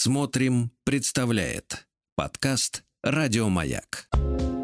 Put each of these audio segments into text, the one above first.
Смотрим, представляет подкаст Радиомаяк. Маяк.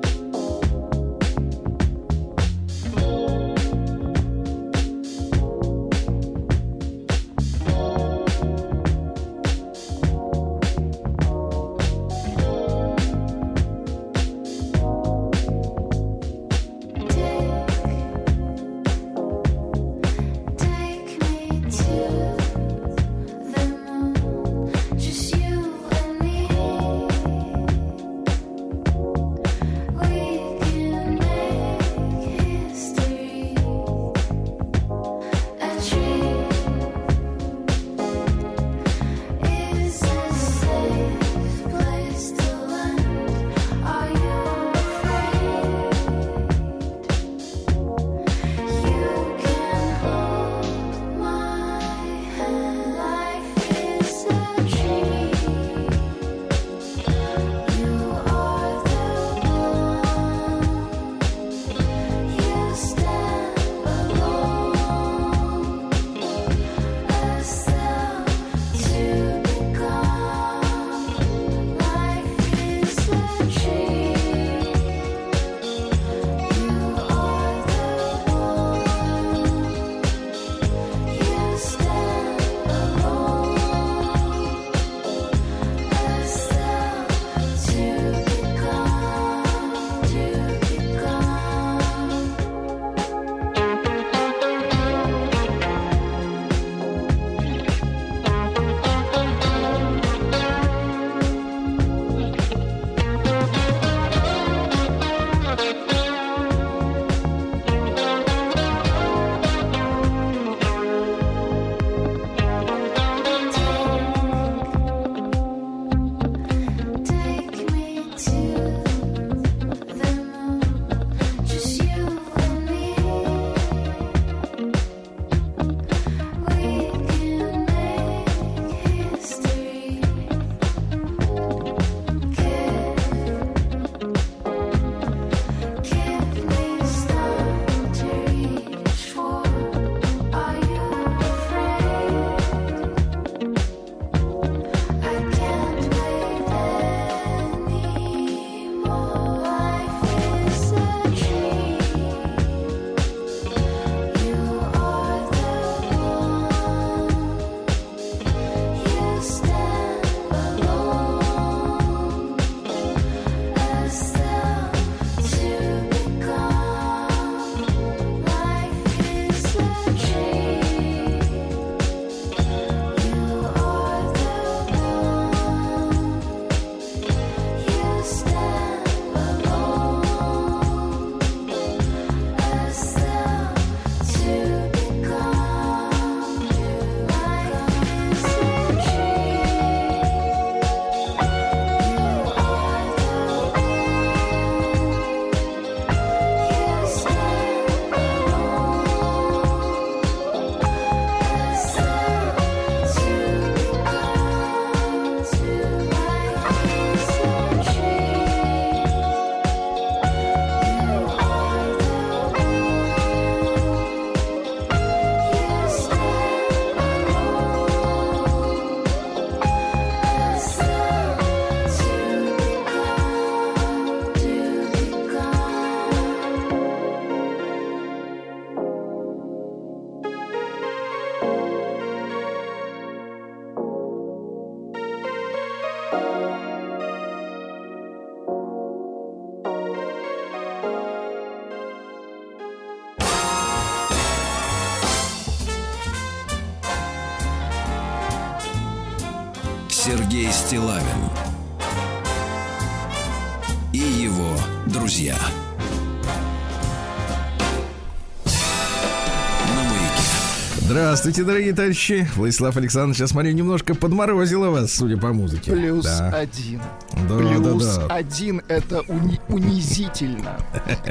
Здравствуйте, дорогие товарищи. Владислав Александрович, я смотрю, немножко подморозило вас, судя по музыке. Плюс да. один. Да, Плюс да, да. один — это уни- унизительно.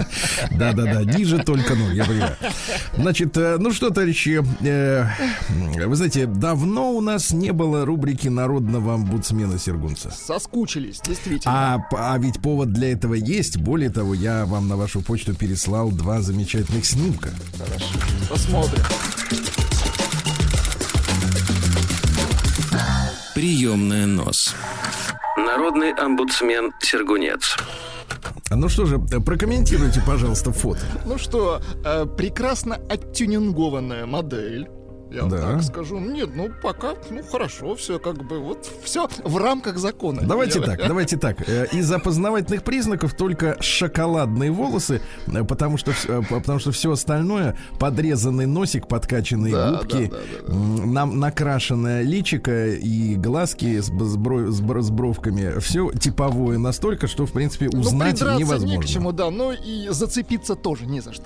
Да-да-да, ниже только ноль, я понимаю. Значит, э, ну что, товарищи, э, вы знаете, давно у нас не было рубрики народного омбудсмена Сергунца. Соскучились, действительно. А, а ведь повод для этого есть. Более того, я вам на вашу почту переслал два замечательных снимка. Хорошо, посмотрим. Приемная нос. Народный омбудсмен Сергунец. Ну что же, прокомментируйте, пожалуйста, фото. Ну что, э, прекрасно оттюнингованная модель. Я Да. так скажу. Нет, ну пока, ну хорошо, все как бы вот все в рамках закона. Давайте Я- так, давайте так. Э, Из опознавательных признаков только шоколадные волосы, э, потому что, э, потому что все остальное, подрезанный носик, подкачанные Да, губки, да, да, да, м, нам накрашенное личико и глазки с, б- с бро- с бр- с бровками, все типовое настолько, что, в принципе, Ну, узнать придраться невозможно. не к чему, да, но и зацепиться тоже не за что.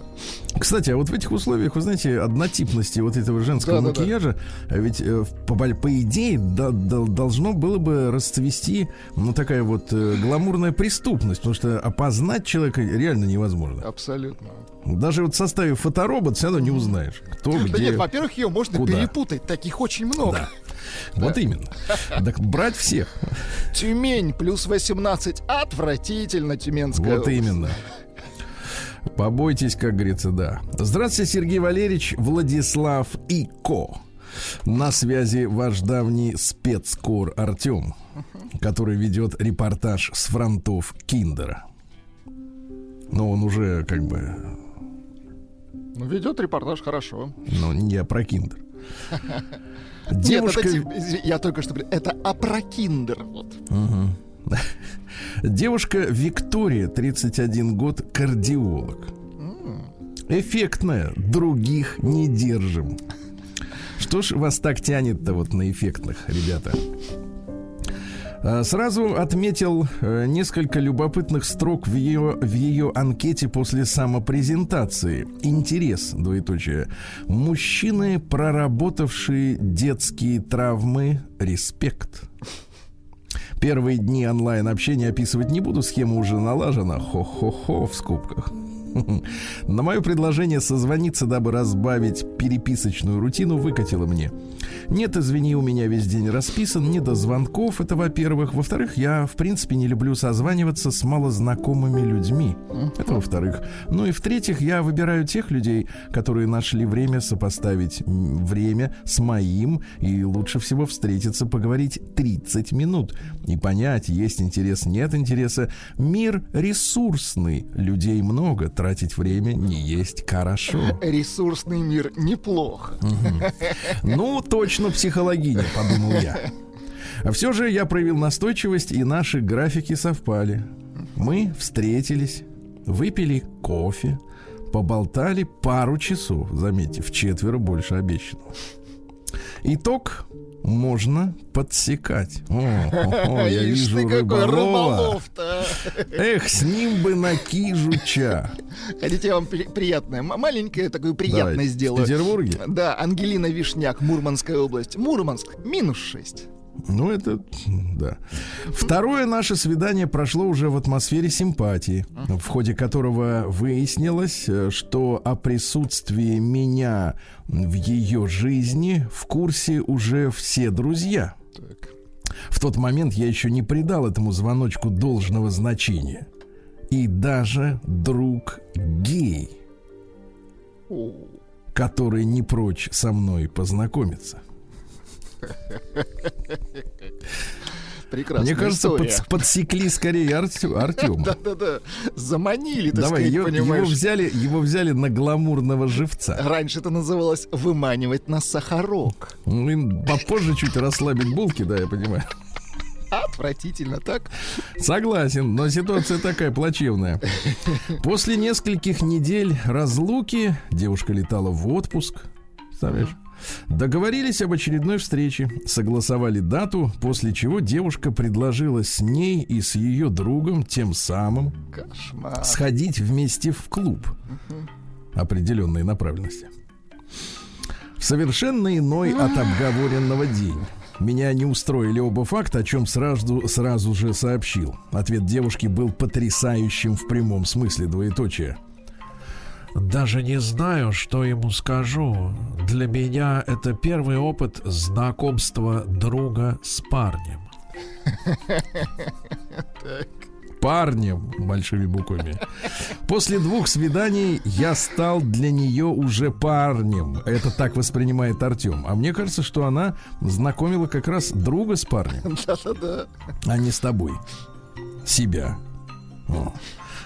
Кстати, а вот в этих условиях, вы знаете, однотипности вот этого женского Да-да-да. макияжа, а ведь э, по, по идее да- да- должно было бы расцвести ну такая вот э, гламурная преступность, потому что опознать человека реально невозможно. Абсолютно. Даже вот составив фоторобот, все равно не узнаешь, кто Да где. нет, во-первых, ее можно куда. перепутать, таких очень много. Да. Вот именно. Так брать всех. Тюмень плюс 18. Отвратительно, Тюменская. Вот область. именно. Побойтесь, как говорится, да. Здравствуйте, Сергей Валерьевич, Владислав Ико. На связи ваш давний спецкор Артем, который ведет репортаж с фронтов Киндера. Но он уже как бы, Ну, ведет репортаж хорошо. ну, не про Киндер. Нет, Девушка, это, тип- извини, я только что... Это Апрокиндер. Вот. девушка Виктория, 31 год, кардиолог. Эффектная, других не держим. Что ж вас так тянет-то вот на эффектных, ребята? А, Сразу отметил э, несколько любопытных строк в ее, в ее анкете после самопрезентации. Интерес, двоеточие. Мужчины, проработавшие детские травмы, респект. Первые дни онлайн-общения описывать не буду, схема уже налажена. Хо-хо-хо в скобках. На мое предложение созвониться, дабы разбавить переписочную рутину, выкатило мне. Нет, извини, у меня весь день расписан, не до звонков, это во-первых. Во-вторых, я, в принципе, не люблю созваниваться с малознакомыми людьми. Это во-вторых. Ну и в-третьих, я выбираю тех людей, которые нашли время сопоставить время с моим, и лучше всего встретиться, поговорить 30 минут и понять, есть интерес, нет интереса. Мир ресурсный, людей много, время не есть хорошо. Ресурсный мир неплох. Ну, точно психологиня, подумал я. А все же я проявил настойчивость, и наши графики совпали. Мы встретились, выпили кофе, поболтали пару часов, заметьте, в четверо больше обещанного. Итог можно подсекать. О, о, о, я Ишь вижу рыболова. рыболов-то. Эх, с ним бы на кижуча. Хотите, я вам при- приятное, маленькое такое приятное Давайте. сделаю. В Петербурге? Да, Ангелина Вишняк, Мурманская область. Мурманск, минус 6. Ну, это, да. Второе наше свидание прошло уже в атмосфере симпатии, в ходе которого выяснилось, э, что о присутствии меня в ее жизни в курсе уже все друзья. Так. В тот момент я еще не придал этому звоночку должного значения. И даже друг гей, который не прочь со мной познакомиться. Прекрасная Мне кажется, подс- подсекли скорее Артема. Да-да-да. Заманили, так Давай, сказать, его понимаешь. взяли, его взяли на гламурного живца. Раньше это называлось выманивать на сахарок. Ну, попозже чуть расслабить булки, да, я понимаю. Отвратительно, так? Согласен, но ситуация такая плачевная. После нескольких недель разлуки девушка летала в отпуск. Представляешь? Договорились об очередной встрече, согласовали дату, после чего девушка предложила с ней и с ее другом, тем самым, Кошмар. сходить вместе в клуб определенной направленности. В совершенно иной от обговоренного день. Меня не устроили оба факта, о чем сразу, сразу же сообщил. Ответ девушки был потрясающим в прямом смысле двоеточия. Даже не знаю, что ему скажу. Для меня это первый опыт знакомства друга с парнем. Парнем большими буквами. После двух свиданий я стал для нее уже парнем. Это так воспринимает Артем. А мне кажется, что она знакомила как раз друга с парнем, Да-да-да. а не с тобой. Себя. О.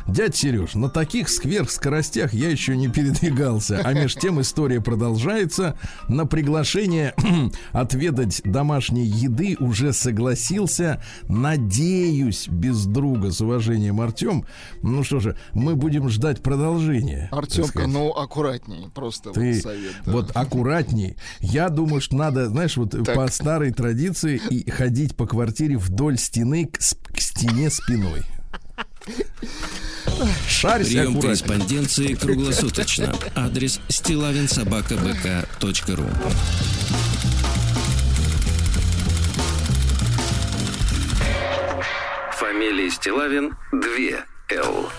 Дядь Сереж, на таких сверхскоростях я еще не передвигался. А меж тем история продолжается. На приглашение отведать домашней еды уже согласился. Надеюсь, без друга, с уважением, Артем. Ну что же, мы будем ждать продолжения. Артемка, ну аккуратней, просто Ты вот совет. да. вот аккуратней. Я думаю, что надо, знаешь, вот Так. по старой традиции и ходить по квартире вдоль стены к, к стене спиной. Шарься Прием аккуратнее. корреспонденции круглосуточно. Адрес стилавинсобакабк.ру Фамилия Стилавин 2 Л.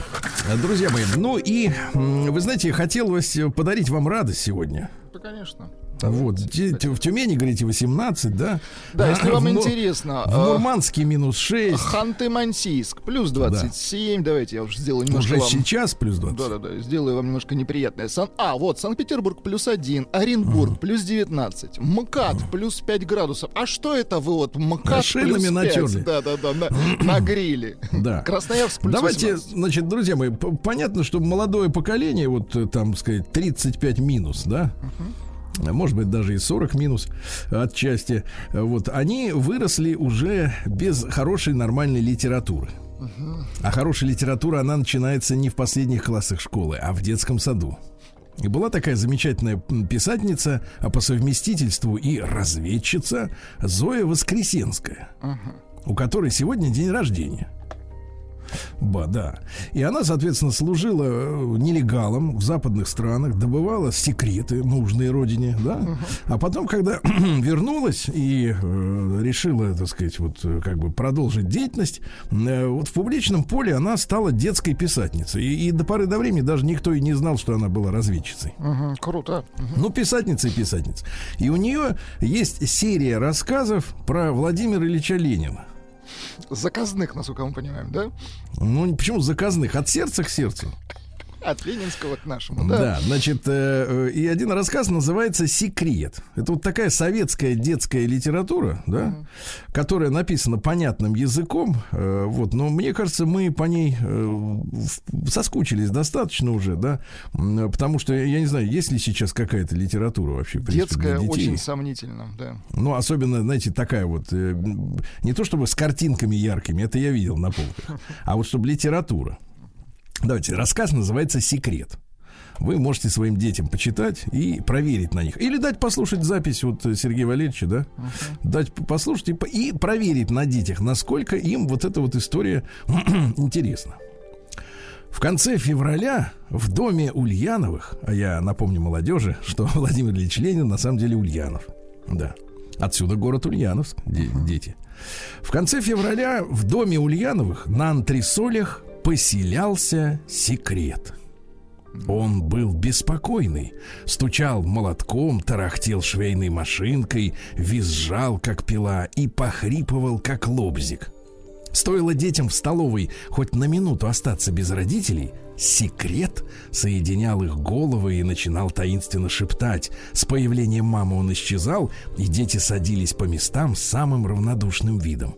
Друзья мои, ну и вы знаете, хотелось подарить вам радость сегодня. Да, конечно. Вот, те- те- в Тюмени, говорите, 18, да? Да, если А, вам в интересно, В а, Мурманске минус 6. Ханты-Мансийск, плюс 27. Давайте я уже сделаю немножко Уже вам... сейчас плюс 20. Да-да-да, сделаю вам немножко неприятное. Сан... А, вот, Санкт-Петербург плюс 1, Оренбург плюс 19, МКАД плюс 5 градусов. А что это вы вот МКАД Шинами плюс 5? натерли. Да-да-да, на, на гриле. Да. Красноярск плюс Давайте, 18. значит, друзья мои, понятно, что молодое поколение, вот э, там, сказать, 35 минус, да? Может быть, даже и 40 минус отчасти. Вот, они выросли уже без хорошей нормальной литературы. А хорошая литература, она начинается не в последних классах школы, а в детском саду. И была такая замечательная писательница, а по совместительству и разведчица Зоя Воскресенская, у которой сегодня день рождения. Ба, да. И она, соответственно, служила э, нелегалом в западных странах, добывала секреты нужные родине, да. А потом, когда вернулась и э, решила, так сказать, вот э, как бы продолжить деятельность, э, вот в публичном поле она стала детской писательницей. И, и до поры до времени даже никто и не знал, что она была разведчицей. Мгм, круто. Мгм. Ну, писательница и писательница. И у нее есть серия рассказов про Владимира Ильича Ленина. Заказных, насколько мы понимаем, да? Ну, почему заказных? От сердца к сердцу. От Ленинского к нашему, Да, да? значит, э, э, и один рассказ называется «Секрет». Это вот такая советская детская литература, да, которая написана понятным языком, э, вот, но мне кажется, мы по ней э, соскучились достаточно уже, да, потому что, я не знаю, есть ли сейчас какая-то литература вообще, в принципе, Детская для детей? очень сомнительно, да. Ну, особенно, знаете, такая вот, э, не то чтобы с картинками яркими, это я видел на полках, а вот чтобы литература. Давайте, рассказ называется «Секрет». Вы можете своим детям почитать и проверить на них. Или дать послушать запись вот Сергея Валерьевича, да? Дать п- послушать и, и проверить на детях, насколько им вот эта вот история интересна. В конце февраля в доме Ульяновых, а я напомню молодежи, что Владимир Ильич Ленин на самом деле Ульянов. Да. Отсюда город Ульяновск, де- дети. В конце февраля в доме Ульяновых на антресолях поселялся секрет. Он был беспокойный, стучал молотком, тарахтел швейной машинкой, визжал, как пила, и похрипывал, как лобзик. Стоило детям в столовой хоть на минуту остаться без родителей, секрет соединял их головы и начинал таинственно шептать. С появлением мамы он исчезал, и дети садились по местам с самым равнодушным видом.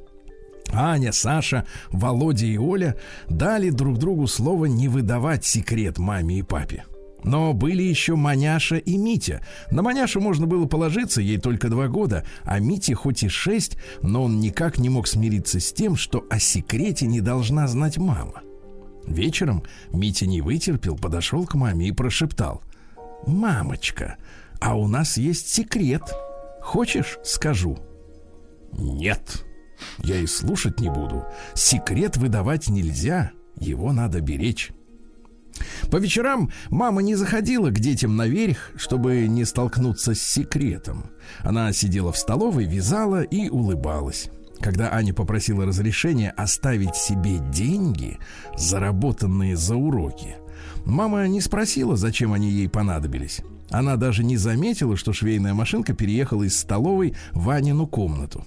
Аня, Саша, Володя и Оля дали друг другу слово не выдавать секрет маме и папе. Но были еще Маняша и Митя. На Маняшу можно было положиться, ей только два года, а Мите хоть и шесть, но он никак не мог смириться с тем, что о секрете не должна знать мама. Вечером Митя не вытерпел, подошел к маме и прошептал. «Мамочка, а у нас есть секрет. Хочешь, скажу?» «Нет, я и слушать не буду. Секрет выдавать нельзя, его надо беречь». По вечерам мама не заходила к детям наверх, чтобы не столкнуться с секретом. Она сидела в столовой, вязала и улыбалась. Когда Аня попросила разрешения оставить себе деньги, заработанные за уроки, мама не спросила, зачем они ей понадобились. Она даже не заметила, что швейная машинка переехала из столовой в Анину комнату.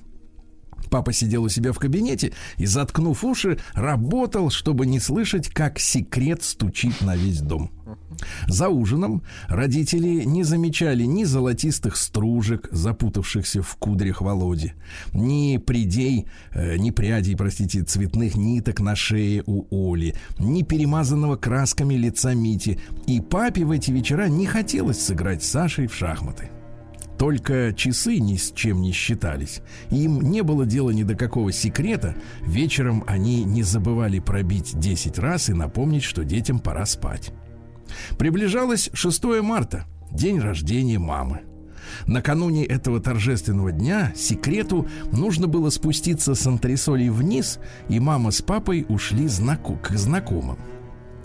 Папа сидел у себя в кабинете и, заткнув уши, работал, чтобы не слышать, как секрет стучит на весь дом. За ужином родители не замечали ни золотистых стружек, запутавшихся в кудрях Володи, ни придей, э, ни прядей, простите, цветных ниток на шее у Оли, ни перемазанного красками лица Мити. И папе в эти вечера не хотелось сыграть с Сашей в шахматы. Только часы ни с чем не считались. Им не было дела ни до какого секрета. Вечером они не забывали пробить 10 раз и напомнить, что детям пора спать. Приближалось 6 марта, день рождения мамы. Накануне этого торжественного дня секрету нужно было спуститься с антресолей вниз, и мама с папой ушли знаку- к знакомым.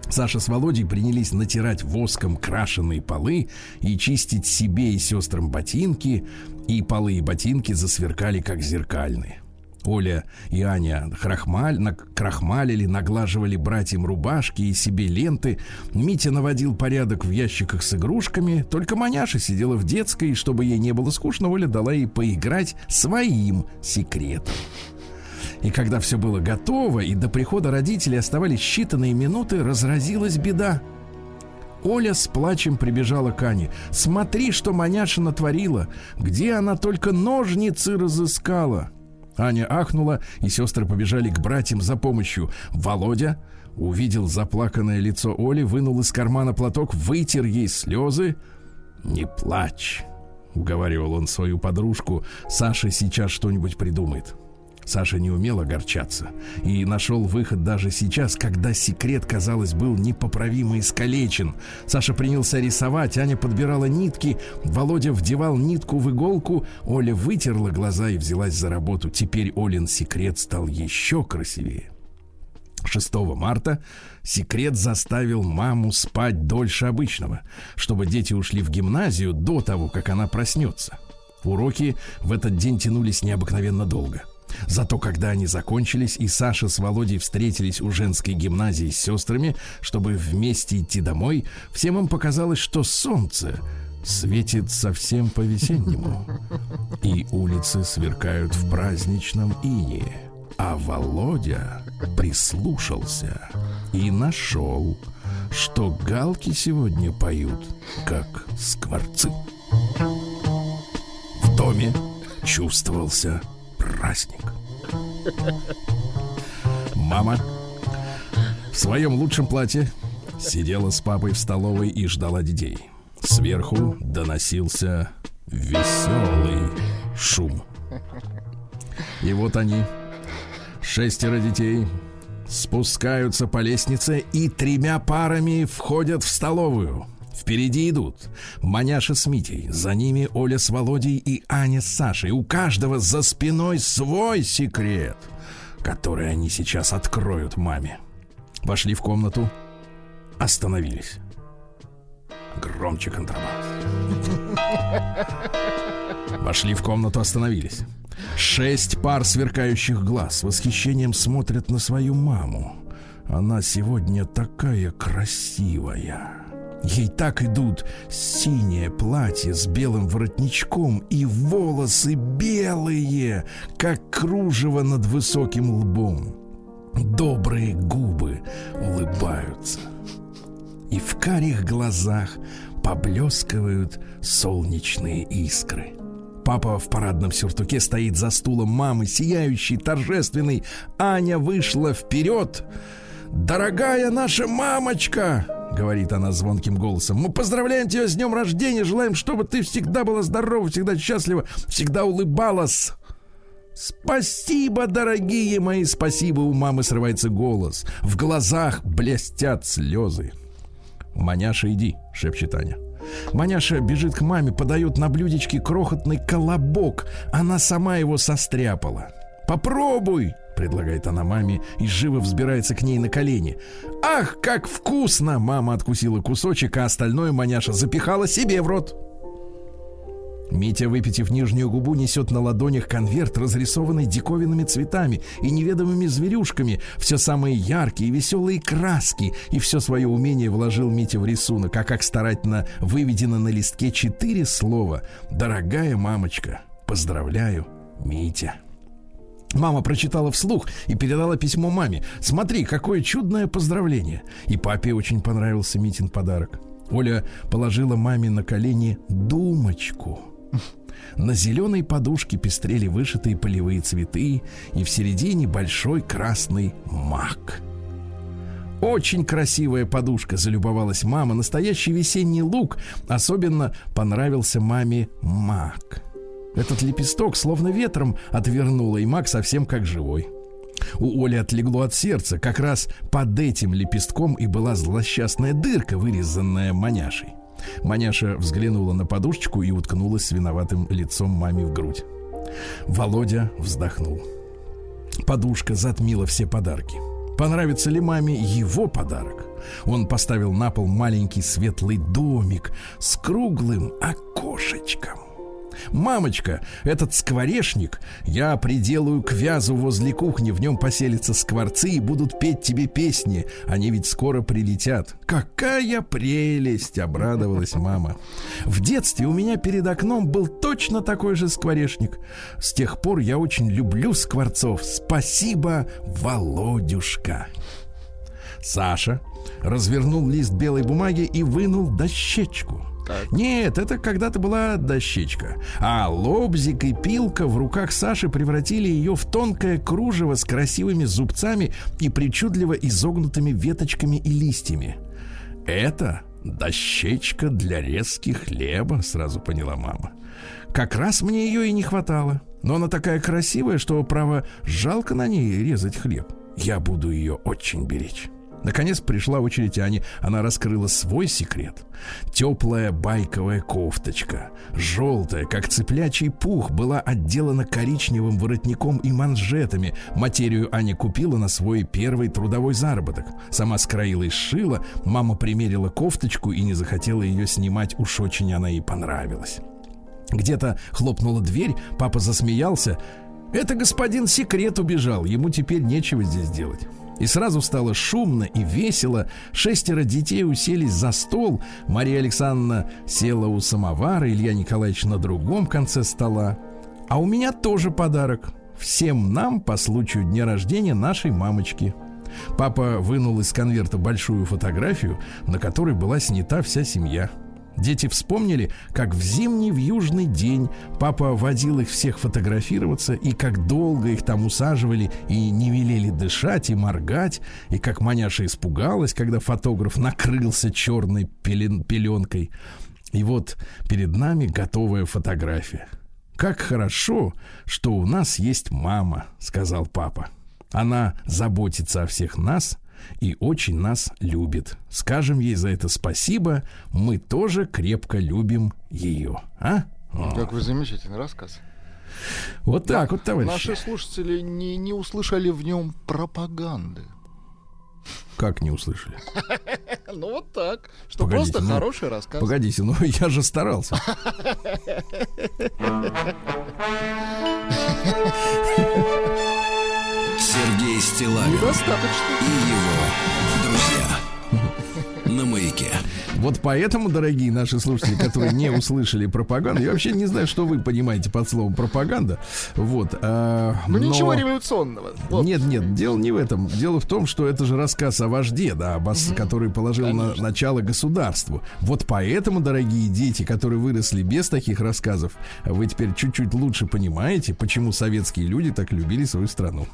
Саша с Володей принялись натирать воском крашеные полы и чистить себе и сестрам ботинки, и полы и ботинки засверкали, как зеркальные. Оля и Аня храхмаль, на, крахмалили, наглаживали братьям рубашки и себе ленты. Митя наводил порядок в ящиках с игрушками. Только маняша сидела в детской, и чтобы ей не было скучно, Оля дала ей поиграть своим секретом. И когда все было готово, и до прихода родителей оставались считанные минуты, разразилась беда. Оля с плачем прибежала к Ане. «Смотри, что маняша натворила! Где она только ножницы разыскала!» Аня ахнула, и сестры побежали к братьям за помощью. Володя увидел заплаканное лицо Оли, вынул из кармана платок, вытер ей слезы. «Не плачь!» — уговаривал он свою подружку. «Саша сейчас что-нибудь придумает». Саша не умел огорчаться и нашел выход даже сейчас, когда секрет, казалось, был непоправимо искалечен. Саша принялся рисовать, Аня подбирала нитки, Володя вдевал нитку в иголку, Оля вытерла глаза и взялась за работу. Теперь Олин секрет стал еще красивее. 6 марта секрет заставил маму спать дольше обычного, чтобы дети ушли в гимназию до того, как она проснется. Уроки в этот день тянулись необыкновенно долго. Зато когда они закончились, и Саша с Володей встретились у женской гимназии с сестрами, чтобы вместе идти домой, всем им показалось, что солнце светит совсем по-весеннему, и улицы сверкают в праздничном инее. А Володя прислушался и нашел, что галки сегодня поют, как скворцы. В доме чувствовался праздник. Мама в своем лучшем платье сидела с папой в столовой и ждала детей. Сверху доносился веселый шум. И вот они, шестеро детей, спускаются по лестнице и тремя парами входят в столовую. Впереди идут Маняша с Митей, за ними Оля с Володей и Аня с Сашей. У каждого за спиной свой секрет, который они сейчас откроют маме. Вошли в комнату, остановились. Громче контрабас. Вошли в комнату, остановились. Шесть пар сверкающих глаз с восхищением смотрят на свою маму. Она сегодня такая красивая. Ей так идут синее платье с белым воротничком и волосы белые, как кружево над высоким лбом. Добрые губы улыбаются. И в карих глазах поблескивают солнечные искры. Папа в парадном сюртуке стоит за стулом мамы, сияющий, торжественный. Аня вышла вперед. «Дорогая наша мамочка!» — говорит она звонким голосом. «Мы поздравляем тебя с днем рождения, желаем, чтобы ты всегда была здорова, всегда счастлива, всегда улыбалась». «Спасибо, дорогие мои, спасибо!» У мамы срывается голос. В глазах блестят слезы. «Маняша, иди!» — шепчет Аня. Маняша бежит к маме, подает на блюдечке крохотный колобок. Она сама его состряпала. «Попробуй!» — предлагает она маме и живо взбирается к ней на колени. «Ах, как вкусно!» Мама откусила кусочек, а остальное маняша запихала себе в рот. Митя, выпитив нижнюю губу, несет на ладонях конверт, разрисованный диковинными цветами и неведомыми зверюшками. Все самые яркие и веселые краски. И все свое умение вложил Митя в рисунок. А как старательно выведено на листке четыре слова. «Дорогая мамочка, поздравляю, Митя». Мама прочитала вслух и передала письмо маме. Смотри, какое чудное поздравление. И папе очень понравился Митин подарок. Оля положила маме на колени думочку. На зеленой подушке пестрели вышитые полевые цветы, и в середине большой красный мак. Очень красивая подушка, залюбовалась мама. Настоящий весенний лук. Особенно понравился маме мак. Этот лепесток словно ветром отвернуло, и мак совсем как живой. У Оли отлегло от сердца. Как раз под этим лепестком и была злосчастная дырка, вырезанная маняшей. Маняша взглянула на подушечку и уткнулась с виноватым лицом маме в грудь. Володя вздохнул. Подушка затмила все подарки. Понравится ли маме его подарок? Он поставил на пол маленький светлый домик с круглым окошечком. Мамочка, этот скворечник я приделаю к вязу возле кухни, в нем поселятся скворцы и будут петь тебе песни. Они ведь скоро прилетят. Какая прелесть, обрадовалась мама. В детстве у меня перед окном был точно такой же скворечник. С тех пор я очень люблю скворцов. Спасибо, Володюшка. Саша развернул лист белой бумаги и вынул дощечку. Нет, это когда-то была дощечка. А лобзик и пилка в руках Саши превратили ее в тонкое кружево с красивыми зубцами и причудливо изогнутыми веточками и листьями. Это дощечка для резки хлеба, сразу поняла мама. Как раз мне ее и не хватало. Но она такая красивая, что, право, жалко на ней резать хлеб. Я буду ее очень беречь. Наконец пришла очередь Ани. Она раскрыла свой секрет. Теплая байковая кофточка, желтая, как цыплячий пух, была отделана коричневым воротником и манжетами. Материю Аня купила на свой первый трудовой заработок. Сама скроила и сшила. Мама примерила кофточку и не захотела ее снимать. Уж очень она ей понравилась. Где-то хлопнула дверь, папа засмеялся. Это господин секрет убежал, ему теперь нечего здесь делать. И сразу стало шумно и весело. Шестеро детей уселись за стол. Мария Александровна села у самовара, Илья Николаевич на другом конце стола. А у меня тоже подарок. Всем нам по случаю дня рождения нашей мамочки. Папа вынул из конверта большую фотографию, на которой была снята вся семья. Дети вспомнили, как в зимний в южный день папа водил их всех фотографироваться, и как долго их там усаживали и не велели дышать и моргать, и как маняша испугалась, когда фотограф накрылся черной пелен- пеленкой. И вот перед нами готовая фотография. «Как хорошо, что у нас есть мама», — сказал папа. «Она заботится о всех нас и очень нас любит. Скажем ей за это спасибо. Мы тоже крепко любим ее. А? О, Какой замечательный рассказ. Вот так вот, товарищи. Наши слушатели не, не услышали в нем пропаганды. Как не услышали? Ну вот так. Что Погодите, просто ну, хороший рассказ. Погодите, ну я же старался. Сергей Стилавин Недостаточно. и его Вот поэтому, дорогие наши слушатели, которые не услышали пропаганду, я вообще не знаю, что вы понимаете под словом пропаганда. Вот. а, Ну но- ничего революционного. Вот. Нет, нет, дело не в этом. Дело в том, что это же рассказ о вожде, да, об ос- который положил на начало государству. Вот поэтому, дорогие дети, которые выросли без таких рассказов, вы теперь чуть-чуть лучше понимаете, почему советские люди так любили свою страну.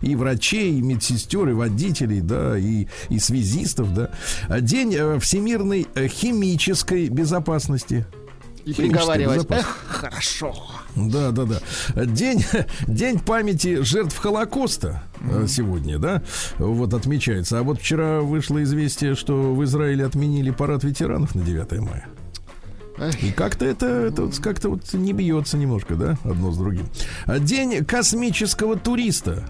И врачей, и медсестер, и водителей, да, и, и связистов, да. День э, всемирной э, химической безопасности. И приговаривать. Эх, хорошо. Да, да, да. День, день памяти жертв Холокоста э, сегодня, да, вот отмечается. А вот вчера вышло известие, что в Израиле отменили парад ветеранов на 9 мая. И как-то это, это вот как-то вот не бьется немножко, да, одно с другим. День космического туриста.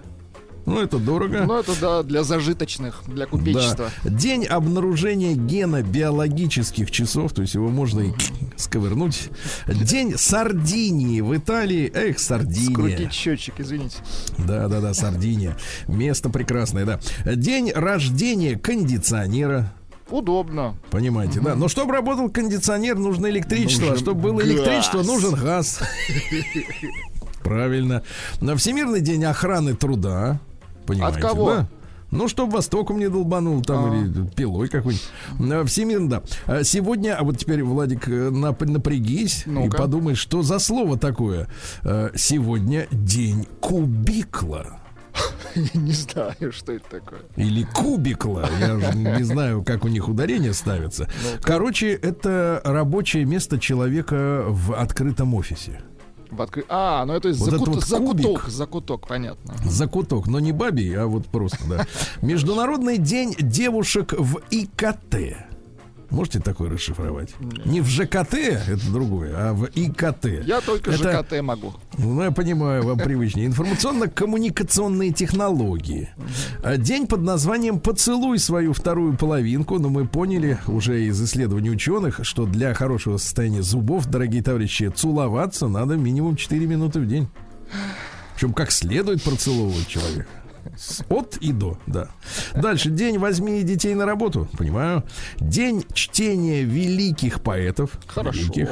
Ну, это дорого. Ну, это да, для зажиточных, для купечества. Да. День обнаружения гена биологических часов, то есть его можно и сковырнуть. День Сардинии в Италии. Эх, Сардиния. Скрутить счетчик, извините. Да, да, да, Сардиния. Место прекрасное, да. День рождения кондиционера. Удобно. Понимаете, да. Но чтобы работал кондиционер, нужно электричество. Нужен чтобы было газ. электричество, нужен газ. Правильно. На Всемирный день охраны труда. Понимаете, От кого? да? Ну, чтобы Востоком не долбанул, там, А. или пилой какой-нибудь. А, Всемирный, да. А Сегодня, а вот теперь, Владик, э, нап- напрягись и Ну-ка. подумай, что за слово такое. А, Сегодня день кубикла. Не знаю, что это такое. Или кубикла. Я уже не знаю, как у них ударение ставится. Короче, это рабочее место человека в открытом офисе. Откры- А, ну это Вот закут- вот закуток, закуток, понятно. Закуток, но не бабий, а вот просто, да. Международный день девушек в ИКТ. Можете такое расшифровать? Не в ЖКТ, это другое, а в ИКТ. Я только Это- ЖКТ могу. Ну, я понимаю, вам привычнее. Информационно-коммуникационные технологии. А День под названием «Поцелуй свою вторую половинку». Но мы поняли уже из исследований ученых, что для хорошего состояния зубов, дорогие товарищи, целоваться надо минимум 4 минуты в день. Причем как следует процеловывать человека. От и до, да. Дальше. День возьми детей на работу. Понимаю. День чтения великих поэтов. Хорошо. великих.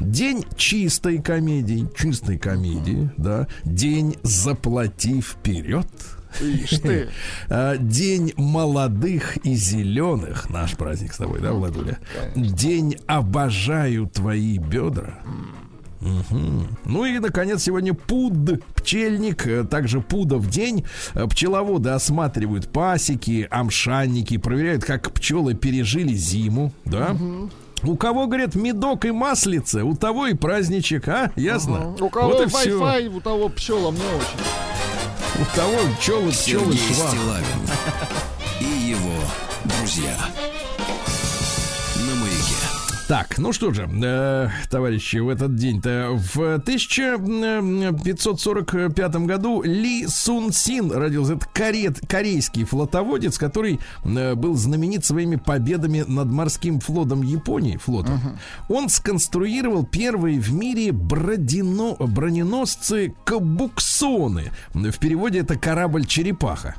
День чистой комедии. Чистой комедии, да. День заплати вперед. Ишь ты. А, День молодых и зеленых. Наш праздник с тобой, да, Владуля? День обожаю твои бедра. Мгм. Ну и, наконец, сегодня пуд, пчельник, э, также пудов день. Э, Пчеловоды осматривают пасеки, амшанники, проверяют, как пчелы пережили зиму, да? У кого, говорят, медок и маслица, у того и праздничек, а? Ясно? У кого Вот. Wi-Fi, у того пчела мне очень. У того пчелы, пчелы, Сергей. Стилавин и его друзья. Так, ну что же, э, товарищи, в этот день-то в 1545 году Ли Сун Син родился. Это корет, корейский флотоводец, который э, был знаменит своими победами над морским флотом Японии. Флотом. Он сконструировал первые в мире бродино, броненосцы Кабуксоны. В переводе это корабль-черепаха.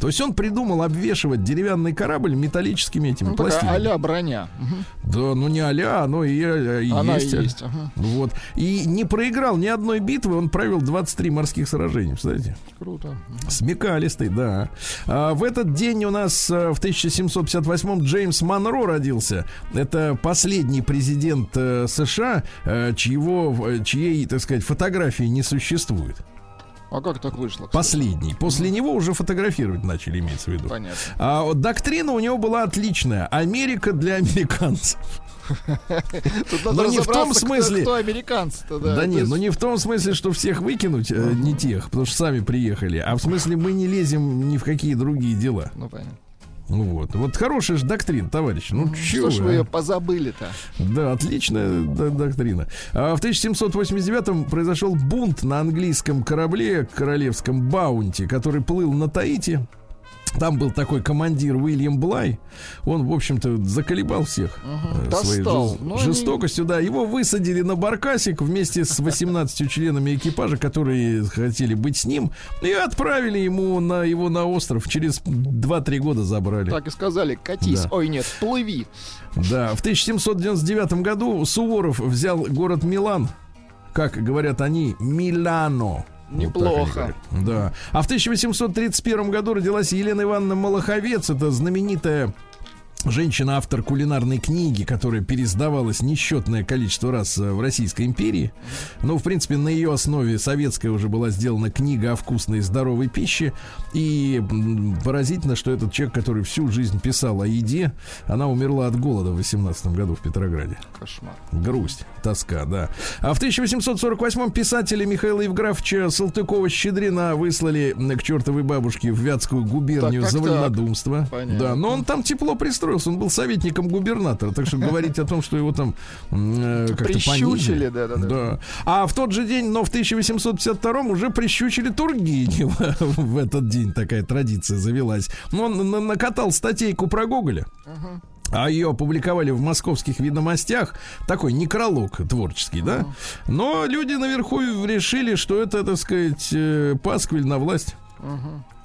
То есть он придумал обвешивать деревянный корабль металлическими этими Ну, пластинами. а-ля броня. Мгм. Да, ну не а оно и, э, и Она есть. и есть. ага. Вот. И не проиграл ни одной битвы, он провел 23 морских сражений, представляете? Круто. Смекалистый, да. А в этот день у нас э, в 1758 Джеймс Монро родился. Это последний президент э, США, э, чьего, э, чьей, так сказать, фотографии не существует. А как так вышло? кстати? Последний. После него уже фотографировать начали, имеется в виду. Понятно. А доктрина у него была отличная. Америка для американцев. Тут Но не в том кто- смысле- Кто американцы-то, да. Да, нет, есть- ну не в том смысле, что всех выкинуть, э, не тех, потому что сами приехали, а в смысле мы не лезем ни в какие другие дела. Ну, понятно. Ну вот. Вот хорошая же доктрина, товарищи. Ну, Что ж вы, а? ее позабыли-то? Да, отличная доктрина. А в 1789-м произошел бунт на английском корабле королевском Баунти, который плыл на Таити. Там был такой командир Уильям Блай. Он, в общем-то, заколебал всех э, своей Достал. жес- Ну, жестокостью. Да, его высадили на баркасик вместе с 18 членами экипажа, которые хотели быть с ним, и отправили ему на его на остров. Через 2-3 года забрали. Так и сказали, катись. Да. Ой, нет, плыви. Да, в 1799 году Суворов взял город Милан. Как говорят они, Милано. Вот Неплохо. говорят. Да. А в 1831 году родилась Елена Ивановна Малаховец. Это знаменитая женщина, автор кулинарной книги, которая пересдавалась несчетное количество раз э, в Российской империи. Но, в принципе, на ее основе советская уже была сделана книга о вкусной и здоровой пище. И поразительно, что этот человек, который всю жизнь писал о еде, она умерла от голода в 18 году в Петрограде. Кошмар. Грусть, тоска, да. А в 1848-м писателя Михаила Евграфовича Салтыкова-Щедрина выслали к чертовой бабушке в Вятскую губернию Так, за так. вольнодумство. Понятно. Да, но он там тепло пристроился устроился, он был советником губернатора, так что говорить о том, что его там э, как-то Прищучили, понизили. да-да-да. Да. А в тот же день, но в 1852 уже прищучили Тургенева. В этот день такая традиция завелась. Но он на- накатал статейку про Гоголя. А ее опубликовали в московских ведомостях. Такой некролог творческий, да? Но люди наверху решили, что это, так сказать, э, пасквиль на власть.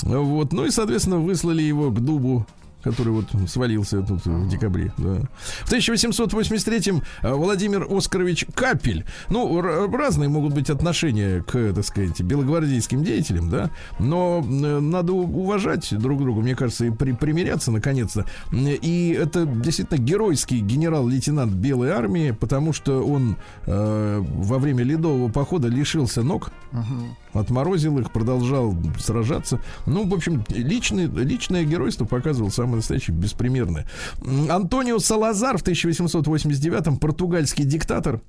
Вот. Ну и, соответственно, выслали его к дубу который вот свалился тут в декабре. Да. В 1883-м э, Владимир Оскарович Капель. Ну, разные могут быть отношения к, так сказать, белогвардейским деятелям, да, но э, надо уважать друг друга, мне кажется, и при- примиряться наконец-то. И это действительно геройский генерал-лейтенант Белой армии, потому что он э, во время ледового похода лишился ног, отморозил их, продолжал сражаться. Ну, в общем, личный, личное геройство показывал самое настоящее, беспримерное. Антонио Салазар в 1889-м, португальский диктатор.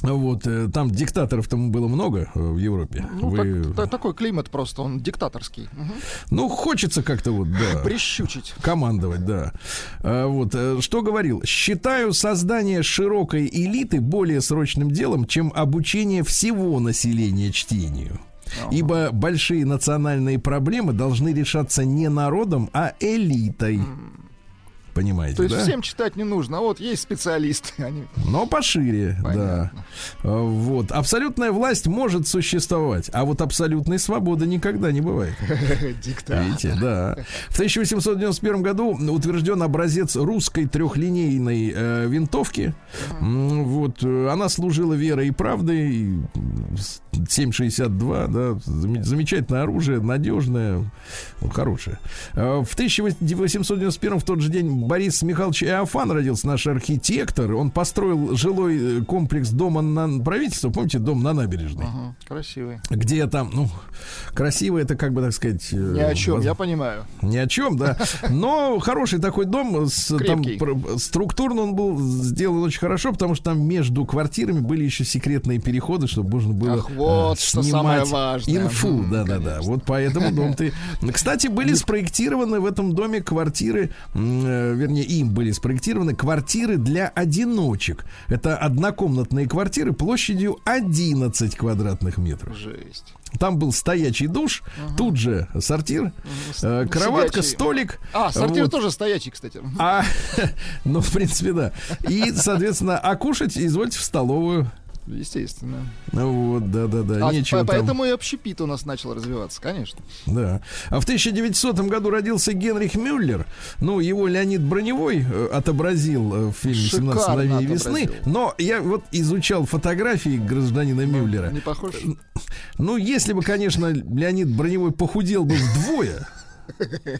Вот, э, там диктаторов там было много э, в Европе. Ну, Вы- так- та- такой климат просто, он диктаторский. Мгм. Ну, хочется как-то вот, да. Прищучить. Командовать, да. А, вот, э, что говорил? Считаю создание широкой элиты более срочным делом, чем обучение всего населения чтению. Ибо большие национальные проблемы должны решаться не народом, а элитой. Понимаете, То есть да? всем читать не нужно, а вот есть специалисты, они... Но пошире, Понятно. да. А, Вот. Абсолютная власть может существовать, а вот абсолютной свободы никогда не бывает. Диктатор. Видите, да. В 1891 году утвержден образец русской трехлинейной э, винтовки. М, Вот э, она служила верой и правдой. и, м, с- 7,62, да, зам- замечательное оружие, надежное, ну, хорошее. Э, В 1891 в тот же день Борис Михайлович Иофан родился, наш архитектор. Он построил жилой э, комплекс дома на правительства, помните, дом на набережной? Ага, красивый. где там, ну, красиво это, как бы так сказать... э, Ни о чем, воз- я понимаю. Ни о чем, да. Но хороший такой дом, с, там, Крепкий. структурно он был сделан очень хорошо, потому что там между квартирами были еще секретные переходы, чтобы можно было Ах, вот э, что снимать самое важное. инфу. Да-да-да. Вот поэтому дом ты... Кстати, были спроектированы в этом доме квартиры, э, вернее, им были спроектированы квартиры для одиночек. Это однокомнатные квартиры площадью 11 квадратных метров. Жесть. Там был стоячий душ, тут же сортир, э, кроватка, Сидячий. столик. А, сортир Вот. тоже стоячий, кстати. А, ну, в принципе, да. И, соответственно, а кушать извольте в столовую. Естественно. Ну вот, да-да-да, А нечего по- там. поэтому и общепит у нас начал развиваться, конечно. Да. А в 1900 году родился Генрих Мюллер. Ну, его Леонид Броневой э, отобразил э, в фильме «17 Шикарно мгновений весны». Но я вот изучал фотографии гражданина Мюллера. Не похож? Ну, если бы, конечно, Леонид Броневой похудел бы вдвое,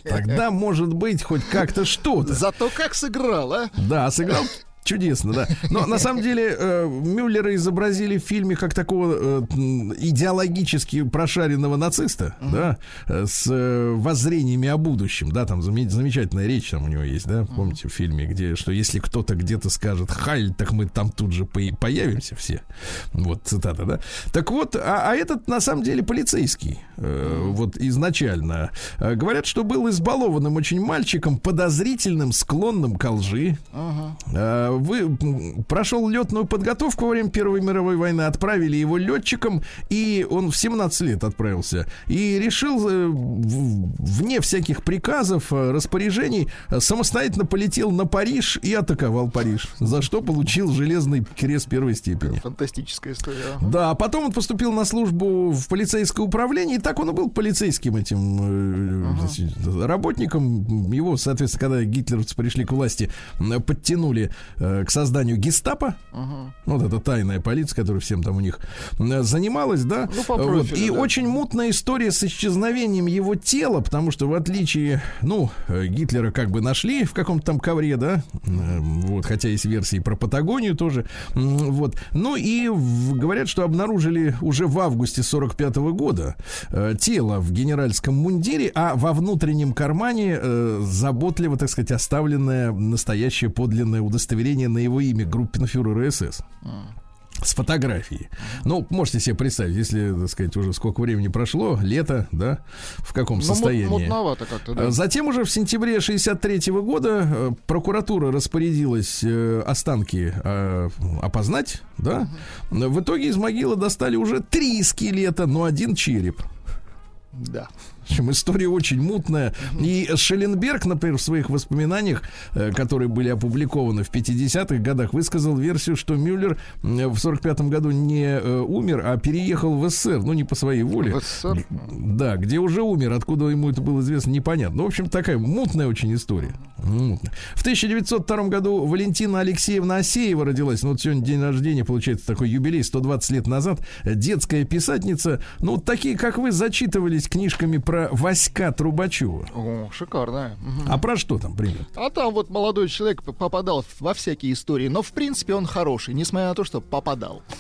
тогда, может быть, хоть как-то что-то. Зато как сыграл, а? Да, сыграл чудесно, да. Но на самом деле э, Мюллера изобразили в фильме как такого э, идеологически прошаренного нациста, да, э, с э, воззрениями о будущем, да, там заме- замечательная речь там у него есть, да, помните в фильме, где, что если кто-то где-то скажет «Хайль», так мы там тут же по- появимся все. Вот цитата, да. Так вот, а, а этот на самом деле полицейский, э, вот изначально. Э, Говорят, что был избалованным очень мальчиком, подозрительным, склонным к лжи, Э, Вы прошел летную подготовку во время Первой мировой войны, отправили его летчиком, и он в 17 лет отправился. И решил э, вне всяких приказов, э, распоряжений, э, самостоятельно полетел на Париж и атаковал Париж, за что получил железный крест первой степени. Фантастическая история. Да, а потом он поступил на службу в полицейское управление, и так он и был полицейским этим значит, работником. Его, соответственно, когда гитлеровцы пришли к власти, подтянули э, к созданию гестапо. Вот это тайная полиция, которая всем там у них м, занималась, да. Ну, по Вот. профилю, И да. очень мутная история с исчезновением его тела, потому что в отличие, ну, э, Гитлера как бы нашли в каком-то там ковре, да, э, вот, хотя есть версии про Патагонию тоже, вот. Ну и в- говорят, что обнаружили уже в августе 45 года э, тело в генеральском мундире, а во внутреннем кармане э, заботливо, так сказать, оставленное настоящее подлинное удостоверение на его имя группенфюрера СС. с фотографией. Ну, можете себе представить, если, так сказать, уже сколько времени прошло, лето, да, в каком Ну, состоянии. мут- мутновато как-то, да. А Затем уже в сентябре 63 года э, прокуратура распорядилась э, останки э, опознать, да. В итоге из могилы достали уже три скелета, но один череп. Да. В общем, история очень мутная. И Шелленберг, например, в своих воспоминаниях, э, которые были опубликованы в 50-х годах, высказал версию, что Мюллер э, в 45-м году не э, умер, а переехал в СССР, ну, не по своей воле. В СССР? Да, где уже умер, откуда ему это было известно, непонятно. Ну, в общем, такая мутная очень история. Мутная. В 1902 году Валентина Алексеевна Асеева родилась. Ну, вот сегодня день рождения, получается, такой юбилей, 120 лет назад. Детская писательница. Ну, вот такие, как вы, зачитывались книжками про Васька Трубачева. О, шикарная. Мгм. А про что там, пример? А там вот молодой человек попадал во всякие истории, но в принципе он хороший, несмотря на то, что попадал.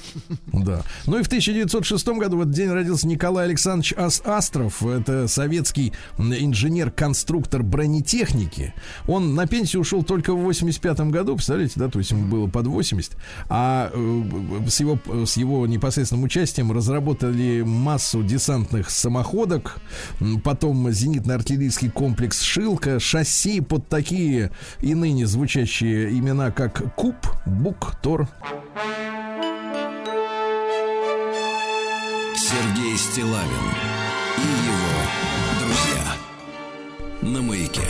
Да. Ну и в 1906 году в этот день родился Николай Александрович Ас Астров. Это советский инженер-конструктор бронетехники. Он на пенсию ушел только в 85 году, представляете, да, то есть ему было под 80. А э, с, его, с его непосредственным участием разработали массу десантных самоходок, потом зенитно-артиллерийский комплекс «Шилка», шасси под такие и ныне звучащие имена, как Куб, Бук, Тор. Сергей Стилавин и его друзья. На маяке.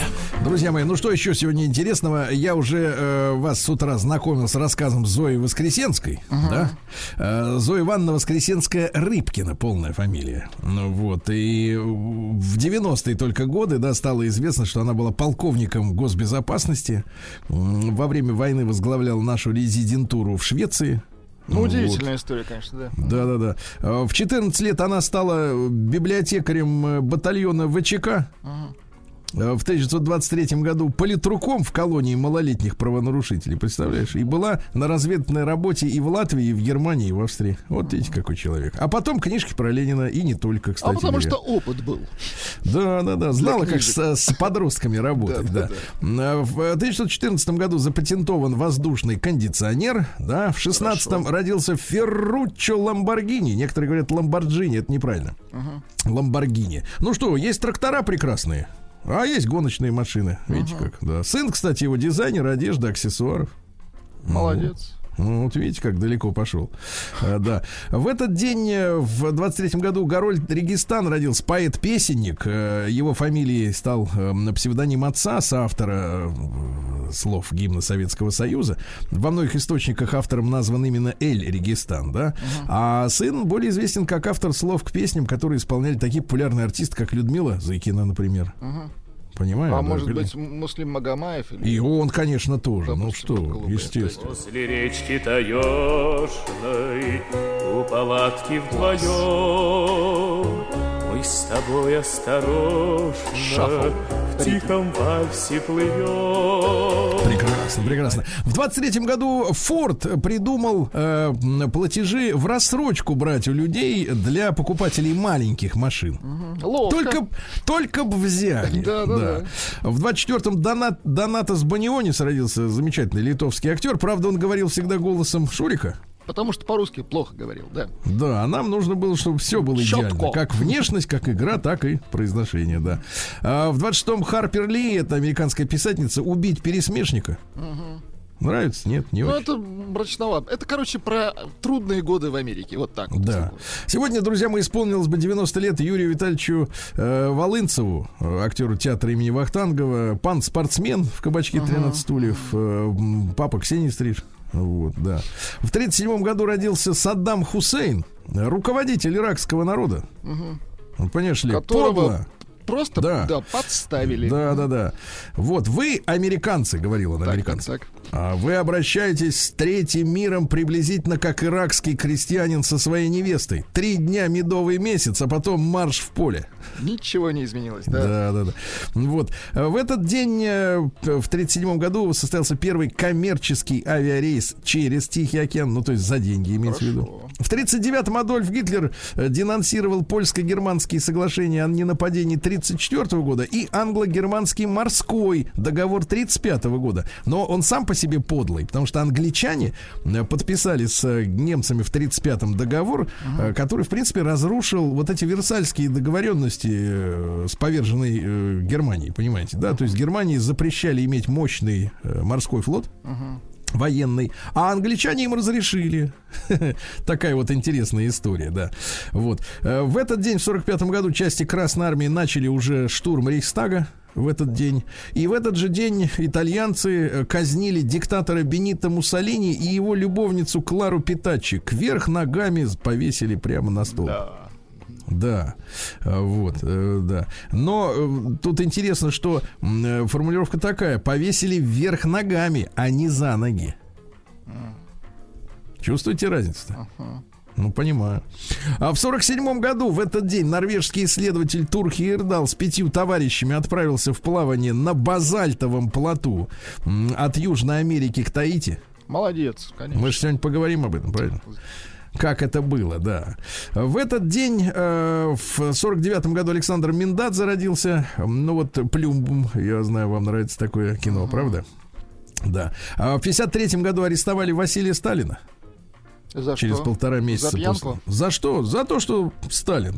Друзья мои, ну что еще сегодня интересного? Я уже э, вас с утра знакомил с рассказом Зои Воскресенской, да? Э, Зоя Ивановна Воскресенская Рыбкина, полная фамилия. Ну вот, и в 90-е только годы, да, стало известно, что она была полковником госбезопасности. Во время войны возглавляла нашу резидентуру в Швеции. Ну, Вот. удивительная история, конечно, да. Да, да, да. В 14 лет она стала библиотекарем э, батальона ВЧК. Э, В 1923 году политруком в колонии малолетних правонарушителей, представляешь? И была на разведной работе и в Латвии, и в Германии, и в Австрии. Вот видите, какой человек. А потом книжки про Ленина, и не только, кстати А потому говоря. что опыт был. Да, да, да. Знала, как с, с подростками работать, да. Да, Э, В 1914 году запатентован воздушный кондиционер, да. В 16-м родился Ферруччо Ламборгини. Некоторые говорят Ламборджини, это неправильно. Ламборгини. Ну что, есть трактора прекрасные. А есть гоночные машины. Видите как, да. Сын, кстати, его дизайнер одежды, аксессуаров. Молодец. Ну, вот видите, как далеко пошел. А, да. В этот день, э, в 23-м году, Гарольд Регистан родился поэт-песенник. Э, Его фамилией стал э, псевдоним отца, соавтора э, слов гимна Советского Союза. Во многих источниках автором назван именно Эль Регистан, да? А сын более известен как автор слов к песням, которые исполняли такие популярные артисты, как Людмила Зайкина, например. Понимаю? А да, может или- быть, Муслим Магомаев? Или... И он, конечно, тоже. Ну потому что что, глупые естественно. Возле речки таежной У палатки вдвоем Мы с тобой осторожно Шафл. В тихом вальсе плывем Прекрасно, прекрасно. В 23-м году Форд придумал э, платежи в рассрочку брать у людей для покупателей маленьких машин. Ловко. Только, только бы взяли. Да, да, да. В 24-м Донат, Донатас Банионис родился замечательный литовский актер. Правда, он говорил всегда голосом Шурика. Потому что по-русски плохо говорил, да. Да, а нам нужно было, чтобы все было идеально. Чётко. Как внешность, как игра, так и произношение, да. А в 26-м Харпер Ли, это американская писательница, убить пересмешника. Нравится? Нет, не Ну, очень. это мрачновато. Это, короче, про трудные годы в Америке. Вот так. вот. Да. Сегодня, друзья, мы исполнилось бы 90 лет Юрию Витальевичу э, Волынцеву, э, актеру театра имени Вахтангова, пан спортсмен в кабачке 13 стульев, э, папа Ксении Стриж. Вот, да. В 37 году родился Саддам Хусейн, руководитель иракского народа. Ну, Понимаешь ли, Которого подло. Просто, Да. да, подставили. Да, да, да. Вот, вы американцы, говорил он Так, американцы. так, так. А Вы обращаетесь с третьим миром приблизительно как иракский крестьянин со своей невестой. Три дня медовый месяц, а потом марш в поле. Ничего не изменилось, да. Да, да, да. Вот. А В этот день, э, в 1937 году, состоялся первый коммерческий авиарейс через Тихий океан, ну, то есть за деньги, имеется в виду. В 1939-м Адольф Гитлер э, денонсировал польско-германские соглашения о ненападении 1934 года и англо-германский морской договор 1935 года. Но он сам по себе подлый, потому что англичане э, подписали с э, немцами в 35-м договор, э, который, в принципе, разрушил вот эти версальские договоренности с поверженной Германией, понимаете, да? То есть Германии запрещали иметь мощный морской флот, военный, а англичане им разрешили. Такая вот интересная история, да. Вот. В этот день, в 45 году, части Красной Армии начали уже штурм Рейхстага в этот день. И в этот же день итальянцы э, казнили диктатора Бенита Муссолини и его любовницу Клару Питачи. Кверх ногами повесили прямо на стол. Да, А, вот, э, да. Но э, тут интересно, что формулировка такая: повесили вверх ногами, а не за ноги. Чувствуете разницу-то? Ну, понимаю. А в сорок седьмом году в этот день норвежский исследователь Турхи Ирдал с пятью товарищами отправился в плавание на базальтовом плоту от Южной Америки к Таити. Молодец, конечно. Мы же сегодня поговорим об этом, правильно? Как это было, да. В этот день, э, в 49-м году Александр Миндадзе родился. Ну вот Плюмбум, я знаю, вам нравится такое кино, правда? Да. А в 53-м году арестовали Василия Сталина За через что? полтора месяца. За пьянку? после. За что? За то, что Сталин.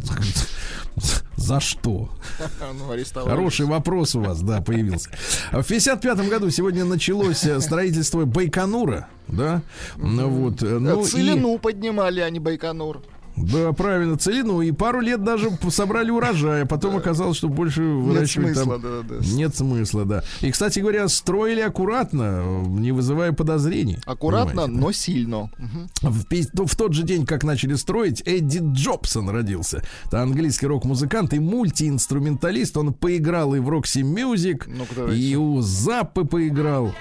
За что? Ну. Хороший вопрос у вас, да, появился. В 55 году сегодня началось э, строительство Байконура, да? Ну вот, э, ну и- Целину поднимали, а не Байконур. Да, правильно, целину. И пару лет даже собрали урожай, а потом оказалось, что больше Нет выращивать смысла, там... да, да. Нет смысла, да. И, кстати говоря, строили аккуратно, не вызывая подозрений. Аккуратно, но сильно. Да? В, пи- ну, в тот же день, как начали строить, Эдди Джобсон родился. Это английский рок-музыкант и мультиинструменталист. Он поиграл и в Roxy Music, Ну-ка, давайте. и у Заппы поиграл.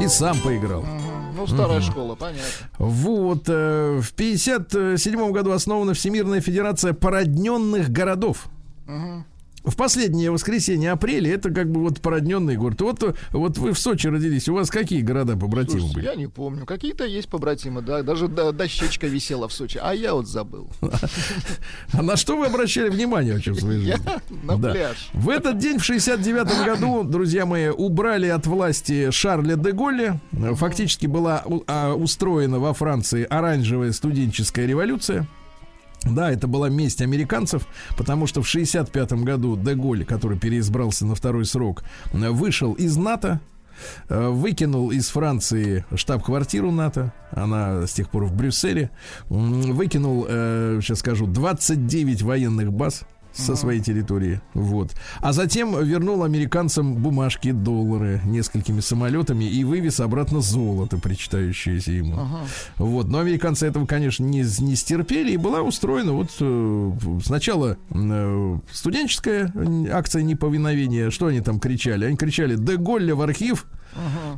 И сам поиграл. Мгм. Ну, старая школа, понятно. Вот, э, в 57 году основана Всемирная Федерация породненных городов. В последнее воскресенье апреля это как бы вот породненный город. Вот, вот вы в Сочи родились, у вас какие города побратимы Слушайте, были? я не помню. Какие-то есть побратимы, да. Даже да, дощечка висела в Сочи. А я вот забыл. А на что вы обращали внимание вообще в своей жизни? на пляж. В этот день, в 69 году, друзья мои, убрали от власти Шарля де Голля. Фактически была а, устроена во Франции оранжевая студенческая революция. Да, это была месть американцев, потому что в 65 году де Голль, который переизбрался на второй срок, э, вышел из НАТО, э, выкинул из Франции штаб-квартиру НАТО, она с тех пор в Брюсселе, выкинул, э, сейчас скажу, 29 военных баз со своей территории, вот. А затем вернул американцам бумажки, доллары несколькими самолетами и вывез обратно золото, причитающееся ему. Вот, но американцы этого, конечно, не, не стерпели, и была устроена вот э, сначала э, студенческая акция неповиновения. Что они там кричали? Они кричали «Де Голля в архив!»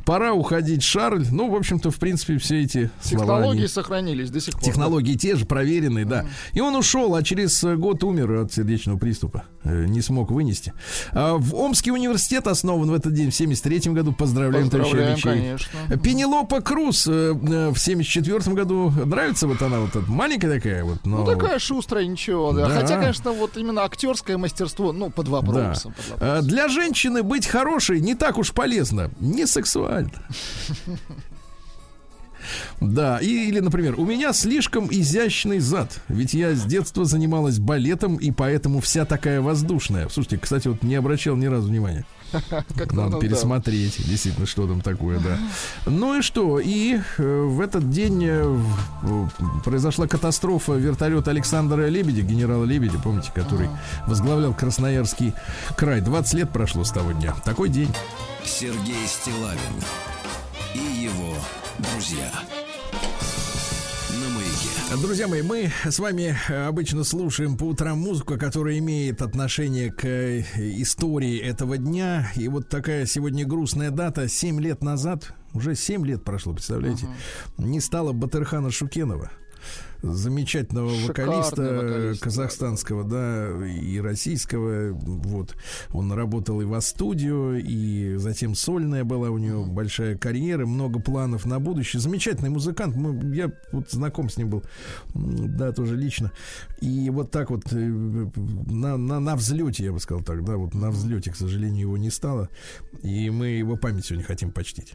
Пора уходить, Шарль. Ну, в общем-то, в принципе, все эти Технологии они- сохранились до сих пор. Технологии те же, проверенные, да. И он ушел, а через э, год умер от сердечного приступа. Э, Не смог вынести. А В Омский университет основан в этот день, в 73 году. Поздравляем, Поздравляем, Алексей. конечно. Пенелопа Круз э, в 74 году. Нравится вот она, вот эта маленькая такая вот. Но... Ну, такая шустрая, ничего, да. Да. Хотя, конечно, вот именно актерское мастерство, ну, под Да. вопросом. под вопросом. Для женщины быть хорошей не так уж полезно. Не сексуально. Да, и, или, например, у меня слишком изящный зад, ведь я с детства занималась балетом, и поэтому вся такая воздушная. Слушайте, кстати, вот не обращал ни разу внимания. Как-то, Надо да. пересмотреть, действительно, что там такое, да. Ну и что? И э, в этот день э, в- произошла катастрофа вертолета Александра Лебедя, генерала Лебедя, помните, который возглавлял Красноярский край. 20 лет прошло с того дня. Такой день. Сергей Стилавин и его друзья. На маяке. Друзья мои, мы с вами э, обычно слушаем по утрам музыку, которая имеет отношение к э, истории этого дня. И вот такая сегодня грустная дата. Семь лет назад, уже семь лет прошло, представляете, не стало Батырхана Шукенова. Замечательного Шикарный вокалиста вокалист, казахстанского, да, и российского. Вот он работал и во студию, и затем сольная была у него большая карьера, много планов на будущее. Замечательный музыкант. Мы, я вот знаком с ним был, да, тоже лично. И вот так вот э, на, на, на взлете, я бы сказал так, да, вот на взлете, к сожалению, его не стало. И мы его память сегодня хотим почтить.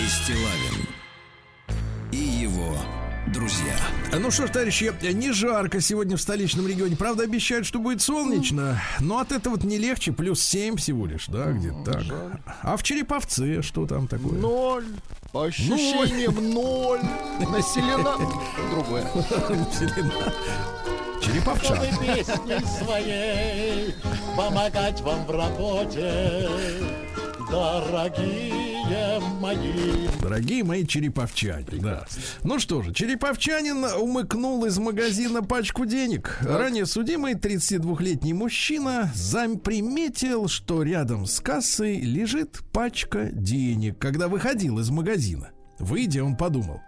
Сергей Стилавин и его друзья. Ну что ж, товарищи, не жарко сегодня в столичном регионе. Правда, обещают, что будет солнечно. Но от этого не легче. Плюс 7 всего лишь, да, где-то так. А в Череповце что там такое? Ноль. По ощущениям ноль. Населена... Другое. Череповчан. чтобы песней своей помогать вам в работе, дорогие мои. Дорогие мои череповчане, да. Ну что же, череповчанин умыкнул из магазина пачку денег. Ранее судимый 32-летний мужчина заприметил, что рядом с кассой лежит пачка денег, когда выходил из магазина. Выйдя, он подумал.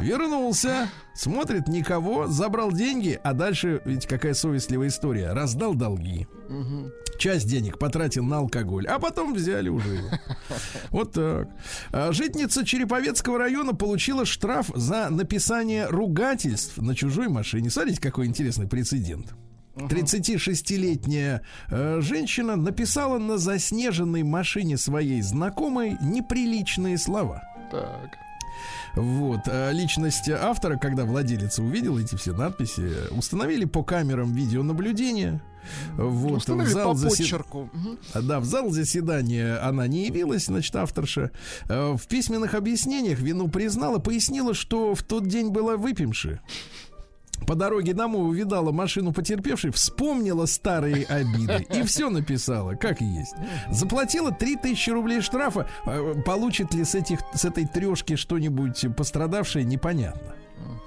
Вернулся, смотрит никого, забрал деньги, а дальше ведь какая совестливая история. Раздал долги. Часть денег потратил на алкоголь, а потом взяли уже его. Вот так. А Житница Череповецкого района получила штраф за написание ругательств на чужой машине. Смотрите, какой интересный прецедент. 36-летняя э, женщина написала на заснеженной машине своей знакомой неприличные слова. Так. Вот. а Личность автора, когда владелица увидела эти все надписи, установили по камерам видеонаблюдения. Вот, Установили в зал по засед-. Мгм. а, Да, в зал заседания она не явилась, значит, авторша. Э, В письменных объяснениях вину признала, пояснила, что в тот день была выпивши. По дороге домой увидала машину потерпевшей, вспомнила старые обиды и все написала, как есть. Заплатила 3000 рублей штрафа. Э, Получит ли с, этих, с этой трешки что-нибудь пострадавшее, непонятно.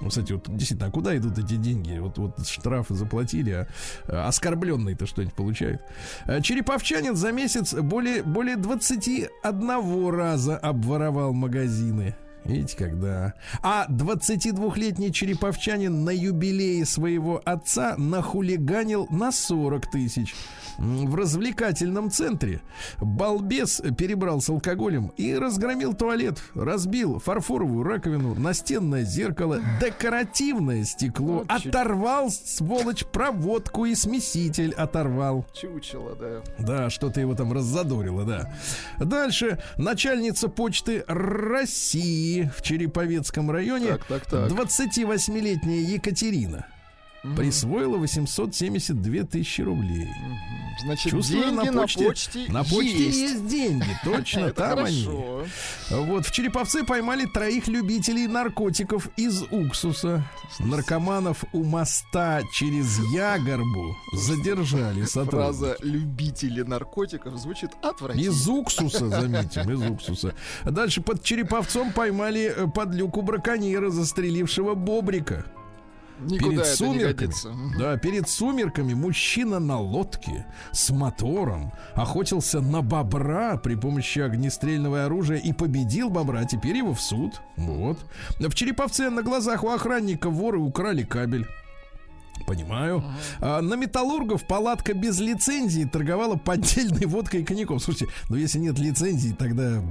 Ну, кстати, вот действительно, а куда идут эти деньги? Вот, вот штрафы заплатили, а, а оскорбленный-то что-нибудь получает. А, Череповчанин за месяц более, более 21 раза обворовал магазины. Видите, когда... А 22-летний череповчанин на юбилее своего отца нахулиганил на 40 тысяч. В развлекательном центре балбес перебрался алкоголем и разгромил туалет, разбил фарфоровую раковину, настенное зеркало, декоративное стекло, Вот оторвал, сволочь, проводку и смеситель оторвал. Чучело, да. Да, что-то его там раззадорило, да. Дальше. Начальница почты России в Череповецком районе. Так, так, так. 28-летняя Екатерина. Присвоила 872 тысячи рублей. Значит, Чувствую, деньги на почте, на почте есть. есть. деньги. Точно, там они. хорошо. Вот, в Череповце поймали троих любителей наркотиков из уксуса. Наркоманов у моста через Ягорбу задержали сотрудники. Фраза «любители наркотиков» звучит отвратительно. Из уксуса, заметим, из уксуса. Дальше под Череповцом поймали э, подлюку браконьера, застрелившего бобрика. Никуда перед сумерками, да, перед сумерками мужчина на лодке с мотором охотился на бобра при помощи огнестрельного оружия и победил бобра. Теперь его в суд. Вот. В Череповце на глазах у охранника воры украли кабель. Понимаю. А, на металлургов палатка без лицензии торговала поддельной водкой и коньяком. Слушайте, ну если нет лицензии, тогда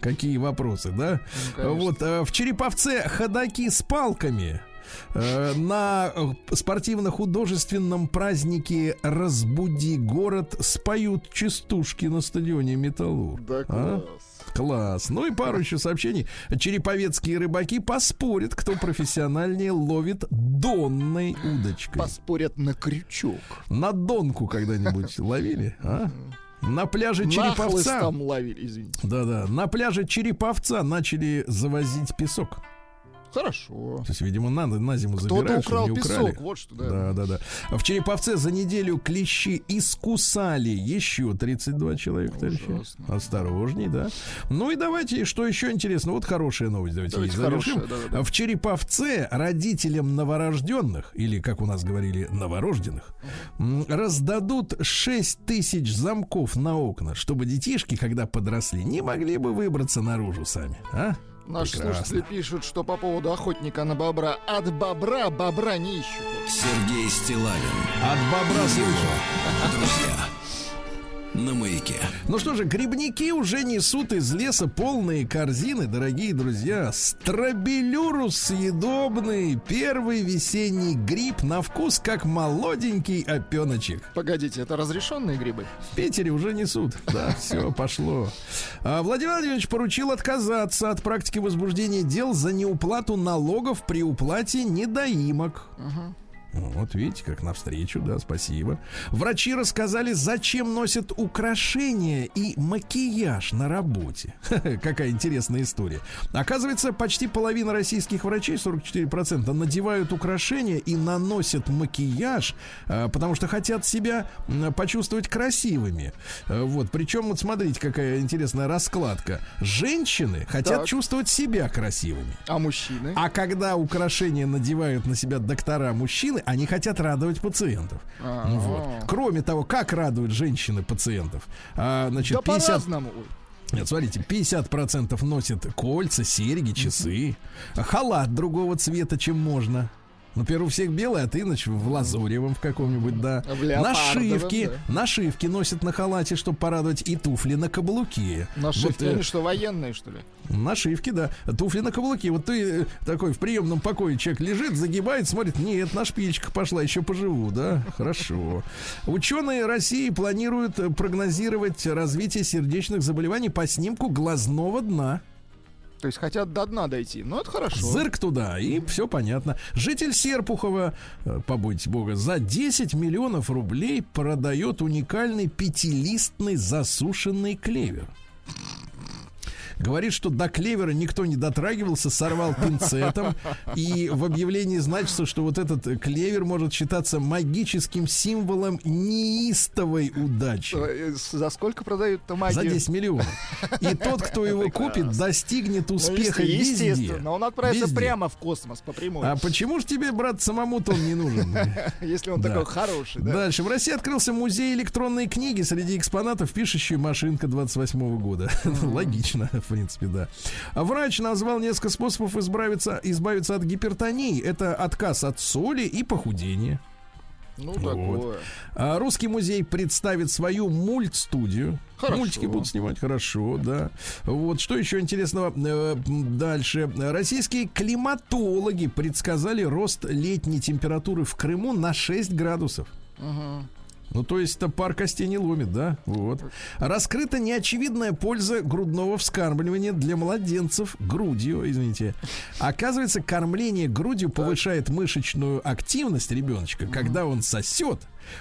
какие вопросы, да? конечно. вот а, в Череповце ходаки с палками. Э, На э, спортивно-художественном празднике «Разбуди город» споют частушки на стадионе «Металлург». Да, А? класс. Класс. Ну и пару еще сообщений. Череповецкие рыбаки поспорят, кто профессиональнее ловит донной удочкой. Поспорят на крючок. На донку когда-нибудь ловили, а? На пляже Череповца. Нахлыстом ловили, извините. Да-да. На пляже Череповца начали завозить песок. Хорошо. То есть, видимо, надо на зиму Кто-то забирают, чтобы украл не украли. песок, вот что, да. Да, да, да. В Череповце за неделю клещи искусали еще 32 человека, товарищи. Ужасно. Осторожней, да. Ну и давайте, что еще интересно, вот хорошая новость, давайте, Давайте завершим. хорошая, да-да-да. В Череповце родителям новорожденных, или, как у нас говорили, новорожденных, раздадут 6 тысяч замков на окна, чтобы детишки, когда подросли, не могли бы выбраться наружу сами. А? Наши Прекрасно. слушатели пишут, что по поводу охотника на бобра. От бобра бобра не ищут. Сергей Стилавин От бобра слышал. Друзья на маяке. Ну что же, грибники уже несут из леса полные корзины, дорогие друзья. Стробелюрус съедобный, первый весенний гриб на вкус, как молоденький опеночек. Погодите, это разрешенные грибы? В Питере уже несут. Да, все, пошло. А Владимир Владимирович поручил отказаться от практики возбуждения дел за неуплату налогов при уплате недоимок. Вот видите, как навстречу, да, спасибо. Врачи рассказали, зачем носят украшения и макияж на работе. Какая интересная история. Оказывается, почти половина российских врачей, 44%, надевают украшения и наносят макияж, а, потому что хотят себя почувствовать красивыми. Э, Вот, причем, вот смотрите, какая интересная раскладка. Женщины хотят Так. чувствовать себя красивыми. А мужчины? А когда украшения надевают на себя доктора мужчины, они хотят радовать пациентов. А, Вот. Кроме того, как радуют женщины пациентов? А, значит, Да 50... по-разному. Нет, смотрите, 50% носят кольца, серьги, часы. Халат другого цвета, чем можно. Например, у всех белый, а ты, значит, в лазуревом в каком-нибудь, да. В Нашивки, да. нашивки носят на халате, чтобы порадовать, и туфли на каблуке. Нашивки, Вот, э, они что, военные, что ли? Нашивки, да. Туфли на каблуке. Вот ты э, такой в приемном покое человек лежит, загибает, смотрит, нет, на шпилечках пошла, еще поживу, да? Хорошо. Ученые России планируют прогнозировать развитие сердечных заболеваний по снимку глазного дна. То есть хотят до дна дойти. Ну, это хорошо. Зырк туда, и все понятно. Житель Серпухова, э, побойтесь бога, за 10 миллионов рублей продает уникальный пятилистный засушенный клевер. Говорит, что до клевера никто не дотрагивался, сорвал пинцетом. И в объявлении значится, что вот этот клевер может считаться магическим символом неистовой удачи. Э, с- За сколько продают-то магию? За 10 миллионов. И тот, кто его купит, достигнет Ну, успеха есте- везде. Естественно, он отправится Везде. прямо в космос по прямой. А почему же тебе, брат, самому-то он не нужен? Если он Да. такой хороший, да? Дальше. В России открылся музей электронной книги. Среди экспонатов пишущая машинка 28 года. Логично, в принципе, да. Врач назвал несколько способов избавиться, избавиться от гипертонии. Это отказ от соли и похудение. Ну, Вот. такое. А Русский музей представит свою мультстудию. Хорошо. Мультики будут снимать, хорошо, да. Вот что еще интересного э, дальше. Российские климатологи предсказали рост летней температуры в Крыму на 6 градусов. Ну, то есть это пар костей не ломит, да? Вот. Раскрыта неочевидная польза грудного вскармливания для младенцев грудью, извините. Оказывается, кормление грудью повышает мышечную активность ребеночка. Когда он сосет,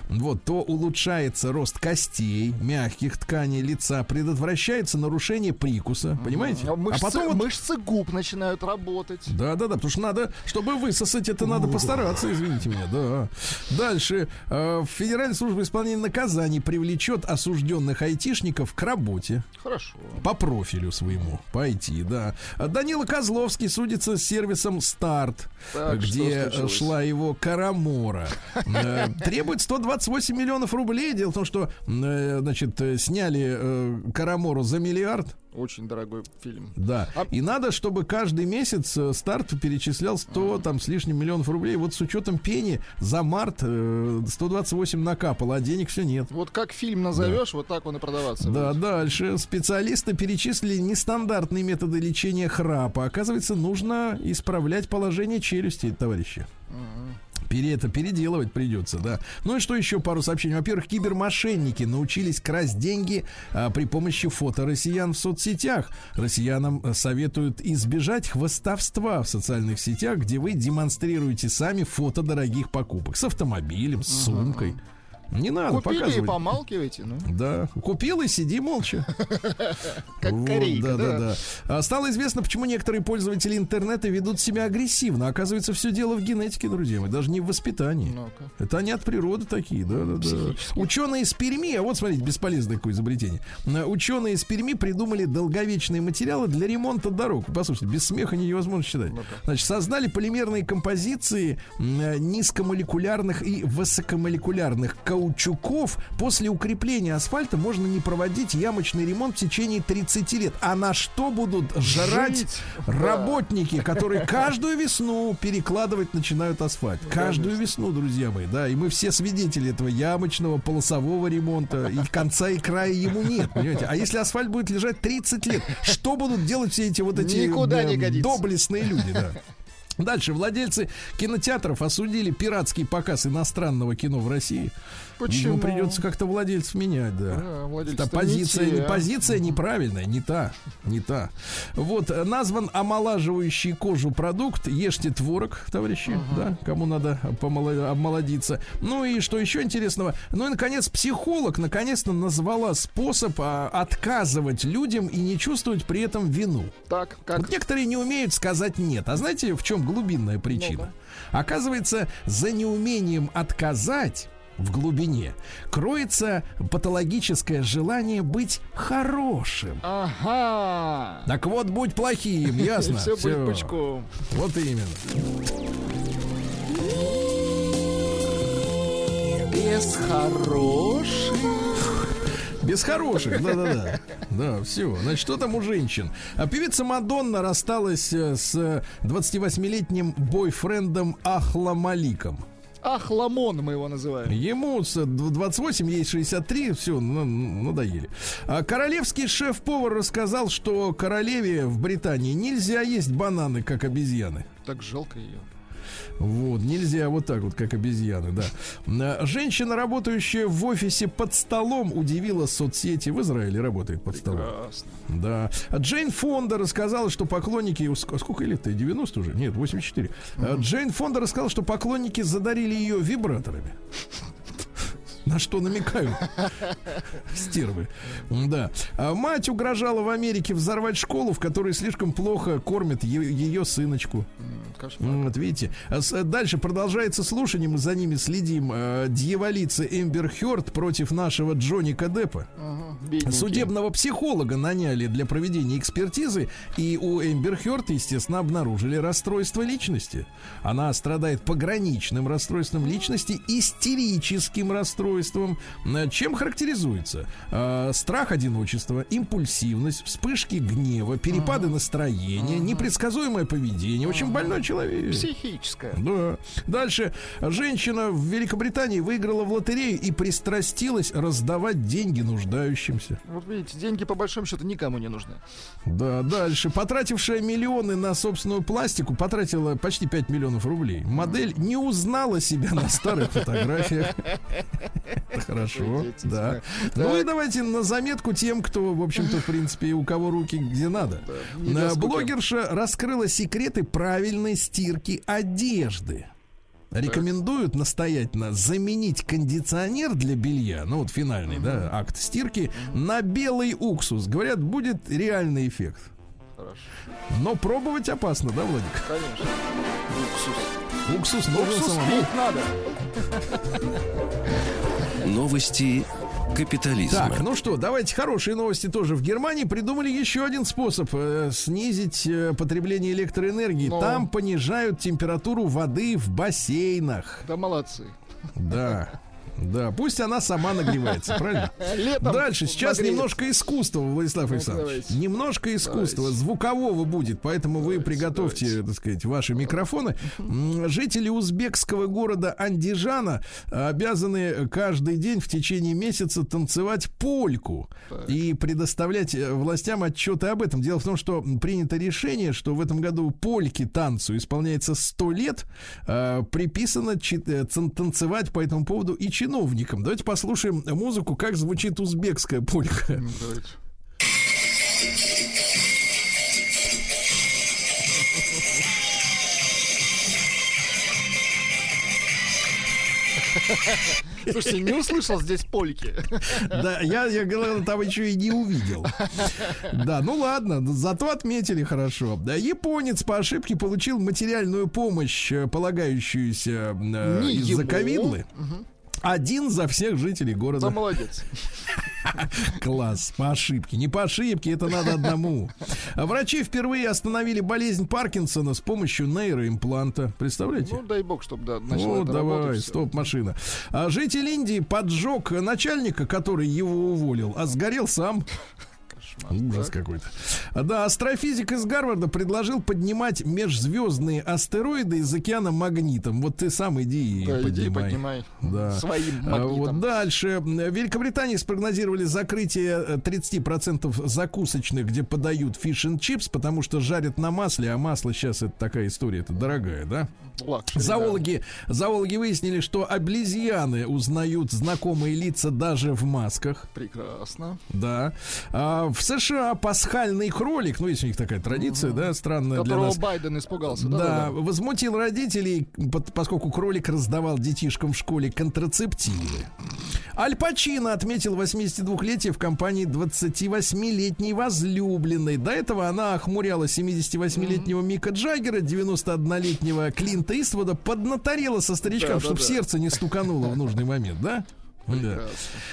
вот, то улучшается рост костей, мягких тканей лица, предотвращается нарушение прикуса, понимаете? А Мышцы, а потом вот мышцы губ начинают работать. да, да, да, потому что надо, чтобы высосать, это надо постараться, извините меня, да. Дальше. Э, Федеральная служба исполнения наказаний привлечет осужденных айтишников к работе Хорошо. по профилю своему, по IT, да. Данила Козловский судится с сервисом Старт, Так, где шла его Карамора. Э, Требует 128 миллионов рублей. Дело в том, что, э, значит, э, сняли э, Карамору за миллиард. Очень дорогой фильм. Да. А- И надо, чтобы каждый месяц старт перечислял 100 там с лишним миллионов рублей. Вот с учетом пени за март э, 128 накапало, а денег все нет. Вот как фильм назовешь, вот так он и продаваться Да, будет. дальше. Специалисты перечислили нестандартные методы лечения храпа. Оказывается, нужно исправлять положение челюсти, товарищи. Пере, это переделывать придется, да. Ну и что еще пару сообщений. Во-первых, кибермошенники научились красть деньги а, при помощи фото россиян в соцсетях. Россиянам э, советуют избежать хвостовства в социальных сетях, где вы демонстрируете сами фото дорогих покупок с автомобилем, с сумкой. Не надо Купили и показывать. помалкивайте, ну. Да, купил и сиди молча. Как корейка, да, да, да. А, Стало известно, почему некоторые пользователи интернета ведут себя агрессивно. Оказывается, все дело в генетике, друзья мои, даже не в воспитании. Это они от природы такие, да, да, да. Ученые из Перми, а вот смотрите, бесполезное такое изобретение. Ученые из Перми придумали долговечные материалы для ремонта дорог. Послушайте, без смеха невозможно считать. Значит, создали полимерные композиции низкомолекулярных и высокомолекулярных каучуков. После укрепления асфальта можно не проводить ямочный ремонт в течение 30 лет. А на что будут жрать Жить. работники, которые каждую весну перекладывать начинают асфальт? Каждую весну, друзья мои, да. И мы все свидетели этого ямочного полосового ремонта. И конца и края ему нет, понимаете? А если асфальт будет лежать 30 лет, что будут делать все эти вот эти Никуда не э, годится. доблестные люди, да? Дальше. Владельцы кинотеатров осудили пиратский показ иностранного кино в России. Почему? Видимо, придется как-то владельцев менять, да. Да, владельцы Это не позиция, те, не, а. позиция неправильная, не та, не та. Вот э, назван омолаживающий кожу продукт. Ешьте творог, товарищи, да, кому надо помоло- обмолодиться. Ну и что еще интересного? Ну и наконец психолог наконец-то назвала способ а, отказывать людям и не чувствовать при этом вину. Так, как? Вот некоторые не умеют сказать нет. А знаете, в чем глубинная причина? Оказывается, за неумением отказать в глубине кроется патологическое желание быть хорошим. Ага. Так вот, будь плохим, ясно? И все будет пучком. Вот именно. Без хороших. Без хороших, да-да-да. Да, все. Значит, что там у женщин? А певица Мадонна рассталась э, с 28-летним бойфрендом Ахламаликом. Ах, ламон мы его называем. Ему с 28, ей 63, все, надоели. А королевский шеф-повар рассказал, что королеве в Британии нельзя есть бананы, как обезьяны. Так жалко ее. Вот, нельзя вот так вот, как обезьяны, да. Э, Женщина, работающая в офисе под столом, удивила соцсети. В Израиле работает под столом. Прекрасно. Да. А Джейн Фонда рассказала, что поклонники... ск- Сколько лет-то? 90 уже? Нет, 84. А Джейн Фонда рассказала, что поклонники задарили ее вибраторами. На что намекают стервы. Да. А мать угрожала в Америке взорвать школу, в которой слишком плохо кормят ее сыночку. Кошмар. Вот видите. А Дальше продолжается слушание, мы за ними следим. А, Дьяволица Эмбер Хёрд против нашего Деппа. Ага, бедненький. Судебного психолога наняли для проведения экспертизы, и у Эмбер Хёрд, естественно, обнаружили расстройство личности. Она страдает пограничным расстройством личности, истерическим расстройством. Э, Чем характеризуется? Э, Страх одиночества, импульсивность, вспышки гнева, перепады настроения, непредсказуемое поведение. Очень больной человек. Психическое. Да. Дальше. Женщина в Великобритании выиграла в лотерею и пристрастилась раздавать деньги нуждающимся. Вот видите, деньги по большому счету никому не нужны. Да, дальше. Потратившая миллионы на собственную пластику, потратила почти 5 миллионов рублей. Модель не узнала себя на старых фотографиях. Хорошо, да. Ну и давайте на заметку тем, кто, в общем-то, в принципе, у кого руки где надо. Блогерша раскрыла секреты правильной стирки одежды. Рекомендуют настоятельно заменить кондиционер для белья, ну вот финальный, да, акт стирки, на белый уксус. Говорят, будет реальный эффект. Хорошо. Но пробовать опасно, да, Владик? Конечно. Уксус. Уксус нужен Уксус самому. надо. Новости капитализма. Так, ну что, давайте хорошие новости тоже. В Германии придумали еще один способ э, снизить э, потребление электроэнергии. Ну. Там понижают температуру воды в бассейнах. Да молодцы. Да. Да, пусть она сама нагревается, правильно? Летом Дальше, сейчас нагреется. немножко искусства, Владислав Ну, Александрович. давайте. Немножко искусства, Давайте. звукового будет, поэтому вы Давайте, приготовьте, давайте. так сказать, ваши микрофоны. Жители узбекского города Андижана обязаны каждый день в течение месяца танцевать польку Так. и предоставлять э, властям отчеты об этом. Дело в том, что принято решение, что в этом году польки танцу исполняется 100 лет, э, приписано э, танцевать по этому поводу и чиновникам. Давайте послушаем музыку, как звучит узбекская полька. Давайте. Слушайте, не услышал здесь польки. Да, я, я говорил, там еще и не увидел. Да, ну ладно, зато отметили хорошо. Да, японец по ошибке получил материальную помощь, э, полагающуюся э, из-за ковидлы. Один за всех жителей Да города. молодец. Класс, по ошибке. Не по ошибке, это надо одному. Врачи впервые остановили болезнь Паркинсона с помощью нейроимпланта. Представляете? Ну, дай бог, чтобы да, начало Вот, это давай, стоп, машина. А житель Индии поджег начальника, который его уволил, а сгорел сам. Кошмар. Ужас Так. какой-то. Да, астрофизик из Гарварда предложил поднимать межзвездные астероиды из океана магнитом. Вот ты сам иди и Да, иди поднимай. поднимай. Да. Своим А магнитом. Вот дальше. В Великобритании спрогнозировали закрытие э, 30% закусочных, где подают фиш and чипс, потому что жарят на масле, а масло сейчас это такая история, это дорогая, да? Luxury, да. Зоологи, зоологи выяснили, что обезьяны узнают знакомые лица даже в масках. Прекрасно. Да. А в США пасхальный кролик, ну, есть у них такая традиция, да, странная для Которого нас. Байден испугался. Да, Да, да, да. возмутил родителей, поскольку кролик раздавал детишкам в школе контрацептивы. Аль Пачино отметил 82-летие в компании 28-летней возлюбленной. До этого она охмуряла 78-летнего Мика Джаггера, 91-летнего Клинта Иствуда, поднаторела со старичком, Да, да, чтобы да. сердце не стукануло в нужный момент, да? Да.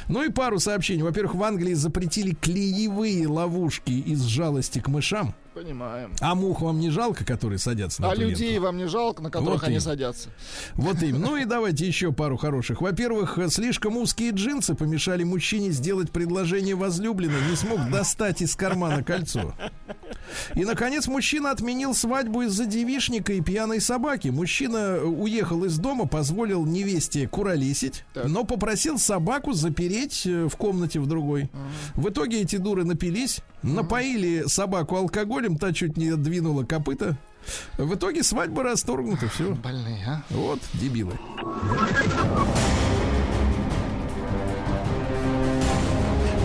Ну и пару сообщений. Во-первых, в Англии запретили клеевые ловушки из жалости к мышам. Понимаем. А мух вам не жалко, которые садятся на А ленту? людей вам не жалко, на которых Вот они именно. садятся? Вот им. Ну и давайте еще пару хороших. Во-первых, слишком узкие джинсы помешали мужчине сделать предложение возлюбленной, не смог достать из кармана кольцо. И, наконец, мужчина отменил свадьбу из-за девишника и пьяной собаки. Мужчина э, уехал из дома, позволил невесте куролесить, Так. но попросил собаку запереть э, в комнате в другой. В итоге эти дуры напились, напоили собаку алкоголем, та чуть не двинула копыта. В итоге свадьба расторгнута, все. Больные, а? Вот, дебилы.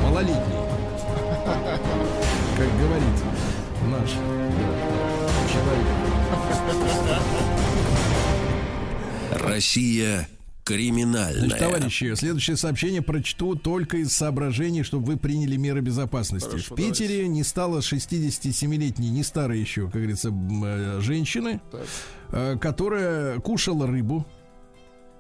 Малолетние. Как говорит наш человек. Россия криминальная. Значит, товарищи, следующее сообщение прочту только из соображений, чтобы вы приняли меры безопасности. Хорошо, в Питере не стало 67-летней, не старой еще, как говорится, э, женщины, Так. э, которая кушала рыбу,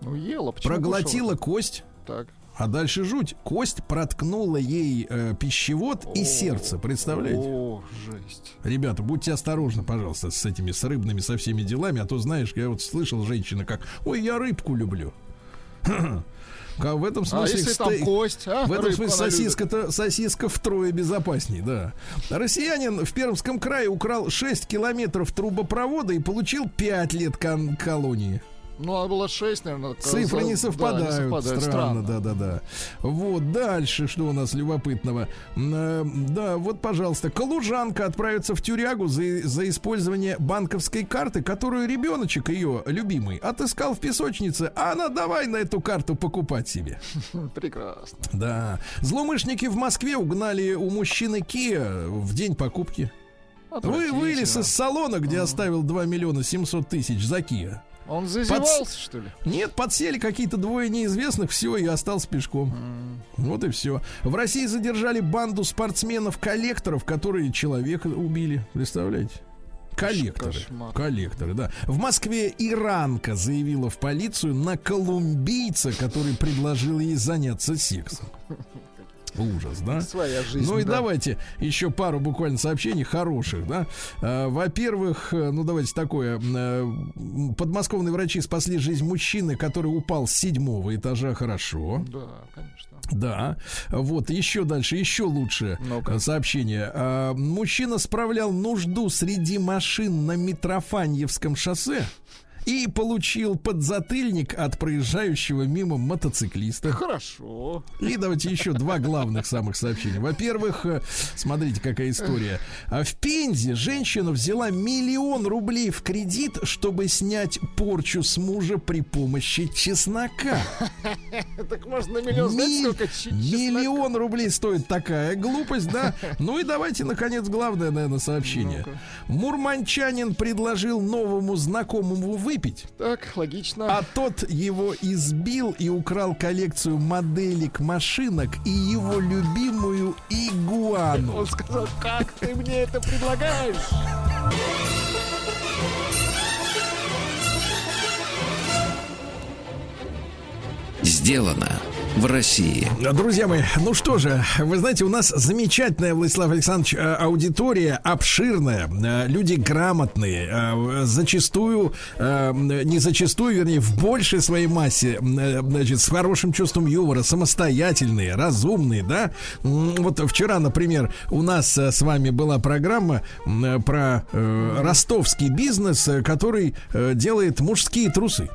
Ну, ела, проглотила кость, кушала? Так. а дальше жуть. Кость проткнула ей э, пищевод и О, сердце, представляете? О, жесть. Ребята, будьте осторожны, пожалуйста, с этими, с рыбными, со всеми делами, а то, знаешь, я вот слышал женщина как, ой, я рыбку люблю. Ка- В этом А смысле если там кость, а? в этом Рыбку смысле сосиска-то сосиска втрое безопасней, да. Россиянин в Пермском крае украл 6 километров трубопровода и получил 5 лет кон- колонии. Ну, а было 6, наверное. Цифры за- не да, совпадают. совпадают. Странно, да, да, да. Вот дальше, что у нас любопытного. Э, Да, вот, пожалуйста, Калужанка отправится в тюрягу за, за использование банковской карты, которую ребеночек ее любимый отыскал в песочнице, а она давай на эту карту покупать себе. Прекрасно. Да. Злоумышленники в Москве угнали у мужчины Kia в день покупки. Вы вылез из салона, где оставил 2 миллиона 700 тысяч за Kia. Он зазевался, что ли? Нет, подсели какие-то двое неизвестных, все, и остался пешком. Вот и все. В России задержали банду спортсменов-коллекторов, которые человека убили. Представляете? Коллекторы. Кошмар. Коллекторы, да. В Москве иранка заявила в полицию на колумбийца, который предложил ей заняться сексом. Ужас, да? Своя жизнь. Ну и да. давайте еще пару буквально сообщений хороших, да. А, Во-первых, э, ну давайте такое. э, Подмосковные врачи спасли жизнь мужчины, который упал с седьмого этажа. Хорошо. Да, конечно. Да. Вот, еще дальше, еще лучше э, сообщение. А, Мужчина справлял нужду среди машин на Митрофаньевском шоссе и получил подзатыльник от проезжающего мимо мотоциклиста. Хорошо. И давайте еще два главных самых сообщения. Во-первых, э, смотрите, какая история. А В Пензе женщина взяла миллион рублей в кредит, чтобы снять порчу с мужа при помощи чеснока. Так можно миллион, сколько? Миллион рублей стоит такая глупость, да? Ну и давайте, наконец, главное, наверное, сообщение. Мурманчанин предложил новому знакомому выпить, Так, логично. а тот его избил и украл коллекцию моделек машинок и его любимую игуану. Он сказал, как ты мне это предлагаешь? Сделано в России. Друзья мои, ну что же, вы знаете, у нас замечательная, Владислав Александрович, э, аудитория, обширная, э, люди грамотные, э, зачастую, не зачастую, вернее, в большей своей массе, значит, с хорошим чувством юмора, самостоятельные, разумные, да. Вот вчера, например, у нас с вами была программа про ростовский бизнес, который делает мужские трусы.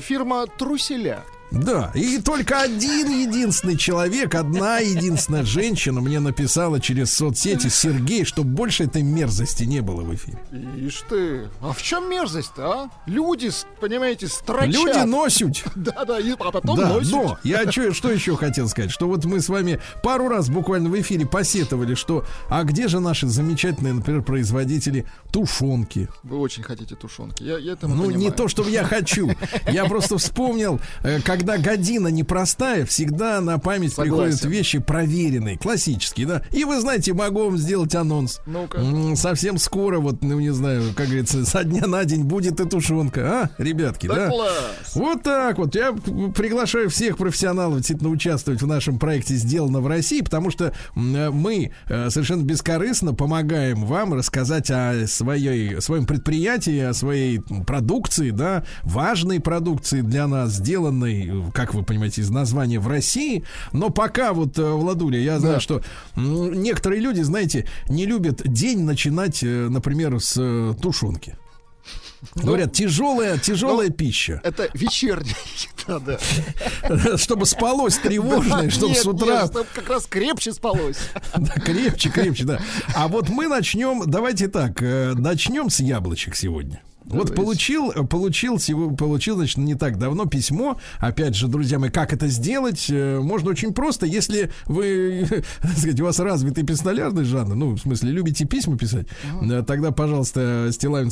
Фирма Труселя. Да, и только один единственный человек, одна единственная женщина мне написала через соцсети Сергей, чтобы больше этой мерзости не было в эфире. Ишь ты. А в чем мерзость-то, а? Люди, понимаете, строчат. Люди носят. Да-да, а потом Да, носят. но я чё- что еще хотел сказать, что вот мы с вами пару раз буквально в эфире посетовали, что а где же наши замечательные, например, производители тушенки? Вы очень хотите тушенки. Я, я это Ну, не то, чтобы я хочу. Я просто вспомнил, э, когда година непростая, всегда на память Согласен. приходят вещи проверенные, классические, да. И вы знаете, могу вам сделать анонс. Ну-ка. М, Совсем скоро, вот, ну, не знаю, как говорится, со дня на день будет и тушенка, а, ребятки, Да да? класс. Вот так вот. Я приглашаю всех профессионалов действительно участвовать в нашем проекте «Сделано в России», потому что м, мы э, совершенно бескорыстно помогаем вам рассказать о своей, своем предприятии, о своей продукции, да, важной продукции для нас, сделанной, э, как вы понимаете, из названия в России. Но пока вот, э, Владуля, я знаю, Да. что некоторые люди, знаете, не любят день начинать, э, например, с э, тушенки. Говорят, тяжелая, тяжелая пища. Это вечерняя еда, да. Чтобы спалось тревожно, и чтобы с утра нет, чтоб как раз крепче спалось. Крепче, крепче, да. А вот мы начнем, давайте так, э, начнем с яблочек сегодня. Вот Давайте. получил, получил, получил, значит, не так давно письмо. Опять же, друзья мои, как это сделать? Э, Можно очень просто, если вы, так сказать, у вас развитый пистолярный жанр, ну, в смысле, любите письма писать, э, тогда, пожалуйста, стилавин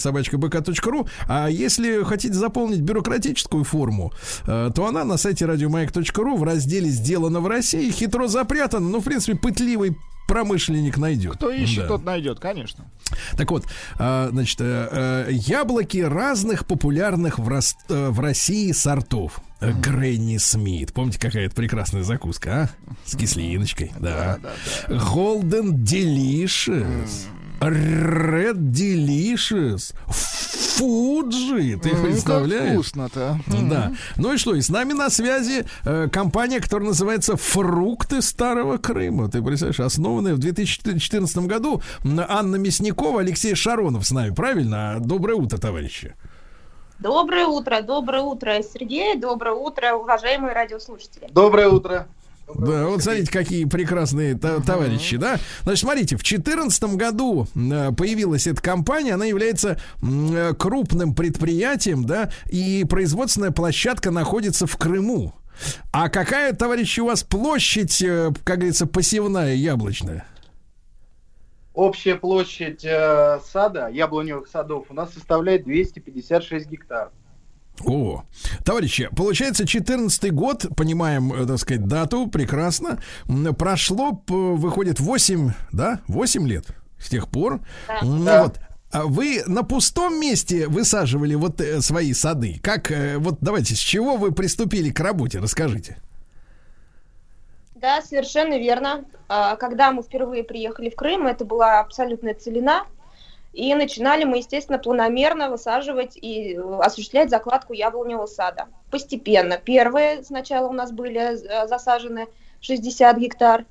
А если хотите заполнить бюрократическую форму, э, то она на сайте радиомаяк.ру в разделе «Сделано в России» хитро запрятана. Ну, в принципе, пытливый промышленник найдет. Кто ищет, Да. тот найдет, конечно. Так вот, а, значит, э, э, яблоки разных популярных в, Рос- э, в России сортов. Гренни Смит. Помните, какая это прекрасная закуска, а? С кислиночкой, да. Golden Delicious. Red Delicious. Fuji. Ты как представляешь? вкусно-то. Да. Ну и что? И с нами на связи э, компания, которая называется «Фрукты Старого Крыма». Ты представляешь, основанная в 2014 году Анна Мясникова, Алексей Шаронов с нами, правильно? Доброе утро, товарищи. Доброе утро, доброе утро, Сергей, доброе утро, уважаемые радиослушатели. Доброе утро. Да, вот смотрите, какие прекрасные то- товарищи, да. Значит, смотрите, в 2014 году э, появилась эта компания, она является э, крупным предприятием, да, и производственная площадка находится в Крыму. А какая, товарищи, у вас площадь, э, как говорится, посевная яблочная? Общая площадь э, сада, яблоневых садов, у нас составляет 256 гектар. О, товарищи, получается 14 год, понимаем, э, так сказать, дату, прекрасно. Прошло, выходит, 8, да, 8 лет с тех пор. Да. Ну Да. вот, а вы на пустом месте высаживали вот э, свои сады? Как, э, вот давайте, с чего вы приступили к работе, расскажите. Да, совершенно верно. А, Когда мы впервые приехали в Крым, это была абсолютная целина. И начинали мы, естественно, планомерно высаживать и э, осуществлять закладку яблоневого сада. Постепенно. Первые сначала у нас были э, засажены 60 гектар.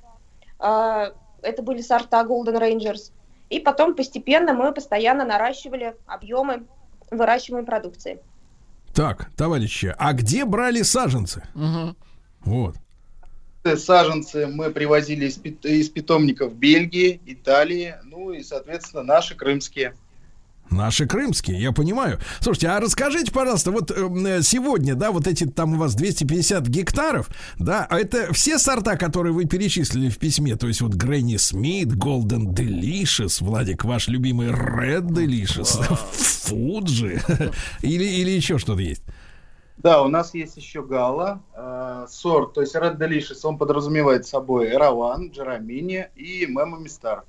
А, Это были сорта Golden Rangers. И потом постепенно мы постоянно наращивали объемы выращиваемой продукции. Так, товарищи, а где брали саженцы? Мгм. Вот. Э, Саженцы мы привозили из, пит- из питомников Бельгии, Италии, ну и, соответственно, наши крымские. Наши крымские, я понимаю. Слушайте, а расскажите, пожалуйста, вот эм, э, сегодня, да, вот эти там у вас 250 гектаров, да, а это все сорта, которые вы перечислили в письме, то есть вот Гренни Смит, Golden Delicious, Владик, ваш любимый Red Delicious, Фуджи, или, или еще что-то есть? Да, у нас есть еще гала, э, сорт, то есть Red Delicious, он подразумевает собой Эраван, Джерамини и Мемо Мистар.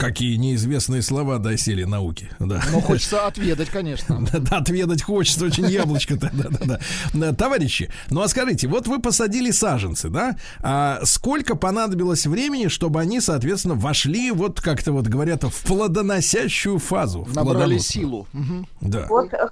Какие неизвестные слова досели науки, да. Но хочется отведать, конечно. Да, да, отведать хочется очень яблочко-то. Да, да, да. Да, Товарищи, ну а скажите, вот вы посадили саженцы, да? А сколько понадобилось времени, чтобы они, соответственно, вошли, вот как-то вот говорят, в плодоносящую фазу? в Набрали силу. Мгм. Да. Вот э,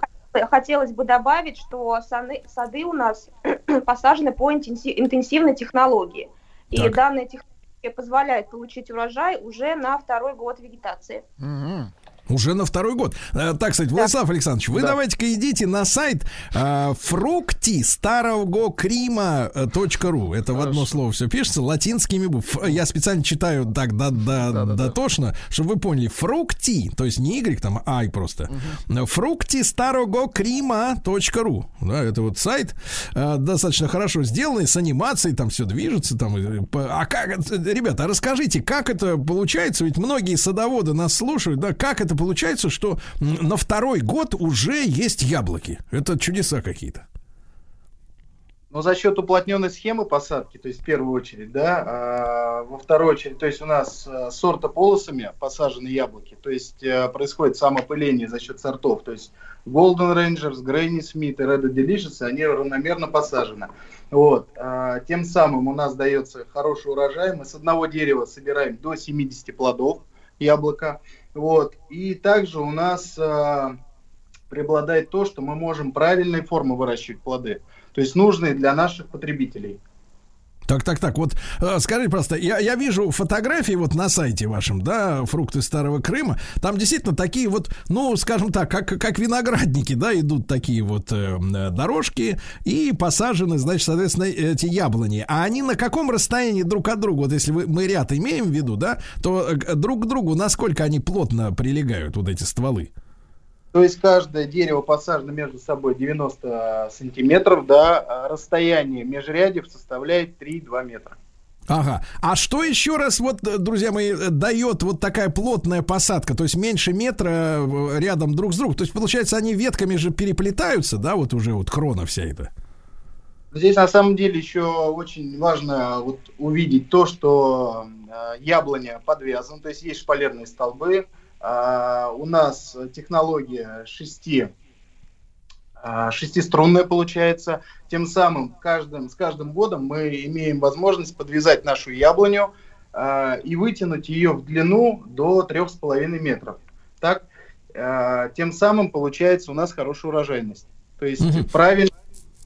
хотелось бы добавить, что саны- сады у нас посажены по интенси- интенсивной технологии. И Так. данная технология позволяет получить урожай уже на второй год вегетации. Мгм. Уже на второй год. Э, Так, кстати, Владислав Александрович, вы Да. давайте-ка идите на сайт э, фрукти старого крима.ру. Это в одно слово все пишется латинскими буквами. Я специально читаю так да, да, Да-да-да. дотошно, чтобы вы поняли. Фрукти, то есть не Y, там, а просто. Фрукти старого крима.ру. Да, это вот сайт э, достаточно хорошо сделанный, с анимацией, там все движется. Там, а как, ребята, а расскажите, как это получается? Ведь многие садоводы нас слушают, да, как это получается, что на второй год уже есть яблоки? Это чудеса какие-то. Но за счет уплотненной схемы посадки, то есть в первую очередь, да, а во вторую очередь, то есть у нас а, сортополосами посажены яблоки, то есть а, происходит самопыление за счет сортов, то есть Golden Rangers, Granny Smith и Red Delicious, они равномерно посажены. Вот. а, Тем самым у нас дается хороший урожай, мы с одного дерева собираем до 70 плодов яблока, вот. И также у нас а, преобладает то, что мы можем правильной формы выращивать плоды то есть нужные для наших потребителей. Так, так, так. Вот э, скажите просто, я, я вижу фотографии вот на сайте вашем, да, фрукты Старого Крыма. Там действительно такие вот, ну, скажем так, как, как виноградники, да, идут такие вот э, э, дорожки и посажены, значит, соответственно, эти яблони. А они на каком расстоянии друг от друга? Вот если вы, мы ряд имеем в виду, да, то э, друг к другу насколько они плотно прилегают, вот эти стволы? То есть каждое дерево посажено между собой 90 сантиметров, да, а расстояние межрядев составляет 3-2 метра. Ага. А что еще раз, вот, друзья мои, дает вот такая плотная посадка, то есть меньше метра э, рядом друг с другом? То есть, получается, они ветками же переплетаются, да, вот уже вот крона вся эта? Здесь на самом деле еще очень важно вот увидеть то, что э, яблоня подвязана, то есть есть шпалерные столбы. А, у нас технология шести, а, шестиструнная получается. Тем самым каждым, с каждым годом мы имеем возможность подвязать нашу яблоню а, и вытянуть ее в длину до трех с половиной метров. Так, тем самым получается у нас хорошая урожайность. То есть Мгм. правильный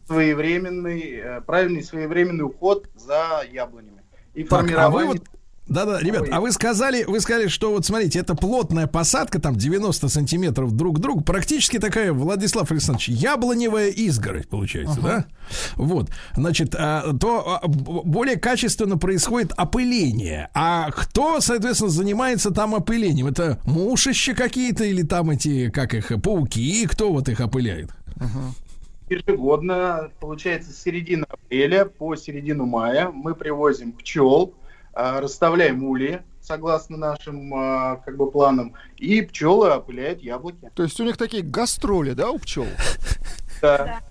своевременный, э, правильный своевременный уход за яблонями. И Так, а вы формирование... вот да-да, ребят, Ой. а вы сказали, вы сказали, что вот смотрите, это плотная посадка, там 90 сантиметров друг к другу, практически такая, Владислав Александрович, яблоневая изгородь получается, да? Вот, значит, а, то а, более качественно происходит опыление. А кто, соответственно, занимается там опылением? Это мушище какие-то или там эти, как их, пауки? Кто вот их опыляет? ежегодно, получается, с середины апреля по середину мая мы привозим пчел, расставляем ульи, согласно нашим а, как бы планам, и пчелы опыляют яблоки. То есть у них такие гастроли, да, у пчел? Да.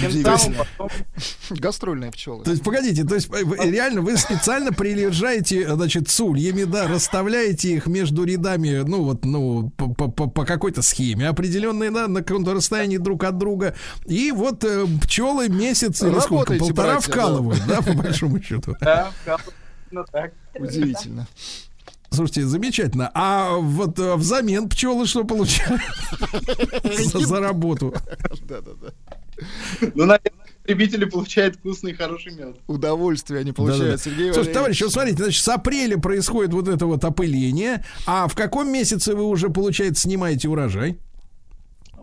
Тем самым потом Гастрольные пчелы. То есть, погодите, то есть э, вы- реально вы специально приезжаете, значит, с ульями, да, расставляете их между рядами, ну вот, ну, по, по- по- какой-то схеме определенной, да, на каком-то расстоянии друг от друга. И вот э, пчелы месяц или сколько, полтора братья, да. вкалывают, да, по большому счету. да, именно так. Удивительно. Слушайте, замечательно. А вот э, взамен пчелы что получают за, за работу? Да-да-да. Ну, наверное, потребители получают вкусный и хороший мед. Удовольствие они получают, Сергей Слушайте, Валерьевич. товарищи, вот смотрите, значит, с апреля происходит вот это вот опыление, а в каком месяце вы уже, получается, снимаете урожай?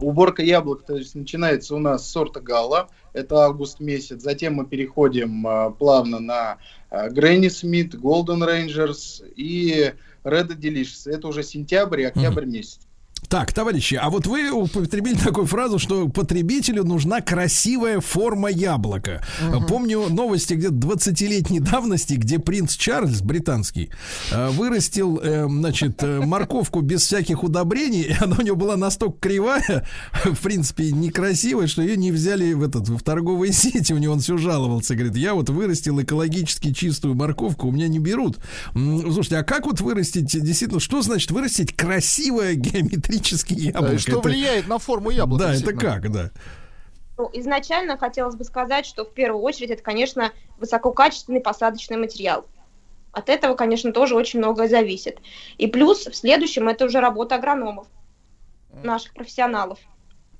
Уборка яблок то есть, начинается у нас с сорта Гала, это август месяц. Затем мы переходим а, плавно на Грэнни Смит, Голден Рейнджерс и Red Delicious. Это уже сентябрь и октябрь месяц. Так, товарищи, а вот вы употребили такую фразу, что потребителю нужна красивая форма яблока. Помню новости где-то 20-летней давности, где принц Чарльз, британский, э, вырастил, э, значит, э, морковку без всяких удобрений, и она у него была настолько кривая, в принципе, некрасивая, что ее не взяли в, этот, в торговые сети. У него он все жаловался, говорит, я вот вырастил экологически чистую морковку, у меня не берут. Слушайте, а как вот вырастить, действительно, что значит вырастить красивое геометрическое Да, яблоко? и что Это- влияет на форму яблока? Да, это как, да. Ну, изначально хотелось бы сказать, что в первую очередь это, конечно, высококачественный посадочный материал. От этого, конечно, тоже очень многое зависит. И плюс в следующем это уже работа агрономов, наших профессионалов.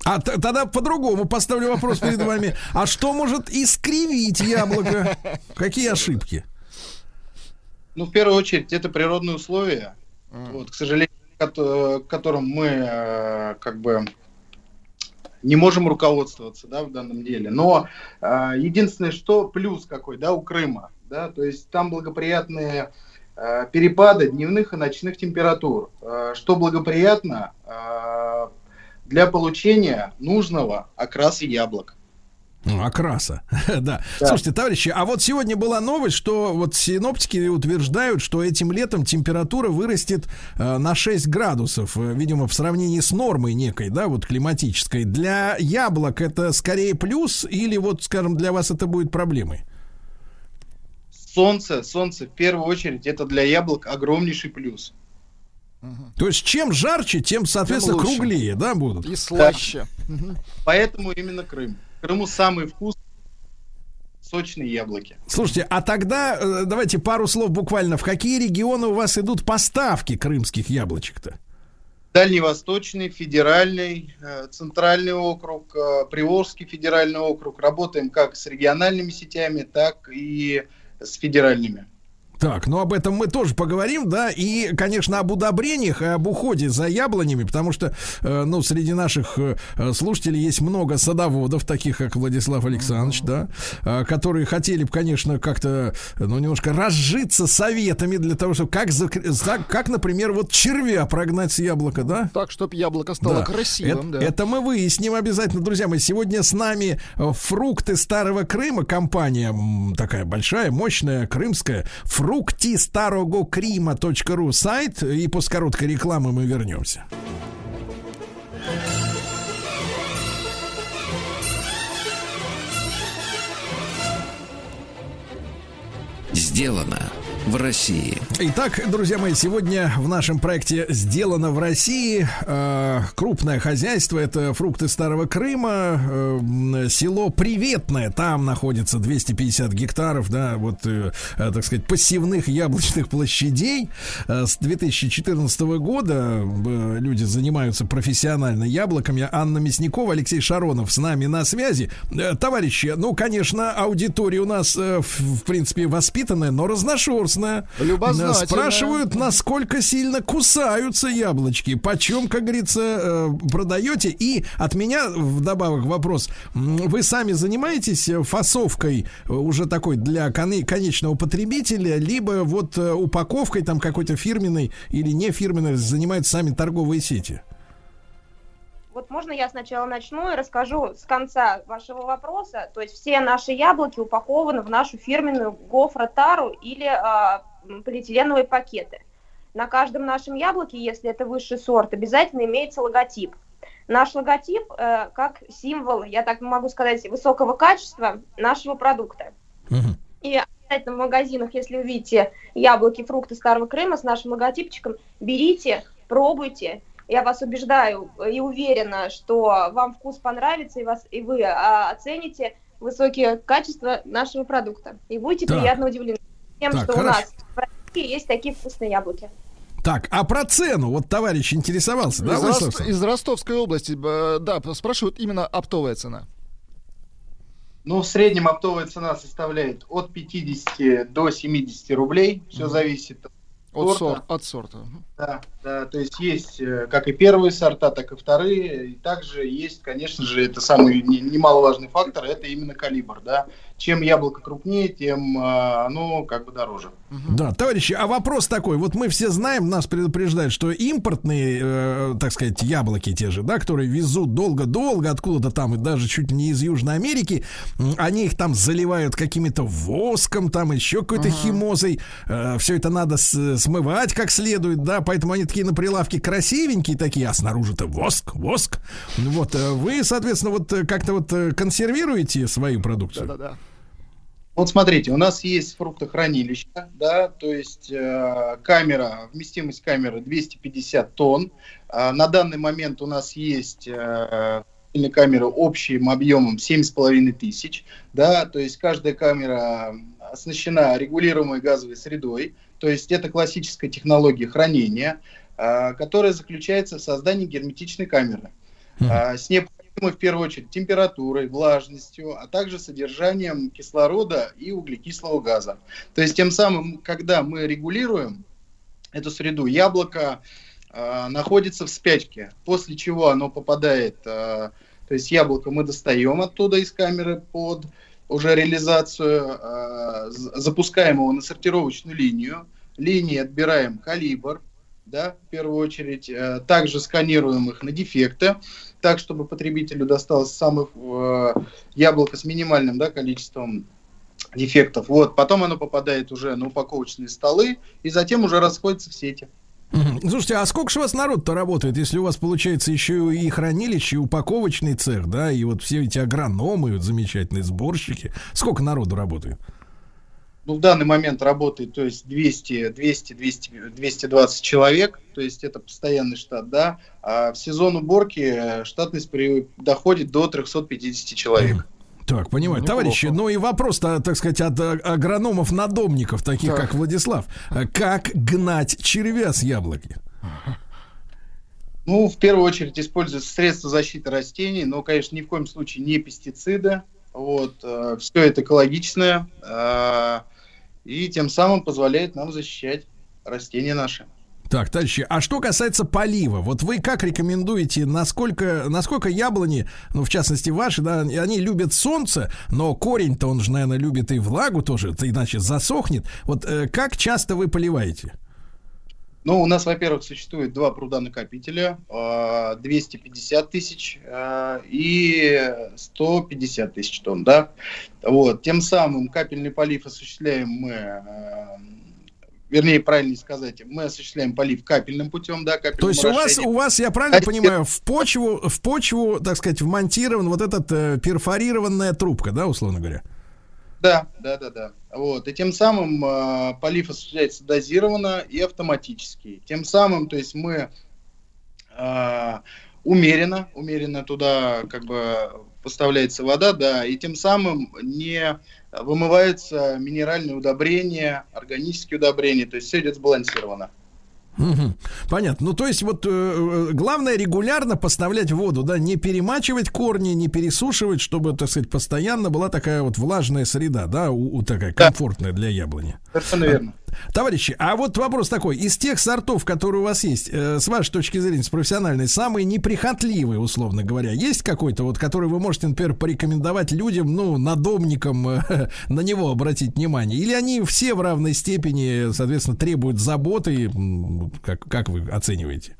А т- тогда по-другому поставлю вопрос перед вами. А что может искривить яблоко? Какие ошибки? Ну, в первую очередь, это природные условия, вот, к сожалению, кото- которым мы э, как бы не можем руководствоваться, да, в данном деле. Но э, единственное, что плюс какой, да, у Крыма, да, то есть там благоприятные э, перепады дневных и ночных температур, э, что благоприятно э, для получения нужного окраса яблок. Ну, окраса. да. Да. Слушайте, товарищи, а вот сегодня была новость, что вот синоптики утверждают, что этим летом температура вырастет э, на 6 градусов, э, видимо, в сравнении с нормой некой, да, вот климатической. Для яблок это скорее плюс или вот, скажем, для вас это будет проблемой? Солнце, солнце в первую очередь это для яблок огромнейший плюс. То есть чем жарче, тем, соответственно, лучше. круглее, да, будут? И слаще. Поэтому именно Крым. Крыму самый вкусный сочные яблоки. Слушайте, а тогда э, давайте пару слов буквально. В какие регионы у вас идут поставки крымских яблочек-то? Дальневосточный, федеральный, э, центральный округ, э, Приволжский федеральный округ. Работаем как с региональными сетями, так и с федеральными. Так, ну об этом мы тоже поговорим, да, и, конечно, об удобрениях и об уходе за яблонями, потому что, э, ну, среди наших э, слушателей есть много садоводов, таких как Владислав Александрович, да, э, которые хотели бы, конечно, как-то, ну, немножко разжиться советами для того, чтобы как, зак- за- как например, вот червя прогнать с яблока, да? Так, чтобы яблоко стало Да. красивым, это, да. это мы выясним обязательно, друзья мои. Сегодня с нами э, фрукты Старого Крыма, компания такая большая, мощная, крымская. Фрукти старого сайт. И после короткой рекламы мы вернемся. Сделано в России. Итак, друзья мои, сегодня в нашем проекте «Сделано в России» э, крупное хозяйство. Это фрукты Старого Крыма, э, село Приветное. Там находится 250 гектаров, да, вот, э, э, так сказать, посевных яблочных площадей. Э, с 2014 года э, люди занимаются профессионально яблоками. Анна Мясникова, Алексей Шаронов с нами на связи. Э, товарищи, ну, конечно, аудитория у нас, э, в, в принципе, воспитанная, но разношерстная. Любознательная. Э, Спрашивают, насколько сильно кусаются яблочки. Почем, как говорится, э, продаете? И от меня вдобавок вопрос. Вы сами занимаетесь фасовкой э, уже такой для коне- конечного потребителя, либо вот э, упаковкой там какой-то фирменной или не фирменной занимаются сами торговые сети? Вот можно я сначала начну и расскажу с конца вашего вопроса. То есть все наши яблоки упакованы в нашу фирменную гофротару или а, полиэтиленовые пакеты. На каждом нашем яблоке, если это высший сорт, обязательно имеется логотип. Наш логотип э, как символ, я так могу сказать, высокого качества нашего продукта. И обязательно в магазинах, если увидите яблоки, фрукты Старого Крыма с нашим логотипчиком, берите, пробуйте. Я вас убеждаю и уверена, что вам вкус понравится, и, вас, и вы а, оцените высокие качества нашего продукта. И будете Так. приятно удивлены тем, Так, что хорошо. у нас в России есть такие вкусные яблоки. Так, а про цену? Вот товарищ интересовался, да, из, Рост- из Ростовской области, э, да, спрашивают именно оптовая цена. Ну, в среднем оптовая цена составляет от 50 до 70 рублей. Все зависит от От, Сорта. сор- от сорта. Да, да, то есть есть э, как и первые сорта, так и вторые. И также есть, конечно же, это самый не- немаловажный фактор, это именно калибр, да. Чем яблоко крупнее, тем э, оно как бы дороже. Да, товарищи, а вопрос такой. Вот мы все знаем, нас предупреждают, что импортные, э, так сказать, яблоки те же, да, которые везут долго-долго откуда-то там, и даже чуть не из Южной Америки, они их там заливают какими-то воском, там еще какой-то химозой. все это надо с- смывать как следует, да, поэтому они такие на прилавке красивенькие такие, а снаружи-то воск, воск. Вот, э, вы, соответственно, вот э, как-то вот э, консервируете свою продукцию? Да-да-да. Вот смотрите, у нас есть фруктохранилище, да, то есть э, камера, вместимость камеры 250 тонн. А на данный момент у нас есть э, камеры общим объемом 7,5 тысяч, да, то есть каждая камера оснащена регулируемой газовой средой, то есть это классическая технология хранения, э, которая заключается в создании герметичной камеры а, с необходимой в первую очередь температурой, влажностью, а также содержанием кислорода и углекислого газа. То есть тем самым, когда мы регулируем эту среду, яблоко а, находится в спячке, после чего оно попадает, а, то есть яблоко мы достаем оттуда из камеры под уже реализацию, з- запускаем на сортировочную линию, линии отбираем калибр, да, в первую очередь, э, также сканируем их на дефекты, так, чтобы потребителю досталось самых э, яблоко с минимальным да, количеством дефектов. Вот. Потом оно попадает уже на упаковочные столы и затем уже расходится в сети. Слушайте, а сколько же у вас народ-то работает, если у вас получается еще и хранилище, и упаковочный цех, да, и вот все эти агрономы, вот замечательные сборщики. Сколько народу работает? Ну, в данный момент работает, то есть 200, 200, 200, 220 человек, то есть это постоянный штат, да. А в сезон уборки штатность доходит до 350 человек. Так, понимаю. Неплохо. Товарищи, ну и вопрос-то, так сказать, от а, агрономов-надомников, таких Так. как Владислав. А Как гнать червя с яблоки? Ну, в первую очередь используются средства защиты растений, но, конечно, ни в коем случае не пестициды. Вот, все это экологичное. э, и тем самым позволяет нам защищать растения наши. Так, товарищи, а что касается полива, вот вы как рекомендуете, насколько, насколько яблони, ну, в частности, ваши, да, они любят солнце, но корень-то он же, наверное, любит и влагу тоже, иначе засохнет. Вот э, как часто вы поливаете? Ну, у нас, во-первых, существует два пруда накопителя, э, 250 тысяч э, и 150 тысяч тонн, да. Вот, тем самым капельный полив осуществляем мы, э, вернее, правильнее сказать, мы осуществляем полив капельным путем, да, капельным То есть у вас, у вас, я правильно А понимаю, в почву, в почву, так сказать, вмонтирован вот этот э, перфорированная трубка, да, условно говоря? Да, да, да, да. Вот. И тем самым э, полив осуществляется дозированно и автоматически. Тем самым, то есть мы э, умеренно, умеренно туда как бы поставляется вода, да, и тем самым не вымываются минеральные удобрения, органические удобрения, то есть все идет сбалансировано. Понятно. Ну, то есть, вот э, э, главное регулярно поставлять воду, да, не перемачивать корни, не пересушивать, чтобы, так сказать, постоянно была такая вот влажная среда, да, у, у такая Да. комфортная для яблони. Совершенно верно. Товарищи, а вот вопрос такой: из тех сортов, которые у вас есть, э, с вашей точки зрения, с профессиональной, самые неприхотливые, условно говоря, есть какой-то вот, который вы можете, например, порекомендовать людям, ну, надомникам, э, на него обратить внимание? Или они все в равной степени, соответственно, требуют заботы? Как, как вы оцениваете?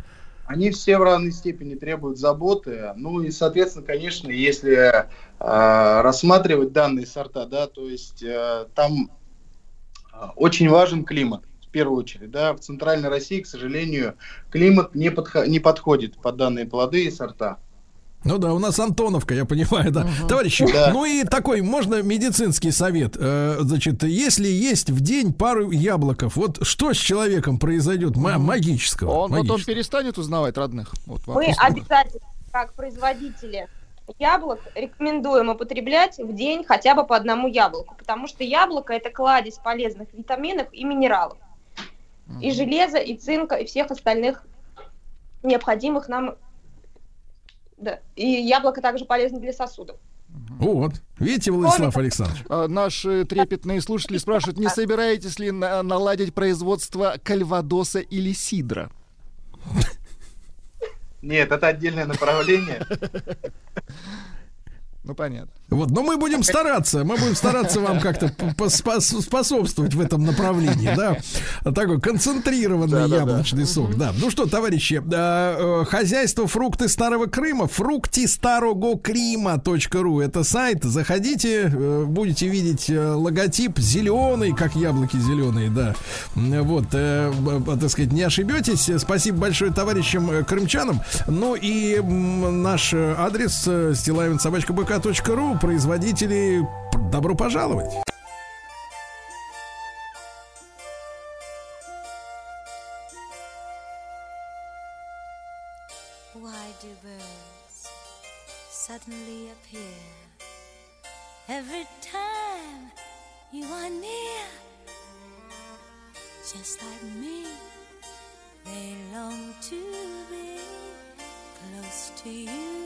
Они все в равной степени требуют заботы. Ну и, соответственно, конечно, если э, рассматривать данные сорта, да, то есть э, там очень важен климат. В первую очередь, да, в центральной России, к сожалению, климат не, подхо- не подходит под данные плоды и сорта. Ну да, у нас Антоновка, я понимаю, да. Товарищи, Да. ну и такой, можно медицинский совет. Э, значит, если есть в день пару яблоков, вот что с человеком произойдет ма- магического? Он потом магического? перестанет узнавать родных. Вот Мы обязательно, как производители яблок, рекомендуем употреблять в день хотя бы по одному яблоку, потому что яблоко это кладезь полезных витаминов и минералов, и железа, и цинка, и всех остальных необходимых нам. Да. И яблоко также полезно для сосудов. Вот. Видите, Владислав Александрович? А, Наши трепетные слушатели спрашивают, не собираетесь ли на- наладить производство кальвадоса или сидра? Нет, это отдельное направление. Ну, понятно. Вот, но мы будем стараться, мы будем стараться вам как-то способствовать в этом направлении, да. Такой концентрированный Да-да-да. яблочный сок, да. Ну что, товарищи, э, э, хозяйство фрукты Старого Крыма, фруктистарогокрима.ру, это сайт, заходите, э, будете видеть логотип зеленый, как яблоки зеленые, да. Вот, так сказать, не ошибетесь. Спасибо большое товарищам крымчанам. Ну и наш адрес стилавинсобачкабк.ру, производители, п- добро пожаловать. Why do birds suddenly appear every time you are near? Just like me, they long to be close to you.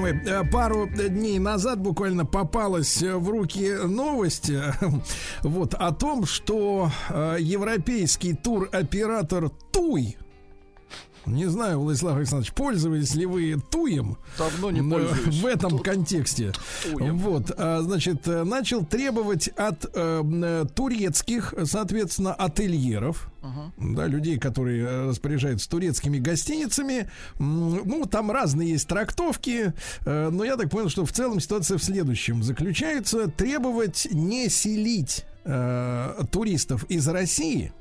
Мои, э, пару дней назад буквально попалась э, в руки новость э, вот, о том, что э, европейский туроператор Туй не знаю, Владислав Александрович, пользовались ли вы туем? Давно не э, пользуюсь. В этом Тут контексте. туем. Вот, значит, э, начал требовать от э, турецких, соответственно, ательеров, да, людей, которые э, распоряжаются турецкими гостиницами. Ну, там разные есть трактовки, э, но я так понял, что в целом ситуация в следующем. Заключается: требовать не селить э, туристов из России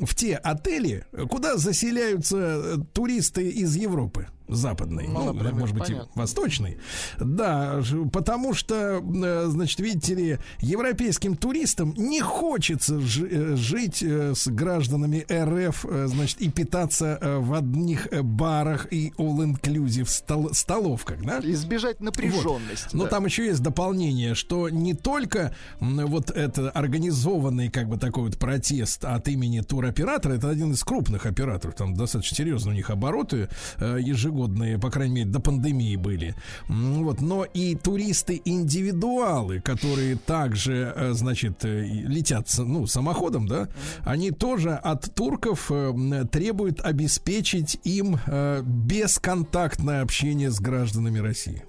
в те отели, куда заселяются э, туристы из Европы западной, Ну, ну, может быть, и понятно. восточной. Да, ж- потому что, э, значит, видите ли, европейским туристам не хочется э, жить э, с гражданами РФ, значит, и питаться в одних барах и all-inclusive стол- столовках, да? Избежать напряженности. Но да. там еще есть дополнение, что не только вот это организованный как бы такой вот протест от имени туроператора, это один из крупных операторов, там достаточно серьезно у них обороты э, ежегодные, по крайней мере, до пандемии были. Вот, но и туристы-индивидуалы, которые также, э, значит, э, летят ну, самоходом, да, они тоже от турков э, требуют обеспечить им бесконтактное общение с гражданами России.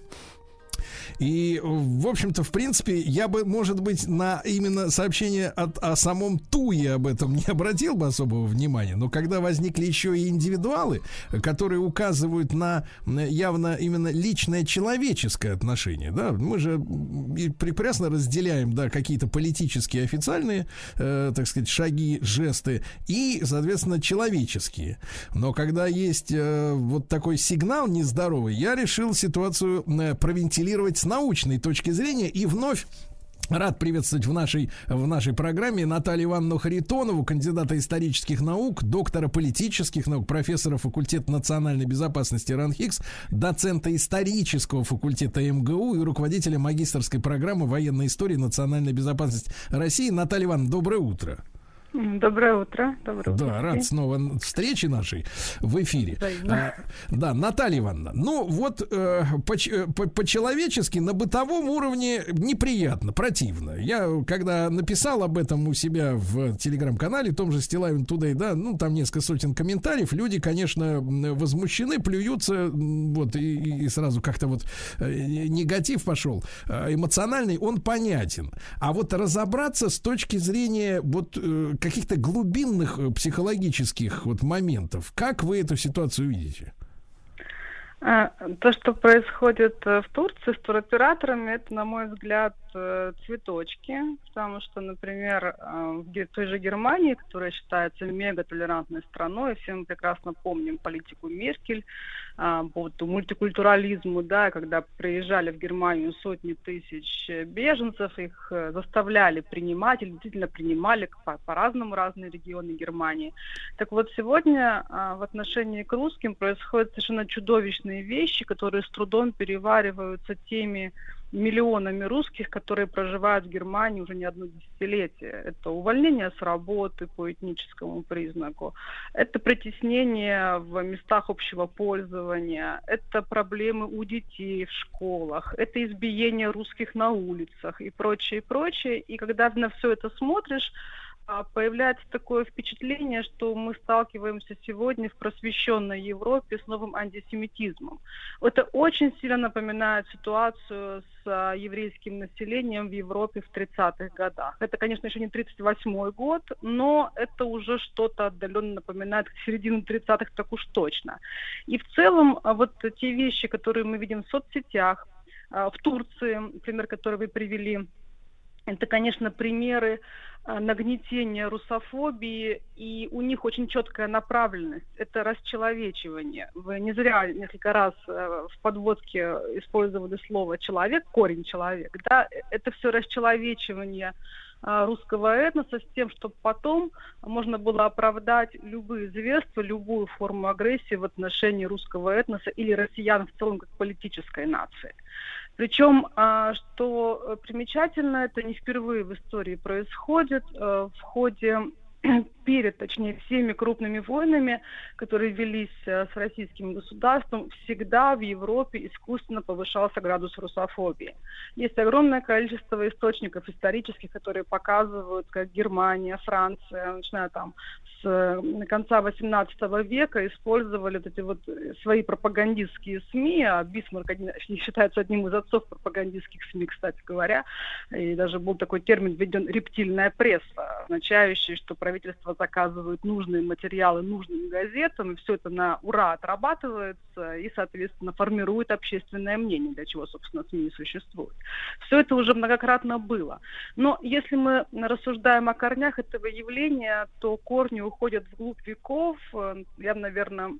И, в общем-то, в принципе, я бы, может быть, на именно сообщение от, о самом Туе об этом не обратил бы особого внимания. Но когда возникли еще и индивидуалы, которые указывают на явно именно личное человеческое отношение, да, мы же прекрасно разделяем, да, какие-то политические официальные, э, так сказать, шаги, жесты и, соответственно, человеческие. Но когда есть э, вот такой сигнал нездоровый, я решил ситуацию э, провентилировать с научной точки зрения и вновь Рад приветствовать в нашей, в нашей программе Наталью Ивановну Харитонову, кандидата исторических наук, доктора политических наук, профессора факультета национальной безопасности РАНХИКС, доцента исторического факультета МГУ и руководителя магистрской программы военной истории национальной безопасности России. Наталья Ивановна, доброе утро. Доброе утро. Доброе утро. Да, рад снова встрече нашей в эфире. Взаимно. А, да, Наталья Ивановна, ну вот э, э, по- по-человечески на бытовом уровне неприятно, противно. Я когда написал об этом у себя в телеграм-канале, том же Стилавин Тудей, да, ну там несколько сотен комментариев, люди, конечно, возмущены, плюются, вот, и, и- сразу как-то вот э, негатив пошел, э, эмоциональный, он понятен. А вот разобраться с точки зрения вот каких-то глубинных э, психологических вот моментов, как вы эту ситуацию видите? А, То, что происходит э, в Турции с туроператорами, это, на мой взгляд, э, цветочки, потому что, например, в той же Германии, которая считается мегатолерантной страной, все мы прекрасно помним политику Меркель по вот мультикультурализму, да, когда приезжали в Германию сотни тысяч э, беженцев, их э, заставляли принимать, или действительно принимали по- по-разному разные регионы Германии. Так вот, сегодня а, в отношении к русским происходят совершенно чудовищные вещи, которые с трудом перевариваются теми миллионами русских, которые проживают в Германии уже не одно десятилетие. Это увольнение с работы по этническому признаку, это притеснение в местах общего пользования, это проблемы у детей в школах, это избиение русских на улицах и прочее, и прочее. И когда на все это смотришь, появляется такое впечатление, что мы сталкиваемся сегодня в просвещенной Европе с новым антисемитизмом. Это очень сильно напоминает ситуацию с а, еврейским населением в Европе в 30-х годах. Это, конечно, еще не 38-й год, но это уже что-то отдаленно напоминает середину 30-х так уж точно. И в целом а, вот те вещи, которые мы видим в соцсетях, а, в Турции, пример, который вы привели, это, конечно, примеры а, нагнетения русофобии, и у них очень четкая направленность. Это расчеловечивание. Вы не зря несколько раз э, в подводке использовали слово «человек», корень «человек». Да? Это все расчеловечивание а, русского этноса с тем, чтобы потом можно было оправдать любые зверства, любую форму агрессии в отношении русского этноса или россиян в целом как политической нации. Причем, а, что э, примечательно, это не впервые в истории происходит. Э, В ходе перед, точнее, всеми крупными войнами, которые велись э, с российским государством, всегда в Европе искусственно повышался градус русофобии. Есть огромное количество источников исторических, которые показывают, как Германия, Франция, начиная там с э, конца XVIII века, использовали вот эти вот э, свои пропагандистские СМИ, а Бисмарк считается одним из отцов пропагандистских СМИ, кстати говоря, и даже был такой термин введен «рептильная пресса», означающий, что правительство заказывает нужные материалы нужным газетам, все это на ура отрабатывается и, соответственно, формирует общественное мнение, для чего, собственно, СМИ и существуют. Все это уже многократно было. Но если мы рассуждаем о корнях этого явления, то корни уходят вглубь веков. Э, Я, наверное,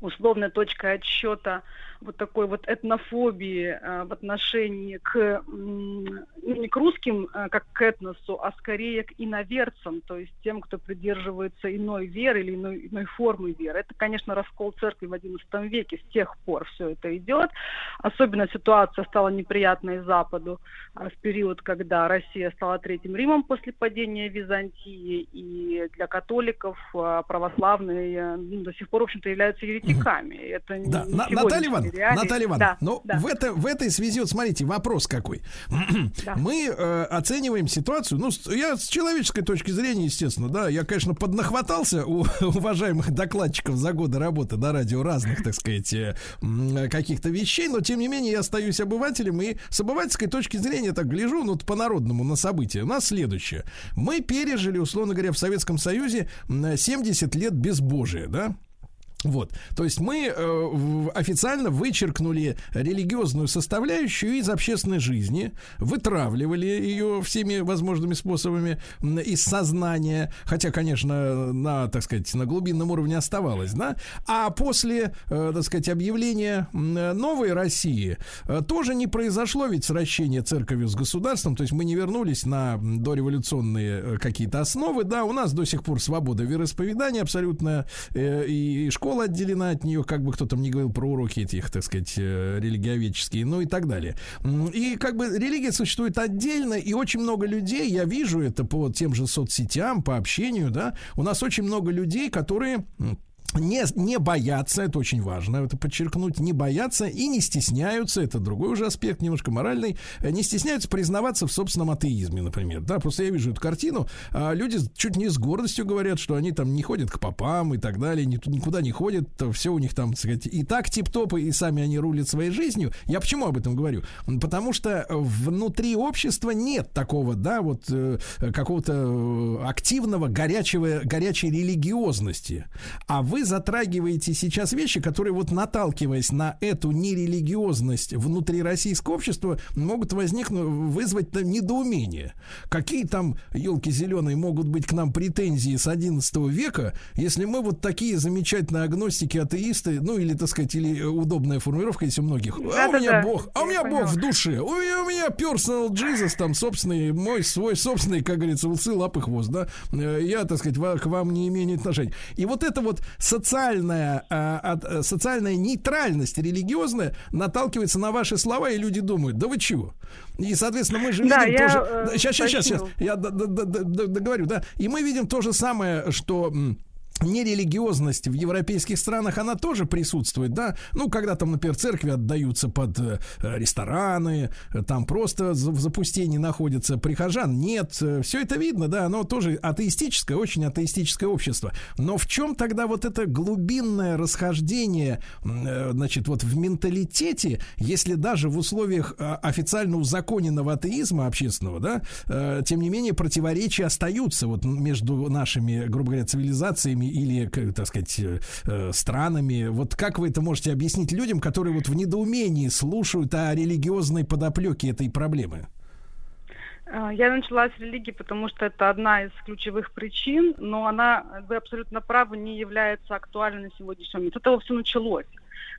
условной точкой отсчета вот такой вот этнофобии э, в отношении к ну, не к русским э, как к этносу, а скорее к иноверцам, то есть тем, кто придерживается иной веры или иной, иной формы веры. Это, конечно, раскол церкви в XI веке, с тех пор все это идет. Особенно ситуация стала неприятной Западу а, в период, когда Россия стала Третьим Римом после падения Византии, и для католиков православные э, ну, до сих пор, в общем-то, являются еретиками. Это Да, Наталья Ивановна, реалии. Наталья Ивановна, Да, ну да. в, это, в этой связи, вот смотрите, вопрос какой. Да. Мы э, оцениваем ситуацию, ну, я с человеческой точки зрения, естественно, да, я, конечно, поднахватался у уважаемых докладчиков за годы работы на радио разных, так сказать, э, каких-то вещей, но, тем не менее, я остаюсь обывателем, и с обывательской точки зрения так гляжу, ну, вот по-народному на события. У нас следующее. Мы пережили, условно говоря, в Советском Союзе м, 70 лет безбожия, да? Вот, то есть мы э, официально вычеркнули религиозную составляющую из общественной жизни, вытравливали ее всеми возможными способами из сознания, хотя, конечно, на, так сказать, на глубинном уровне оставалось, да. А после, э, так сказать, объявления новой России э, тоже не произошло ведь сращение церковью с государством, то есть мы не вернулись на дореволюционные э, какие-то основы, да, у нас до сих пор свобода вероисповедания абсолютно, э, и школа отделена от нее, как бы кто там не говорил про уроки этих, так сказать, э, религиоведческие, ну и так далее. И как бы религия существует отдельно, и очень много людей, я вижу это по тем же соцсетям, по общению, да, у нас очень много людей, которые не, не боятся, это очень важно, это подчеркнуть, не боятся и не стесняются, это другой уже аспект, немножко моральный, э, не стесняются признаваться в собственном атеизме, например, да, просто я вижу эту картину, а люди чуть не с гордостью говорят, что они там не ходят к попам и так далее, ни- никуда не ходят, все у них там, так сказать, и так тип-топ, и сами они рулят своей жизнью. Я почему об этом говорю? Потому что внутри общества нет такого, да, вот э, какого-то э, активного, горячего, горячей религиозности. А вы затрагиваете сейчас вещи, которые вот наталкиваясь на эту нерелигиозность внутри российского общества, могут возникнуть, вызвать там недоумение. Какие там, елки зеленые, могут быть к нам претензии с 11 века, если мы вот такие замечательные агностики, атеисты, ну или, так сказать, или удобная формулировка есть у многих. а у меня Бог, а у меня Бог в душе. У меня, у меня personal Jesus там собственный, мой свой собственный, как говорится, усы, лапы, хвост, да. Э, Я, так сказать, к вам не имею отношения. И вот эта вот социальная, а, э, социальная нейтральность религиозная наталкивается на ваши слова, и люди думают, да вы чего? И, соответственно, мы же Да, видим я, тоже... э, Сейчас, сейчас, сейчас, уточню. я договорю, да. И мы видим то же самое, что... м, нерелигиозность в европейских странах, она тоже присутствует, да? Ну, когда там, например, церкви отдаются под э, рестораны, э, там просто в запустении находятся прихожан. Нет, все это видно, да, оно тоже атеистическое, очень атеистическое общество. Но в чем тогда вот это глубинное расхождение, э, значит, вот в менталитете, если даже в условиях э, официально узаконенного атеизма общественного, да, э, тем не менее противоречия остаются вот между нашими, грубо говоря, цивилизациями или, так сказать, э, э, странами. Вот как вы это можете объяснить людям, которые вот в недоумении слушают о религиозной подоплеке этой проблемы? А, Я начала с религии, потому что это одна из ключевых причин, но она, вы абсолютно правы, не является актуальной на сегодняшний момент. С этого все началось.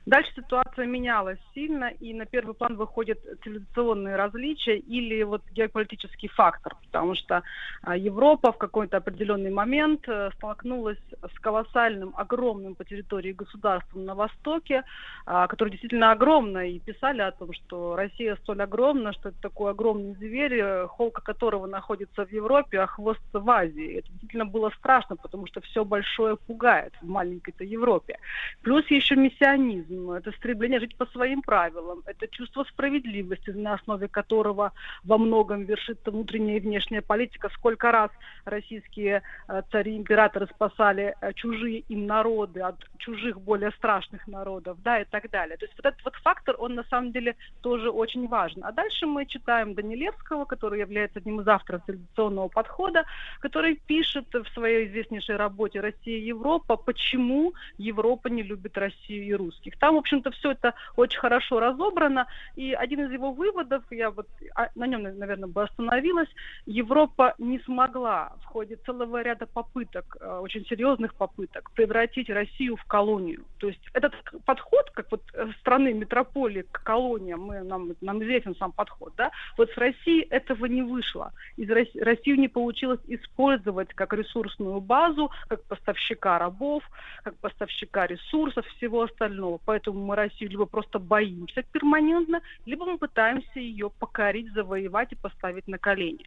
Дальше ситуация менялась сильно, и на первый план выходят цивилизационные различия или вот геополитический фактор, потому что а, Европа в какой-то определенный момент э, столкнулась с колоссальным, огромным по территории государством на Востоке, а, которое действительно огромное, и писали о том, что Россия столь огромна, что это такой огромный зверь, э, холка которого находится в Европе, а хвост в Азии. Это действительно было страшно, потому что все большое пугает в маленькой-то Европе. Плюс еще миссионизм, это стремление жить по своим правилам, это чувство справедливости, на основе которого во многом вершится внутренняя и внешняя политика. Сколько раз российские э, цари, императоры спасали э, чужие им народы от чужих более страшных народов, да, и так далее. То есть вот этот вот фактор, он на самом деле тоже очень важен. А дальше мы читаем Данилевского, который является одним из авторов цивилизационного подхода, который пишет в своей известнейшей работе «Россия и Европа», почему Европа не любит Россию и русских. Там, в общем-то, все это очень хорошо разобрано, и один из его выводов, я вот а, на нем, наверное, бы остановилась, Европа не смогла в ходе целого ряда попыток, э, очень серьезных попыток, превратить Россию в колонию. То есть этот подход, как вот страны метрополии к колониям, мы, нам, нам известен сам подход, да, вот с Россией этого не вышло. Из Россию не получилось использовать как ресурсную базу, как поставщика рабов, как поставщика ресурсов, всего остального. Поэтому мы Россию либо просто боимся перманентно, либо мы пытаемся ее покорить, завоевать и поставить на колени.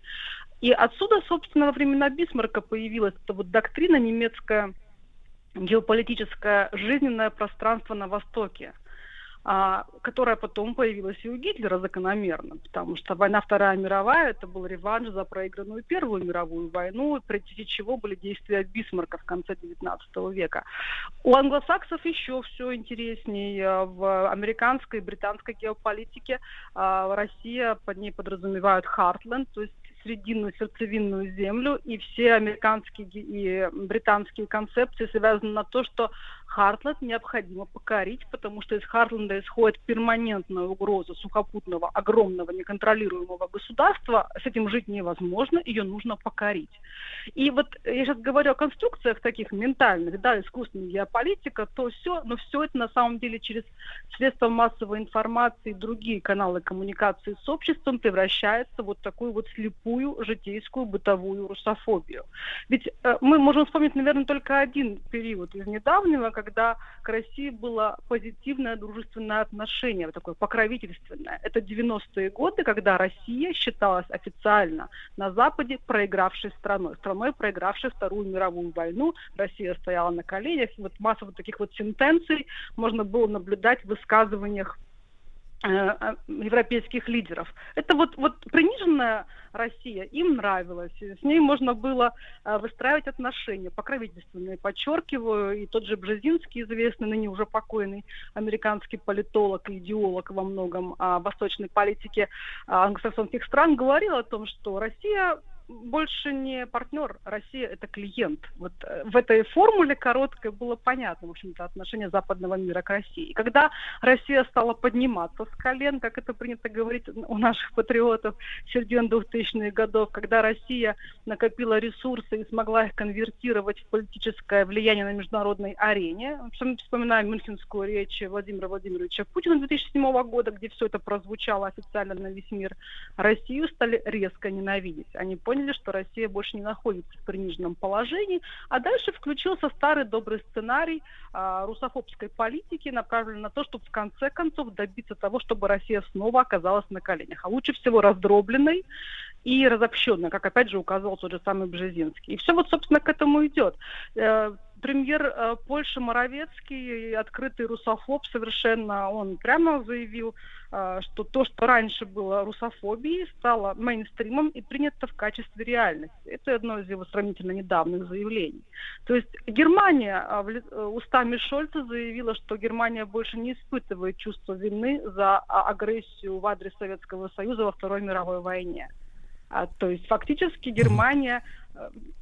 И отсюда, собственно, во времена Бисмарка появилась эта вот доктрина немецкая геополитическое жизненное пространство на Востоке, которая потом появилась и у Гитлера закономерно, потому что война Вторая мировая это был реванш за проигранную Первую мировую войну, против чего были действия Бисмарка в конце XIX века. У англосаксов еще все интереснее. В американской и британской геополитике а, Россия под ней подразумевают Хартленд, то есть срединную сердцевинную землю, и все американские и британские концепции связаны на то, что Хартленд необходимо покорить, потому что из Хартленда исходит перманентная угроза сухопутного, огромного, неконтролируемого государства. С этим жить невозможно, ее нужно покорить. И вот я сейчас говорю о конструкциях таких ментальных, да, искусственная геополитика, то все, но все это на самом деле через средства массовой информации и другие каналы коммуникации с обществом превращается вот такую вот слепую житейскую бытовую русофобию. Ведь э, мы можем вспомнить, наверное, только один период из недавнего, когда к России было позитивное дружественное отношение, вот такое покровительственное. Это 90-е годы, когда Россия считалась официально на Западе проигравшей страной, страной, проигравшей Вторую мировую войну. Россия стояла на коленях, вот масса вот таких вот сентенций можно было наблюдать в высказываниях европейских лидеров. Это вот, вот приниженная Россия им нравилась. С ней можно было э, выстраивать отношения покровительственные, подчеркиваю. И тот же Бжезинский, известный, ныне уже покойный американский политолог и идеолог во многом о восточной политике англосаксонских стран, говорил о том, что Россия больше не партнер, Россия это клиент. Вот э, в этой формуле короткой было понятно, в общем-то, отношение западного мира к России. И когда Россия стала подниматься с колен, как это принято говорить у наших патриотов середины 2000-х годов, когда Россия накопила ресурсы и смогла их конвертировать в политическое влияние на международной арене. Вспоминаем мюнхенскую речь Владимира Владимировича Путина 2007 года, где все это прозвучало официально на весь мир. Россию стали резко ненавидеть. Они поняли, что Россия больше не находится в приниженном положении, а дальше включился старый добрый сценарий а, русофобской политики, направленный на то, чтобы в конце концов добиться того, чтобы Россия снова оказалась на коленях, а лучше всего раздробленной и разобщенной, как опять же указывал тот же самый Бжезинский. И все вот, собственно, к этому идет. Э, премьер э, Польши Моровецкий, открытый русофоб совершенно, он прямо заявил, э, что то, что раньше было русофобией, стало мейнстримом и принято в качестве реальности. Это одно из его сравнительно недавних заявлений. То есть Германия э, устами Шольца заявила, что Германия больше не испытывает чувство вины за а, агрессию в адрес Советского Союза во Второй мировой войне. А, то есть фактически Германия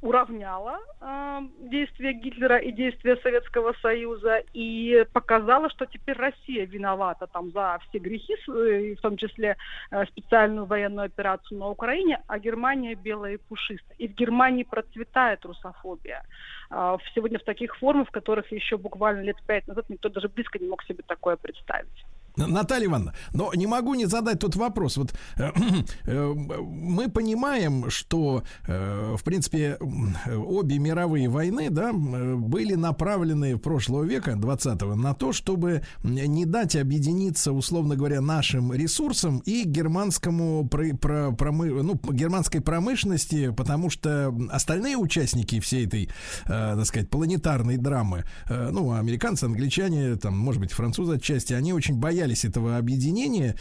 уравняла э, действия Гитлера и действия Советского Союза и показала, что теперь Россия виновата там за все грехи, э, в том числе э, специальную военную операцию на Украине, а Германия белая и пушистая. И в Германии процветает русофобия. В- сегодня в таких формах, в которых еще буквально лет пять назад никто даже близко не мог себе такое представить. Наталья Ивановна, но не могу не задать тут вопрос. Вот э, э, мы понимаем, что, э, в принципе, м, обе мировые войны, да, были направлены прошлого века, 20-го, на то, чтобы не дать объединиться, условно говоря, нашим ресурсам и германскому про- про- промы- ну, германской промышленности, потому что остальные участники всей этой, э, так сказать, планетарной драмы, э, ну, американцы, англичане, там, может быть, французы отчасти, они очень боялись этого объединения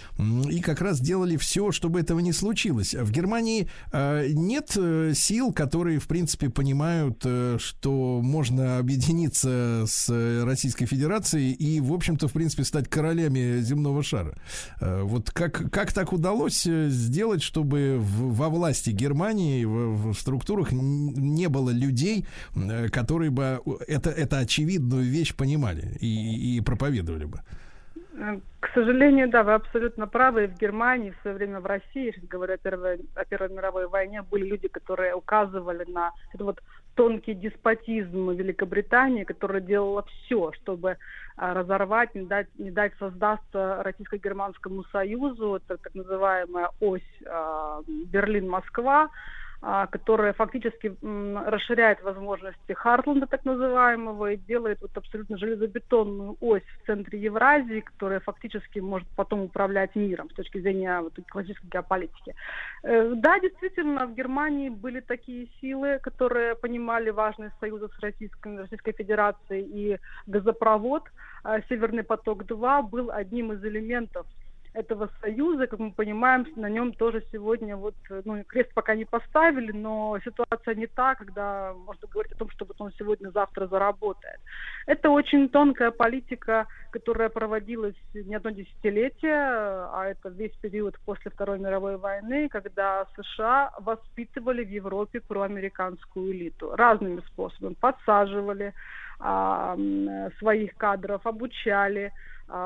и как раз делали все, чтобы этого не случилось. В Германии э, нет э, сил, которые, в принципе, понимают, э, что можно объединиться с Российской Федерацией и, в общем-то, в принципе, стать королями земного шара. Вот как, как так удалось сделать, чтобы в- во власти Германии, в, в структурах не было людей, которые бы это, это очевидную вещь понимали и, и проповедовали бы? К сожалению, да, вы абсолютно правы. И в Германии, в свое время в России, я сейчас говорю о Первой, о Первой мировой войне, были люди, которые указывали на этот вот тонкий деспотизм Великобритании, которая делала все, чтобы а, разорвать, не дать, не дать создаться Российско-Германскому союзу. Это так называемая ось а, Берлин-Москва которая фактически расширяет возможности Хартланда, так называемого, и делает вот абсолютно железобетонную ось в центре Евразии, которая фактически может потом управлять миром с точки зрения вот, классической геополитики. Э, Да, действительно, в Германии были такие силы, которые понимали важность союза с Российской, Российской Федерацией, и газопровод э, «Северный поток-2» был одним из элементов этого союза, как мы понимаем, на нем тоже сегодня вот, ну, крест пока не поставили, но ситуация не та, когда можно говорить о том, что вот он сегодня-завтра заработает. Это очень тонкая политика, которая проводилась не одно десятилетие, а это весь период после Второй мировой войны, когда США воспитывали в Европе проамериканскую элиту разными способами. Подсаживали а, своих кадров, обучали,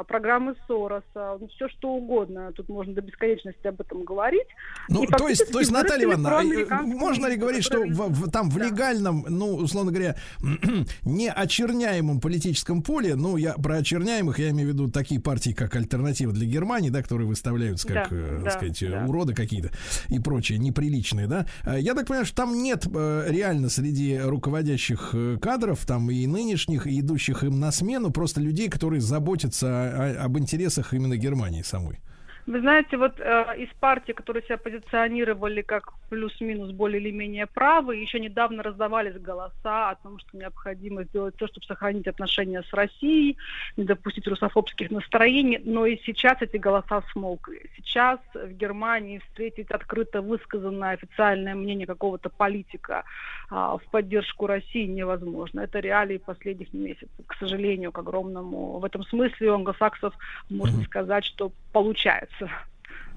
программы Сороса, все что угодно. Тут можно до бесконечности об этом говорить. Ну, И то есть, то есть, Наталья Ивановна, а, э, можно ли говорить, что в, в- там в Да. легальном, ну, условно говоря, не очерняемом политическом поле, ну, я про очерняемых, я имею в виду такие партии, как Альтернатива для Германии, да, которые выставляются как, Да, э, да, сказать, э, да. уроды какие-то и прочие, неприличные, да. Э, Я так понимаю, что там нет реально среди руководящих кадров, там и нынешних, и идущих им на смену, просто людей, которые заботятся об интересах именно Германии самой. Вы знаете, вот э, из партий, которые себя позиционировали как плюс-минус более или менее правые, еще недавно раздавались голоса о том, что необходимо сделать то, чтобы сохранить отношения с Россией, не допустить русофобских настроений, но и сейчас эти голоса смолкли. Сейчас в Германии встретить открыто высказанное официальное мнение какого-то политика а, в поддержку России невозможно. Это реалии последних месяцев, к сожалению, к огромному. В этом смысле у англосаксов можно сказать, что получается. So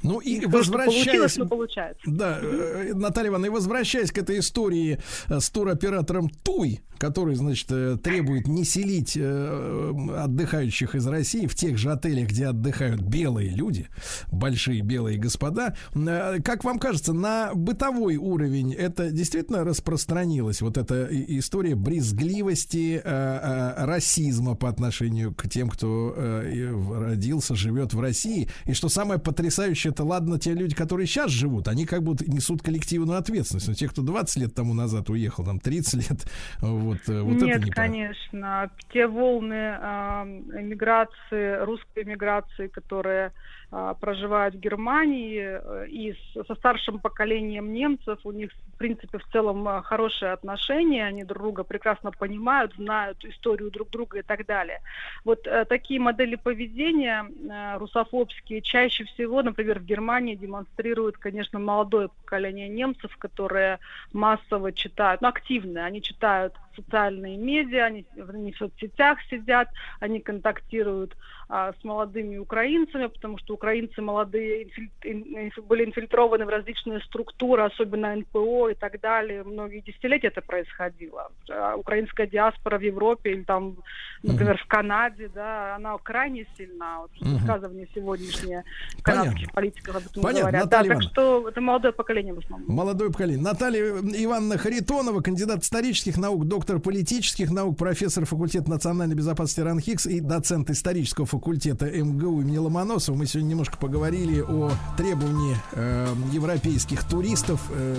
Ну и что возвращаясь... Но получается. Да, э, Наталья Ивановна, и возвращаясь к этой истории э, с туроператором Туй, который, значит, э, требует не селить э, отдыхающих из России в тех же отелях, где отдыхают белые люди, большие белые господа. Э, Как вам кажется, на бытовой уровень это действительно распространилось, вот эта и- история брезгливости, э, э, расизма по отношению к тем, кто э, и родился, живет в России. И что самое потрясающее, это ладно, те люди, которые сейчас живут, они как будто несут коллективную ответственность. Но те, кто 20 лет тому назад уехал, там 30 лет, вот, э, вот Нет, это не конечно. Те волны эмиграции, русской эмиграции, которые а, проживают в Германии, э, и со старшим поколением немцев, у них принципе, в целом э, хорошие отношения, они друг друга прекрасно понимают, знают историю друг друга и так далее. Вот э, такие модели поведения э, русофобские чаще всего, например, в Германии демонстрируют, конечно, молодое поколение немцев, которые массово читают, ну, активные, они читают социальные медиа, они, они в соцсетях сидят, они контактируют а, с молодыми украинцами, потому что украинцы молодые инфиль- ин- были инфильтрованы в различные структуры, особенно НПО и так далее. Многие десятилетия это происходило. А Украинская диаспора в Европе или там, например, в Канаде, да, она крайне сильна. Вот Мгм. высказывания сегодняшние Понятно. канадских политиков об этом Понятно. говорят. Наталья да, так Ивановна. что это молодое поколение в основном. Молодое поколение. Наталья Ивановна Харитонова, кандидат исторических наук, доктор политических наук, профессор факультета национальной безопасности РАНХИКС и доцент исторического факультета МГУ имени Ломоносова. Мы сегодня немножко поговорили о требовании э, европейских туристов э,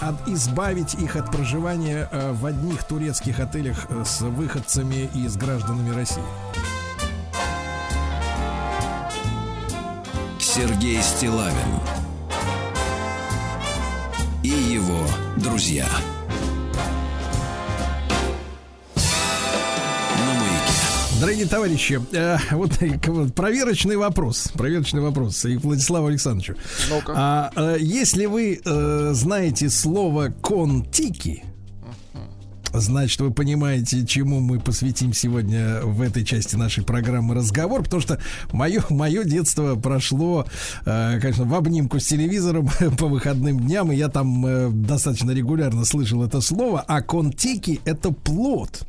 от- избавить их от проживания э, в одних турецких отелях э, с выходцами и с гражданами России. Сергей Стилавин и его друзья. Дорогие товарищи, э, вот э, вот проверочный вопрос. Проверочный вопрос и Владиславу Александровичу. А, э, если вы э, знаете слово контики, значит, вы понимаете, чему мы посвятим сегодня в этой части нашей программы разговор, потому что мое, мое детство прошло, э, конечно, в обнимку с телевизором по выходным дням, и я там э, достаточно регулярно слышал это слово, а контики — это плод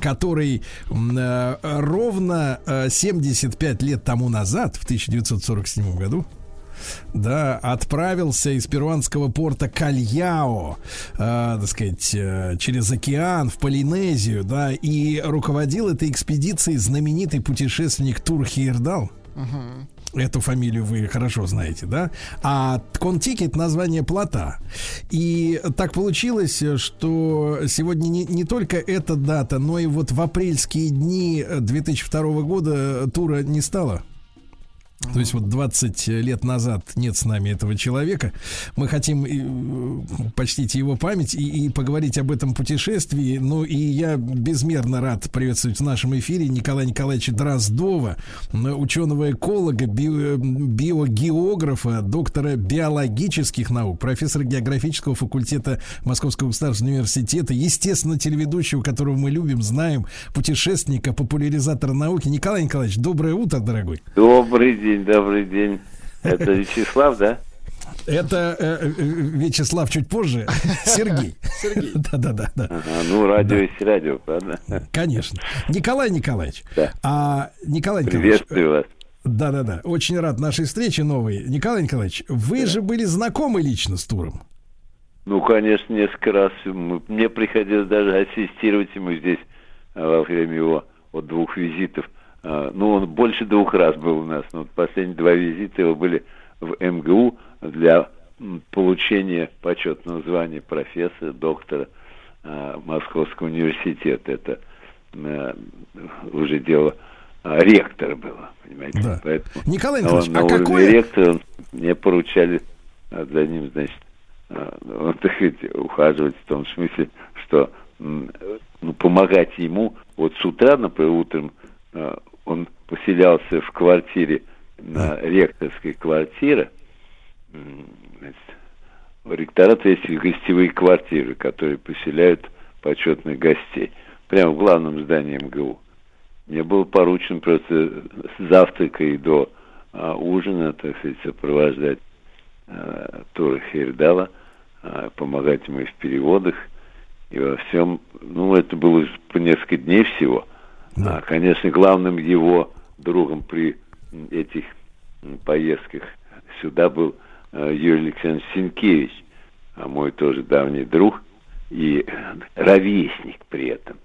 который м, э, ровно э, 75 лет тому назад, в 1947 году, да, отправился из перуанского порта Кальяо, э, так сказать, э, через океан в Полинезию, да, и руководил этой экспедицией знаменитый путешественник Тур Хейердал. Эту фамилию вы хорошо знаете, да? А Контики это название плота. И так получилось, что сегодня не, не только эта дата, но и вот в апрельские дни 2002 года тура не стало. То есть вот 20 лет назад нет с нами этого человека. Мы хотим э, почтить его память и, и поговорить об этом путешествии. Ну и я безмерно рад приветствовать в нашем эфире Николая Николаевича Дроздова, ученого-эколога, био- биогеографа, доктора биологических наук, профессора географического факультета Московского государственного университета, естественно, телеведущего, которого мы любим, знаем, путешественника, популяризатора науки. Николай Николаевич, доброе утро, дорогой. Добрый день, добрый день. Это Вячеслав, да? Это э, э, Вячеслав чуть позже. Сергей. Сергей. Да-да-да. да. Ага, ну, радио есть радио, правда? Конечно. Николай Николаевич. Да. А, Николай Николаевич. Приветствую вас. Да-да-да. Очень рад нашей встрече новой. Николай Николаевич, вы же были знакомы лично с туром. Ну, конечно, несколько раз мне приходилось даже ассистировать ему здесь а, во время его вот двух визитов. А, Ну, он больше двух раз был у нас. Но вот последние два визита его были в МГУ для получения почетного звания профессора, доктора а, Московского университета. Это э, уже дело а, ректора было, понимаете? Да. Поэтому Николай на, Николаевич, на а уровне какое... ректора мне поручали а, за ним, значит, а, ну, так сказать, ухаживать в том смысле, что ну, помогать ему. Вот с утра, например, утром а, он поселялся в квартире на ректорской квартире. М, значит, у ректората есть гостевые квартиры, которые поселяют почетных гостей. Прямо в главном здании МГУ. Мне было поручено просто с завтрака и до а, ужина, так сказать, сопровождать а, Тура Хейрдала, а, помогать ему и в переводах, и во всем. Ну, это было по несколько дней всего. Да. А, конечно, главным его другом при этих поездках сюда был а, Юрий Александрович Синкевич, а мой тоже давний друг и ровесник при этом.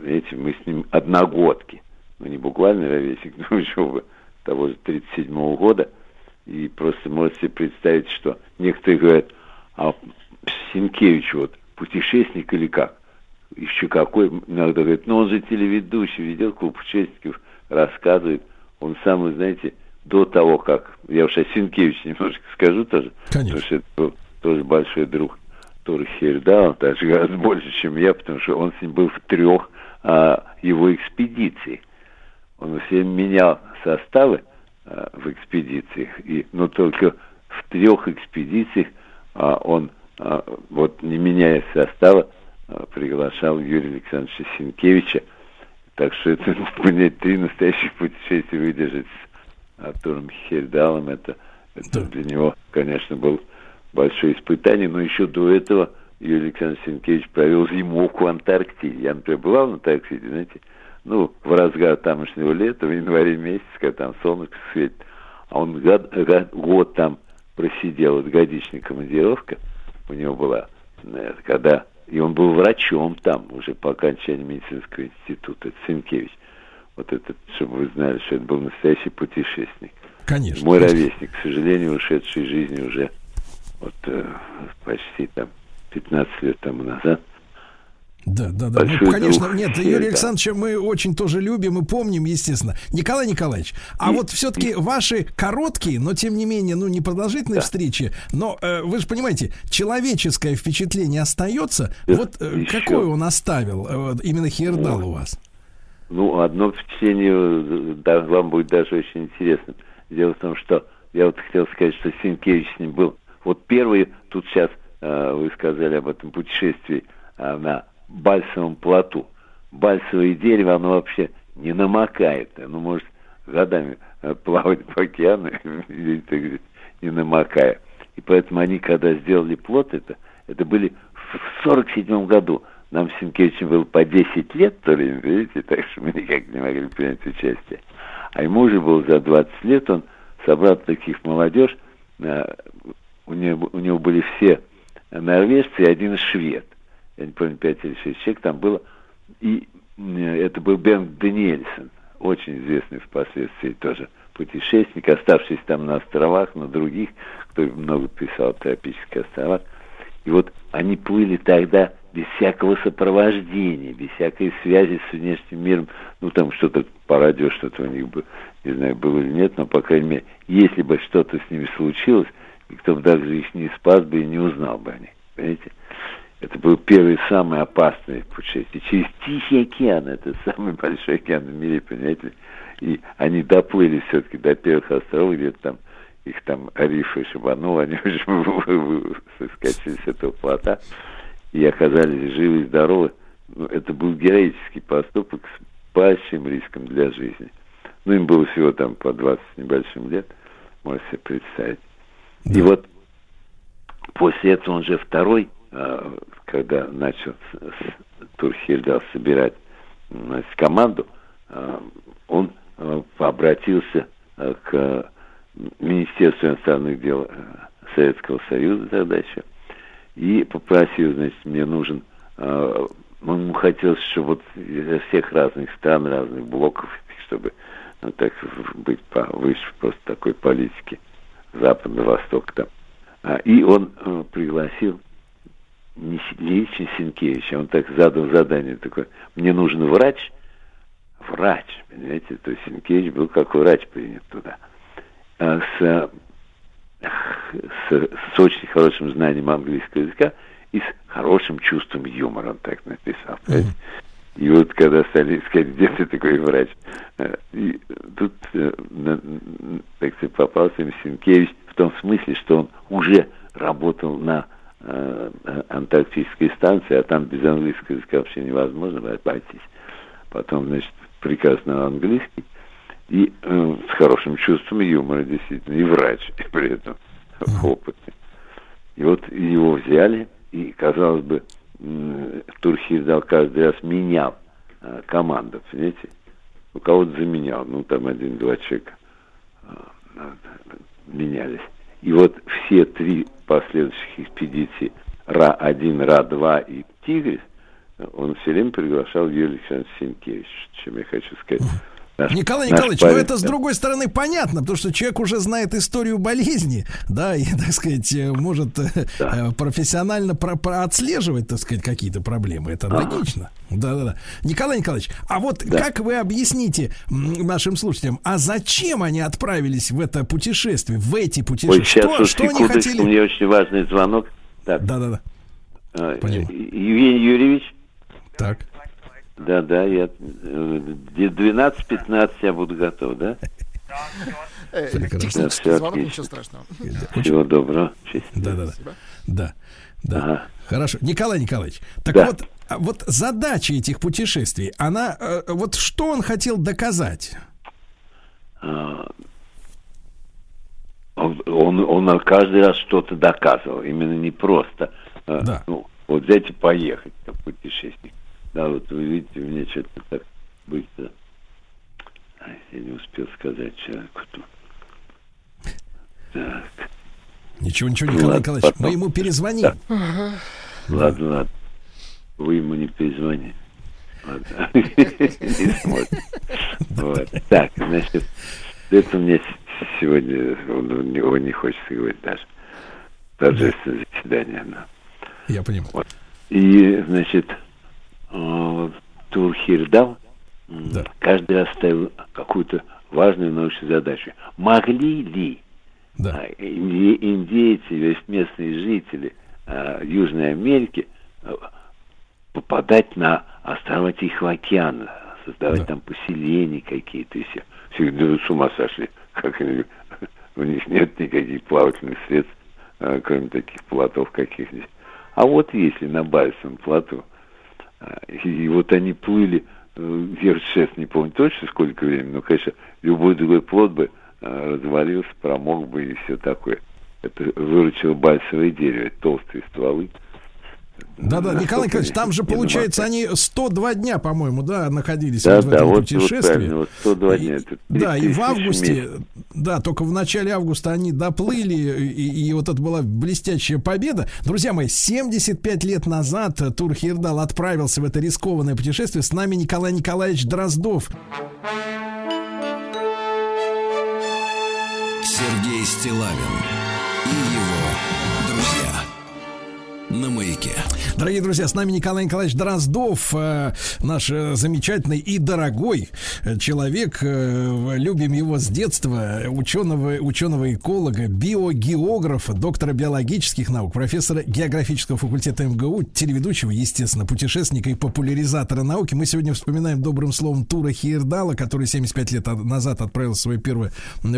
Видите, мы с ним одногодки. Ну, не буквально ровесник, но еще того же 37 года. И просто можете представить, что некоторые говорят, а Синкевич вот путешественник или как? Еще какой? Иногда говорят, ну он же телеведущий, ведет клуб путешественников, рассказывает. Он сам, вы знаете, до того, как... Я уж о Синкевиче немножко скажу тоже. Конечно. Потому что это был тоже большой друг Тура Хейердала, даже гораздо больше, чем я, потому что он с ним был в трех а, его экспедициях. Он все менял составы а, в экспедициях, и, но только в трех экспедициях а, он, а, вот не меняя состава, приглашал Юрия Александровича Сенкевича. Так что это были три настоящих путешествия выдержать с Артуром Хейердалом. Это, это для него, конечно, был большое испытание, но еще до этого Юрий Александрович Сенкевич провел зимовку в Антарктиде. Я, например, бывал в Антарктиде, знаете, ну, в разгар тамошнего лета, в январе месяце, когда там солнышко светит, а он год, год, год там просидел, вот годичная командировка у него была, э, когда, и он был врачом там, уже по окончании медицинского института, это Сенкевич. Вот этот, чтобы вы знали, что это был настоящий путешественник. Конечно. Мой ровесник, к сожалению, ушедший из жизни уже вот э, почти там 15 лет тому назад. Да, да, да. Ну, конечно, друг. нет, Да. Юрия Александровича мы очень тоже любим и помним, естественно. Николай Николаевич, а И- вот все-таки ваши короткие, но тем не менее, ну, непродолжительные встречи, но э, вы же понимаете, человеческое впечатление остается. Да, вот э, еще. какое он оставил, э, именно Хейердал у вас? Ну, одно впечатление э, да, вам будет даже очень интересно. Дело в том, что я вот хотел сказать, что Сенкевич с ним был. Вот первый, тут сейчас э, вы сказали об этом путешествии э, на Бальсовом плоту. Бальсовое дерево, оно вообще не намокает. Оно может годами э, плавать по океану, не намокая. И поэтому они, когда сделали плот, это, это были в 47 году. Нам с Сенкевичем было по 10 лет в то время, видите, так что мы никак не могли принять участие. А ему уже было за 20 лет, он собрал таких молодежь, э, у него, у него были все норвежцы и один швед. Я не помню, 5 или 6 человек там было. И э, это был Бернт Даниэльсон, очень известный впоследствии тоже путешественник, оставшийся там на островах, на других, кто много писал о тропических островах. И вот они плыли тогда без всякого сопровождения, без всякой связи с внешним миром. Ну, там что-то по радио, что-то у них было, не знаю, было или нет, но, по крайней мере, если бы что-то с ними случилось, никто бы даже их не спас бы и не узнал бы о них. Понимаете? Это был первый самый опасный путешествие. Через Тихий океан, это самый большой океан в мире, понимаете? И они доплыли все-таки до первых островов, где-то там их там рифы шибанул, они уже соскочили с этого плота и оказались живы и здоровы. Ну, это был героический поступок с большим риском для жизни. Ну, им было всего там по 20 с небольшим лет, можете себе представить. И вот после этого он же второй, когда начал Турхельдал собирать значит, команду, а, он а, обратился к Министерству иностранных дел э, Советского Союза тогда еще и попросил, значит, мне нужен, э, ему хотелось, чтобы вот из всех разных стран, разных блоков, чтобы ну, так быть повыше просто такой политики Запада, Востока там. А, и он э, пригласил не лично Сенкевича, он так задал задание такое, мне нужен врач, врач, понимаете, то есть Сенкевич был как врач принят туда, а, с, с, с очень хорошим знанием английского языка и с хорошим чувством юмора, он так написал. понимаете. И вот когда стали искать, где ты такой врач, э, и тут, э, так сказать, попался им Сенкевич в том смысле, что он уже работал на антарктической станции, а там без английского языка вообще невозможно обойтись. Потом, значит, прекрасно английский и э, с хорошим чувством юмора, действительно, и врач, и при этом опытный. И вот его взяли, и, казалось бы, м, Турхирдал каждый раз менял э, команду, понимаете? У кого-то заменял, ну, там один-два человека э, э, менялись. И вот все три последующих экспедиции Ра-1, Ра-2 и Тигрис, он все время приглашал Юрия Александровича Сенкевича, чем я хочу сказать. Наш- Николай наш Николаевич, ну это с да. другой стороны понятно, потому что человек уже знает историю болезни, да, и, так сказать, э, может э, э, профессионально про- про- отслеживать, так сказать, какие-то проблемы. Это логично. Да-да-да. Николай Николаевич, а вот как вы объясните нашим слушателям, а зачем они отправились в это путешествие, в эти Ой, путешествия? сейчас Что, вот что они хотели? мне очень важный звонок. Да-да-да. Понимаю. Евгений Юрьевич, Так. Да-да, я э, где 12-15 я буду готов, да? Э. Технический звонок, ничего страшного. Всего доброго. Честь. Да-да-да. Да. Да. Ага. Хорошо. Николай Николаевич, так Да. вот, а вот задача этих путешествий, она, э, вот что он хотел доказать? А, Он, он, каждый раз что-то доказывал, именно не просто. Да. Ну, вот взять и поехать, как путешественник. Да, вот вы видите, мне что-то так быстро. Ай, Я не успел сказать человеку. Так, Ничего, ничего, Ну, Николай ладно, Николаевич, потом. мы ему перезвоним. ладно, ладно. Вы ему не перезвоните. Ладно. Не. Так, значит, это мне сегодня он, не хочется говорить даже. Торжественное заседание. да. Я понимаю. И, значит, э, Да. каждый раз ставил какую-то важную научную задачу. Могли ли Да. а, индейцы, или местные жители а, Южной Америки а, попадать на острова Тихого океана, создавать Да. там поселения какие-то, и все. Все с ума сошли. Как они, у них нет никаких плавательных средств, а, кроме таких плотов каких-нибудь. А вот если на Бальсовом плоту, и, вот они плыли э, вверх шест, не помню точно сколько времени, но, конечно, любой другой плод бы а, развалился, промок бы и все такое. Это выручило бальсовое дерево, толстые стволы. Да-да, Насколько Николай Николаевич, там же, получается, они 102 дня, по-моему, да, находились Да, вот в да, этом вот, вот путешествии. правильно, вот 102 И- дня. это да, и 3000 в августе, месяцев. да, только в начале августа они доплыли, и, и вот это была блестящая победа. Друзья мои, 75 лет назад Тур Хирдал отправился в это рискованное путешествие. С нами Николай Николаевич Дроздов. Сергей Стилавин На маяке. Дорогие друзья, с нами Николай Николаевич Дроздов, э, наш э, замечательный и дорогой э, человек. любим его с детства. Ученого, ученого-эколога, биогеографа, доктора биологических наук, профессора географического факультета МГУ, телеведущего, естественно, путешественника и популяризатора науки. Мы сегодня вспоминаем добрым словом Тура Хейердала, который 75 лет назад отправил в свое первое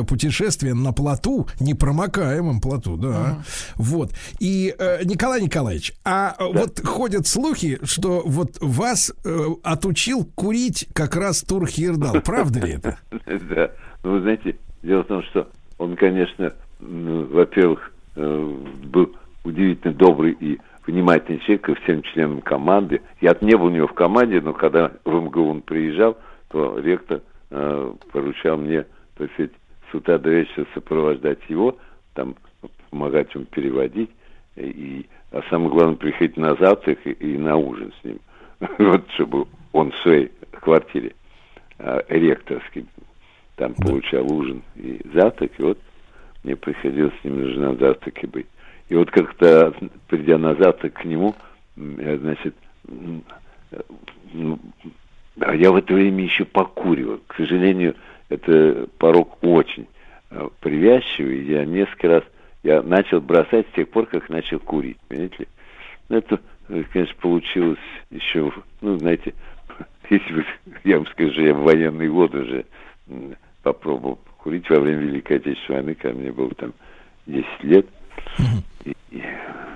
путешествие на плоту, непромокаемом плоту, да. Вот. И Николай Николаевич, а э, вот ходят слухи, что вот вас э, отучил курить как раз Тур Хирдал. Правда ли это? Да. Ну, вы знаете, дело в том, что он, конечно, во-первых, э, был удивительно добрый и внимательный человек ко всем членам команды. Я не был у него в команде, но когда в МГУ он приезжал, то ректор э, поручал мне, так сказать, с утра до вечера сопровождать его, там помогать ему переводить, и, а самое главное, приходить на завтрак и, на ужин с ним. Вот, чтобы он в своей квартире а, ректорский там получал ужин и завтрак, и вот мне приходилось с ним даже на завтраке быть. И вот как-то, придя на завтрак к нему, я, значит, э, а я в это время еще покуривал. К сожалению, это порог очень э, привязчивый. Я несколько раз, я начал бросать с тех пор, как начал курить, понимаете ли. Ну, это, э, конечно, получилось еще, ну, знаете, если бы, я вам скажу, я в военные годы уже попробовал курить во время Великой Отечественной войны, когда мне было там 10 лет. И- и,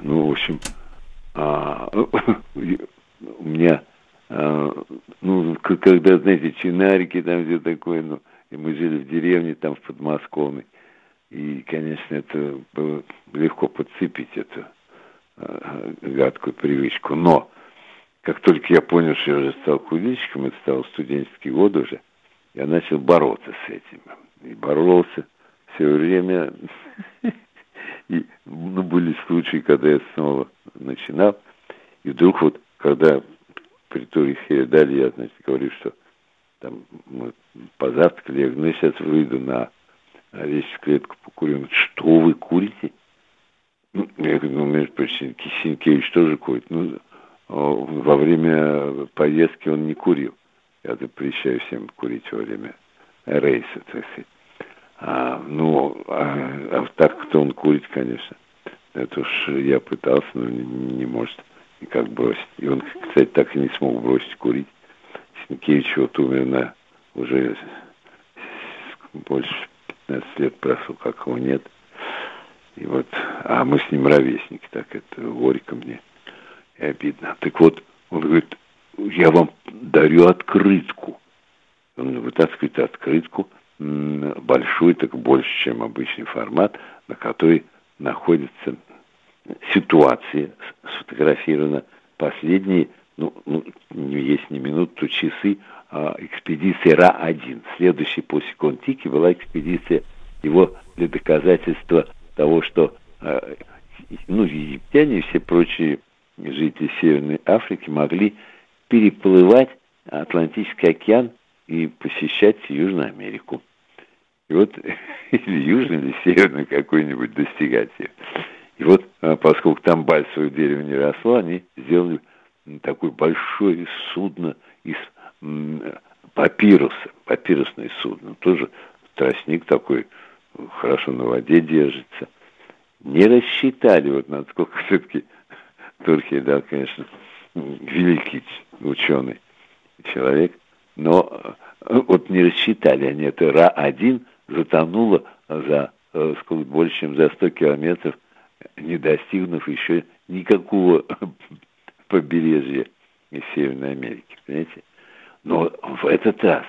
ну, в общем, а, у меня, а, ну, когда, знаете, чинарики там все такое, ну, и мы жили в деревне там в подмосковной, и, конечно, это было легко подцепить эту а, гадкую привычку. Но как только я понял, что я уже стал курильщиком, это стал студенческий год уже, я начал бороться с этим. И боролся все время. И ну, были случаи, когда я снова начинал. И вдруг вот, когда при туре Хейдале я, значит, говорю, что там мы позавтракали, я говорю, ну, я сейчас выйду на лестничную клетку покурю. Он говорит, что вы курите? Ну, я говорю, ну, между прочим, Синкевич тоже курит. Ну, о, во время поездки он не курил. Я запрещаю всем курить во время рейса, так сказать. А, ну, а, а так кто он курит, конечно. Это уж я пытался, но не, не может никак бросить. И он, кстати, так и не смог бросить курить. Синкевич вот умер на уже больше 15 лет прошло, как его нет. И вот, а мы с ним ровесники, так это горько мне и обидно. Так вот, он говорит, я вам дарю открытку. Он вытаскивает открытку, большую, так больше, чем обычный формат, на которой находится ситуация, сфотографирована последние, ну, ну, есть не минут, то часы а, экспедиции Ра-1. Следующей после Контики была экспедиция его для доказательства того, что э, ну, египтяне и все прочие жители Северной Африки могли переплывать Атлантический океан и посещать Южную Америку. И вот или южный, или северный какой-нибудь достигать. И вот, а, поскольку там бальсовое дерево не росло, они сделали такое большое судно из папируса, папирусное судно. Тоже тростник такой, хорошо на воде держится. Не рассчитали, вот насколько все-таки Турхия, да, конечно, великий ученый человек, но э, вот не рассчитали они, это Ра-1 затонула за э, сколько, больше, чем за 100 километров, не достигнув еще никакого побережья из Северной Америки, понимаете? Но в этот раз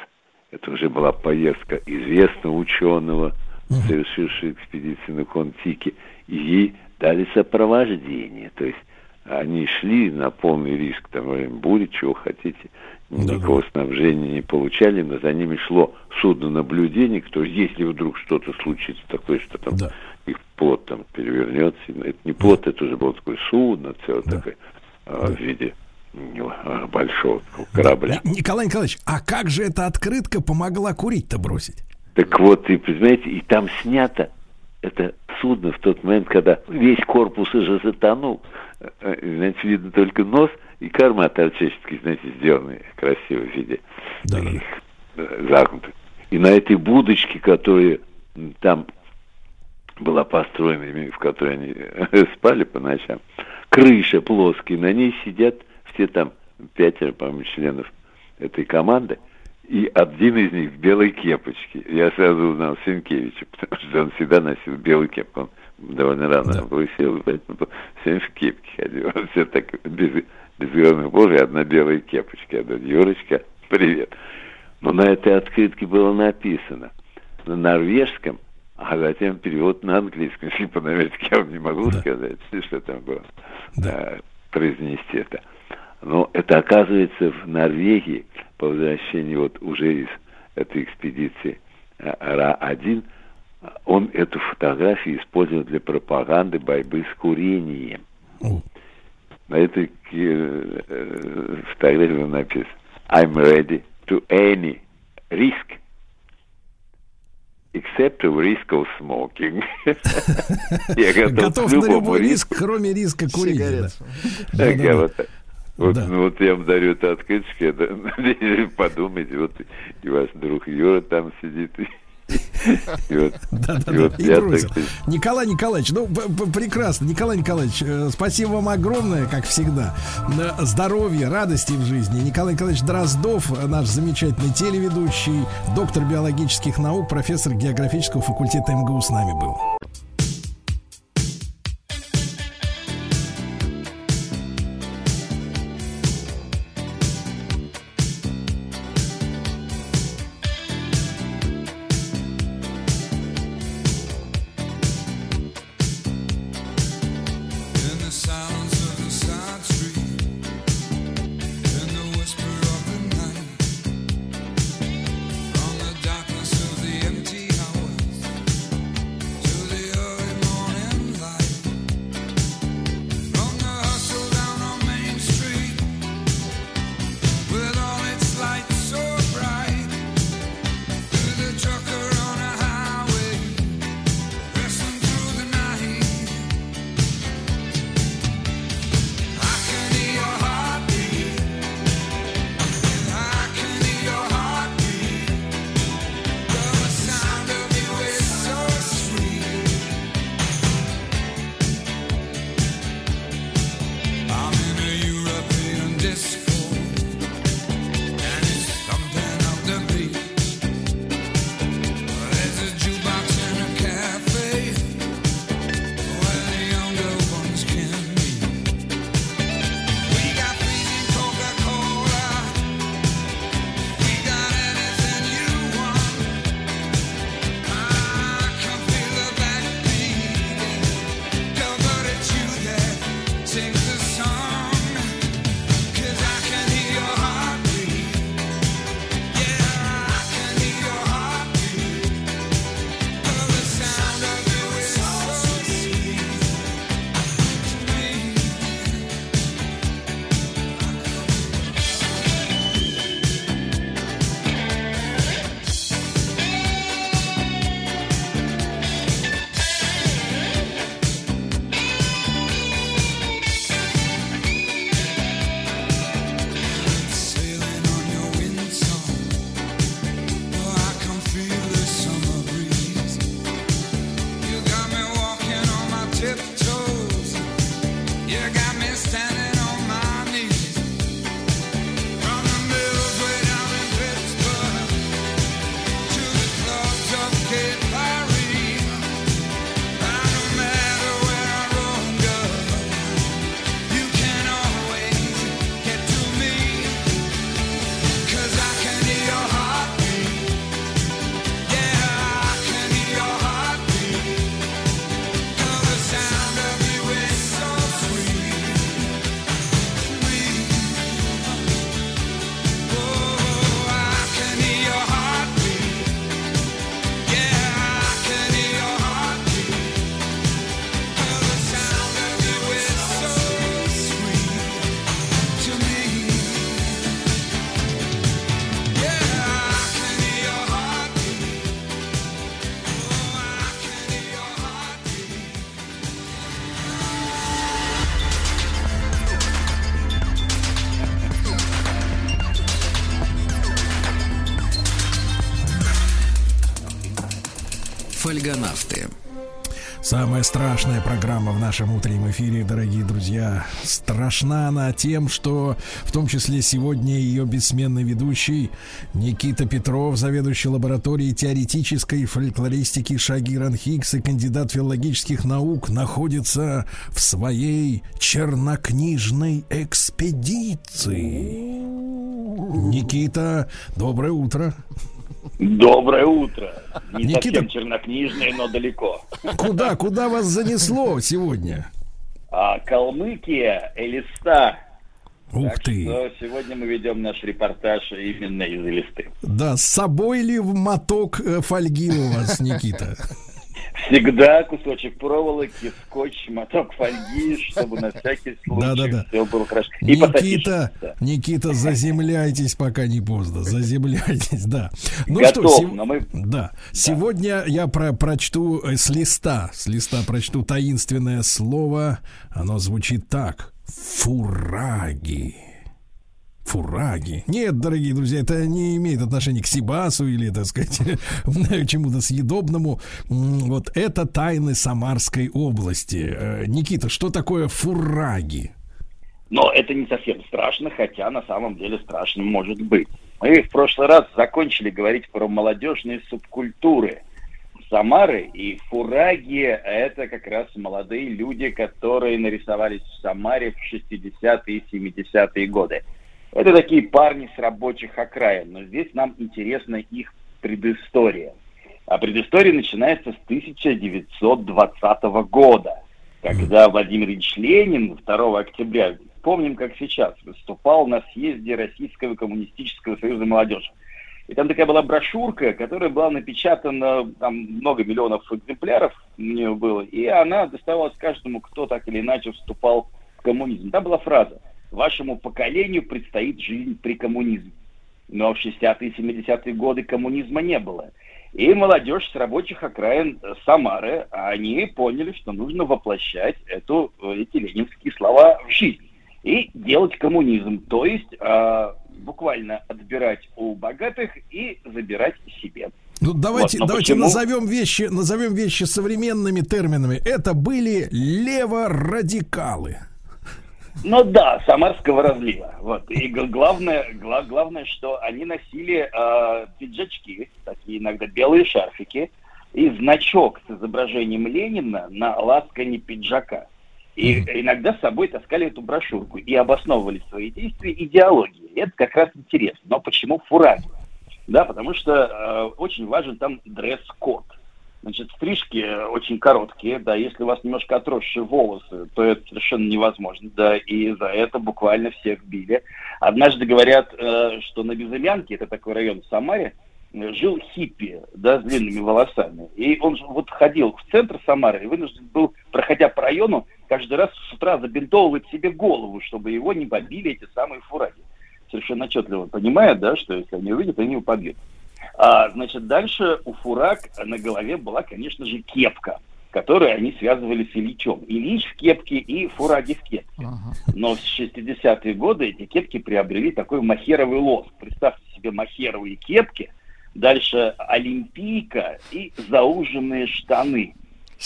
это уже была поездка известного ученого, совершившего экспедицию на Контике, и ей дали сопровождение, то есть они шли на полный риск, там, бури, чего хотите, никакого снабжения не получали, но за ними шло судно наблюдения, то есть если вдруг что-то случится такое, что там их плот там перевернется, это не плот, это уже было такое судно, целое такое, а, в виде а, большого корабля. Ни- Николай Николаевич, а как же эта открытка помогла курить-то бросить? Так вот, и понимаете, и там снято это судно в тот момент, когда весь корпус уже затонул. Э, э, Знаете, видно только нос и корма торчащие, знаете, сделанные красиво в виде таких, э, загнутых. И на этой будочке, которая там была построена, в которой они э, спали по ночам, крыша плоская, на ней сидят все там пятеро, по-моему, членов этой команды, и один из них в белой кепочке. Я сразу узнал Сенкевича, потому что он всегда носил белую кепку. Он довольно рано высел, поэтому все в кепке ходил. Все так без, без головных божий, одна белая кепочка. Я говорю, Юрочка, привет. Но на этой открытке было написано на норвежском, а затем перевод на английском. Если по-норвежски я вам не могу сказать, что там было, а, произнести это. Но это оказывается в Норвегии по возвращении вот уже из этой экспедиции э, Ра-1, он эту фотографию использовал для пропаганды борьбы с курением. На этой э, э, фотографии написано I'm ready to any risk except risk of smoking. Я готов, Готов к на любой риску. риск, кроме риска курения. да. Я вот. Вот, ну, вот я вам дарю эту открыточку, да- подумайте, вот и ваш друг Юра там сидит, Николай Николаевич, ну прекрасно. Николай Николаевич, э, спасибо вам огромное, как всегда. Э, Здоровья, радости в жизни. Николай Николаевич Дроздов, э, наш замечательный телеведущий, доктор биологических наук, профессор географического факультета МГУ с нами был. Самая страшная программа в нашем утреннем эфире, дорогие друзья. Страшна она тем, что в том числе сегодня ее бессменный ведущий Никита Петров, заведующий лабораторией теоретической фольклористики Шагиран Хиггс и кандидат филологических наук, находится в своей чернокнижной экспедиции. Никита, доброе утро. Доброе утро. Не Никита- совсем чернокнижный, но далеко. Куда, куда вас занесло сегодня? А Калмыкия, Элиста. Ух Так ты. что сегодня мы ведем наш репортаж именно из Элисты. Да, с собой ли в моток э, фольги у вас, Никита? Всегда кусочек проволоки, скотч, моток фольги, чтобы на всякий случай Да-да-да. все было хорошо. И Никита, да. Никита, заземляйтесь, пока не поздно. Заземляйтесь, да. Ну Готов, что, но мы- да. Сегодня я про прочту э, с листа, с листа прочту таинственное слово. Оно звучит так: фураги. Фураги. Нет, дорогие друзья, это не имеет отношения к Сибасу или, так сказать, чему-то съедобному. Вот это тайны Самарской области. Э, Никита, что такое фураги? Но это не совсем страшно, хотя на самом деле страшно может быть. Мы в прошлый раз закончили говорить про молодежные субкультуры Самары, и фураги – это как раз молодые люди, которые нарисовались в Самаре в 60-е и 70-е годы. Это такие парни с рабочих окраин, но здесь нам интересна их предыстория. А предыстория начинается с 1920 года, когда Владимир Ильич Ленин 2 октября, помним как сейчас, выступал на съезде Российского коммунистического союза молодежи. И там такая была брошюрка, которая была напечатана, там много миллионов экземпляров у нее было, и она доставалась каждому, кто так или иначе вступал в коммунизм. Там была фраза «Вашему поколению предстоит жизнь при коммунизме». Но в 60-е и 70-е годы коммунизма не было. И молодежь с рабочих окраин э, Самары, они поняли, что нужно воплощать эту, э, эти ленинские слова в жизнь. И делать коммунизм, то есть э, буквально отбирать у богатых и забирать себе. Ну, давайте, Вот, давайте почему? назовем вещи, назовем вещи современными терминами. Это были леворадикалы. Ну да, самарского разлива. Вот. И главное, гла- главное, что они носили э, пиджачки, такие иногда белые шарфики, и значок с изображением Ленина на ласкане пиджака. И иногда с собой таскали эту брошюрку и обосновывали свои действия идеологией. Это как раз интересно. Но почему фураги? Да, потому что э, очень важен там дресс-код. Значит, стрижки очень короткие, да, если у вас немножко отросшие волосы, то это совершенно невозможно, да, и за это буквально всех били. Однажды говорят, э, что на Безымянке, это такой район в Самаре, э, жил хиппи, да, с длинными волосами. И он вот ходил в центр Самары и вынужден был, проходя по району, каждый раз с утра забинтовывать себе голову, чтобы его не побили эти самые фураги. Совершенно отчетливо понимая, да, что если они увидят, они его побьют. А, значит, дальше у фураг на голове была, конечно же, кепка, которую они связывали с Ильичом. Ильич в кепке и фураги в кепке. Но в 60-е годы эти кепки приобрели такой махеровый лоск. Представьте себе махеровые кепки, дальше олимпийка и зауженные штаны.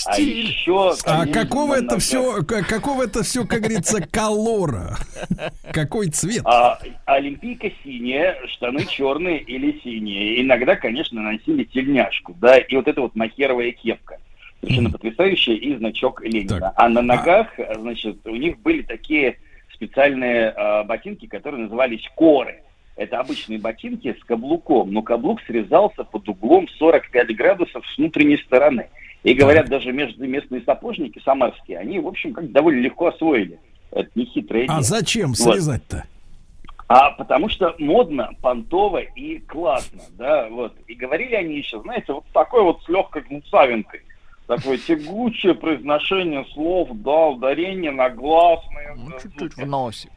А еще, А конечно, какого на это ногах- все, какого это все, как говорится, колора? Какой цвет? А, олимпийка синяя, штаны черные или синие. Иногда, конечно, носили тельняшку, да, и вот эта вот махеровая кепка. Совершенно потрясающая, и значок Ленина. А на ногах, значит, у них были такие специальные а, ботинки, которые назывались коры. Это обычные ботинки с каблуком, но каблук срезался под углом 45 градусов с внутренней стороны. И говорят, даже между местные сапожники самарские, они, в общем, как довольно легко освоили. Это не хитрое А зачем Вот. срезать-то? А потому что модно, понтово и классно, да, вот. И говорили они еще, знаете, вот такой вот с легкой гнусавинкой. Такое тягучее произношение слов, да, ударение на гласные. Ну, чуть-чуть в носик.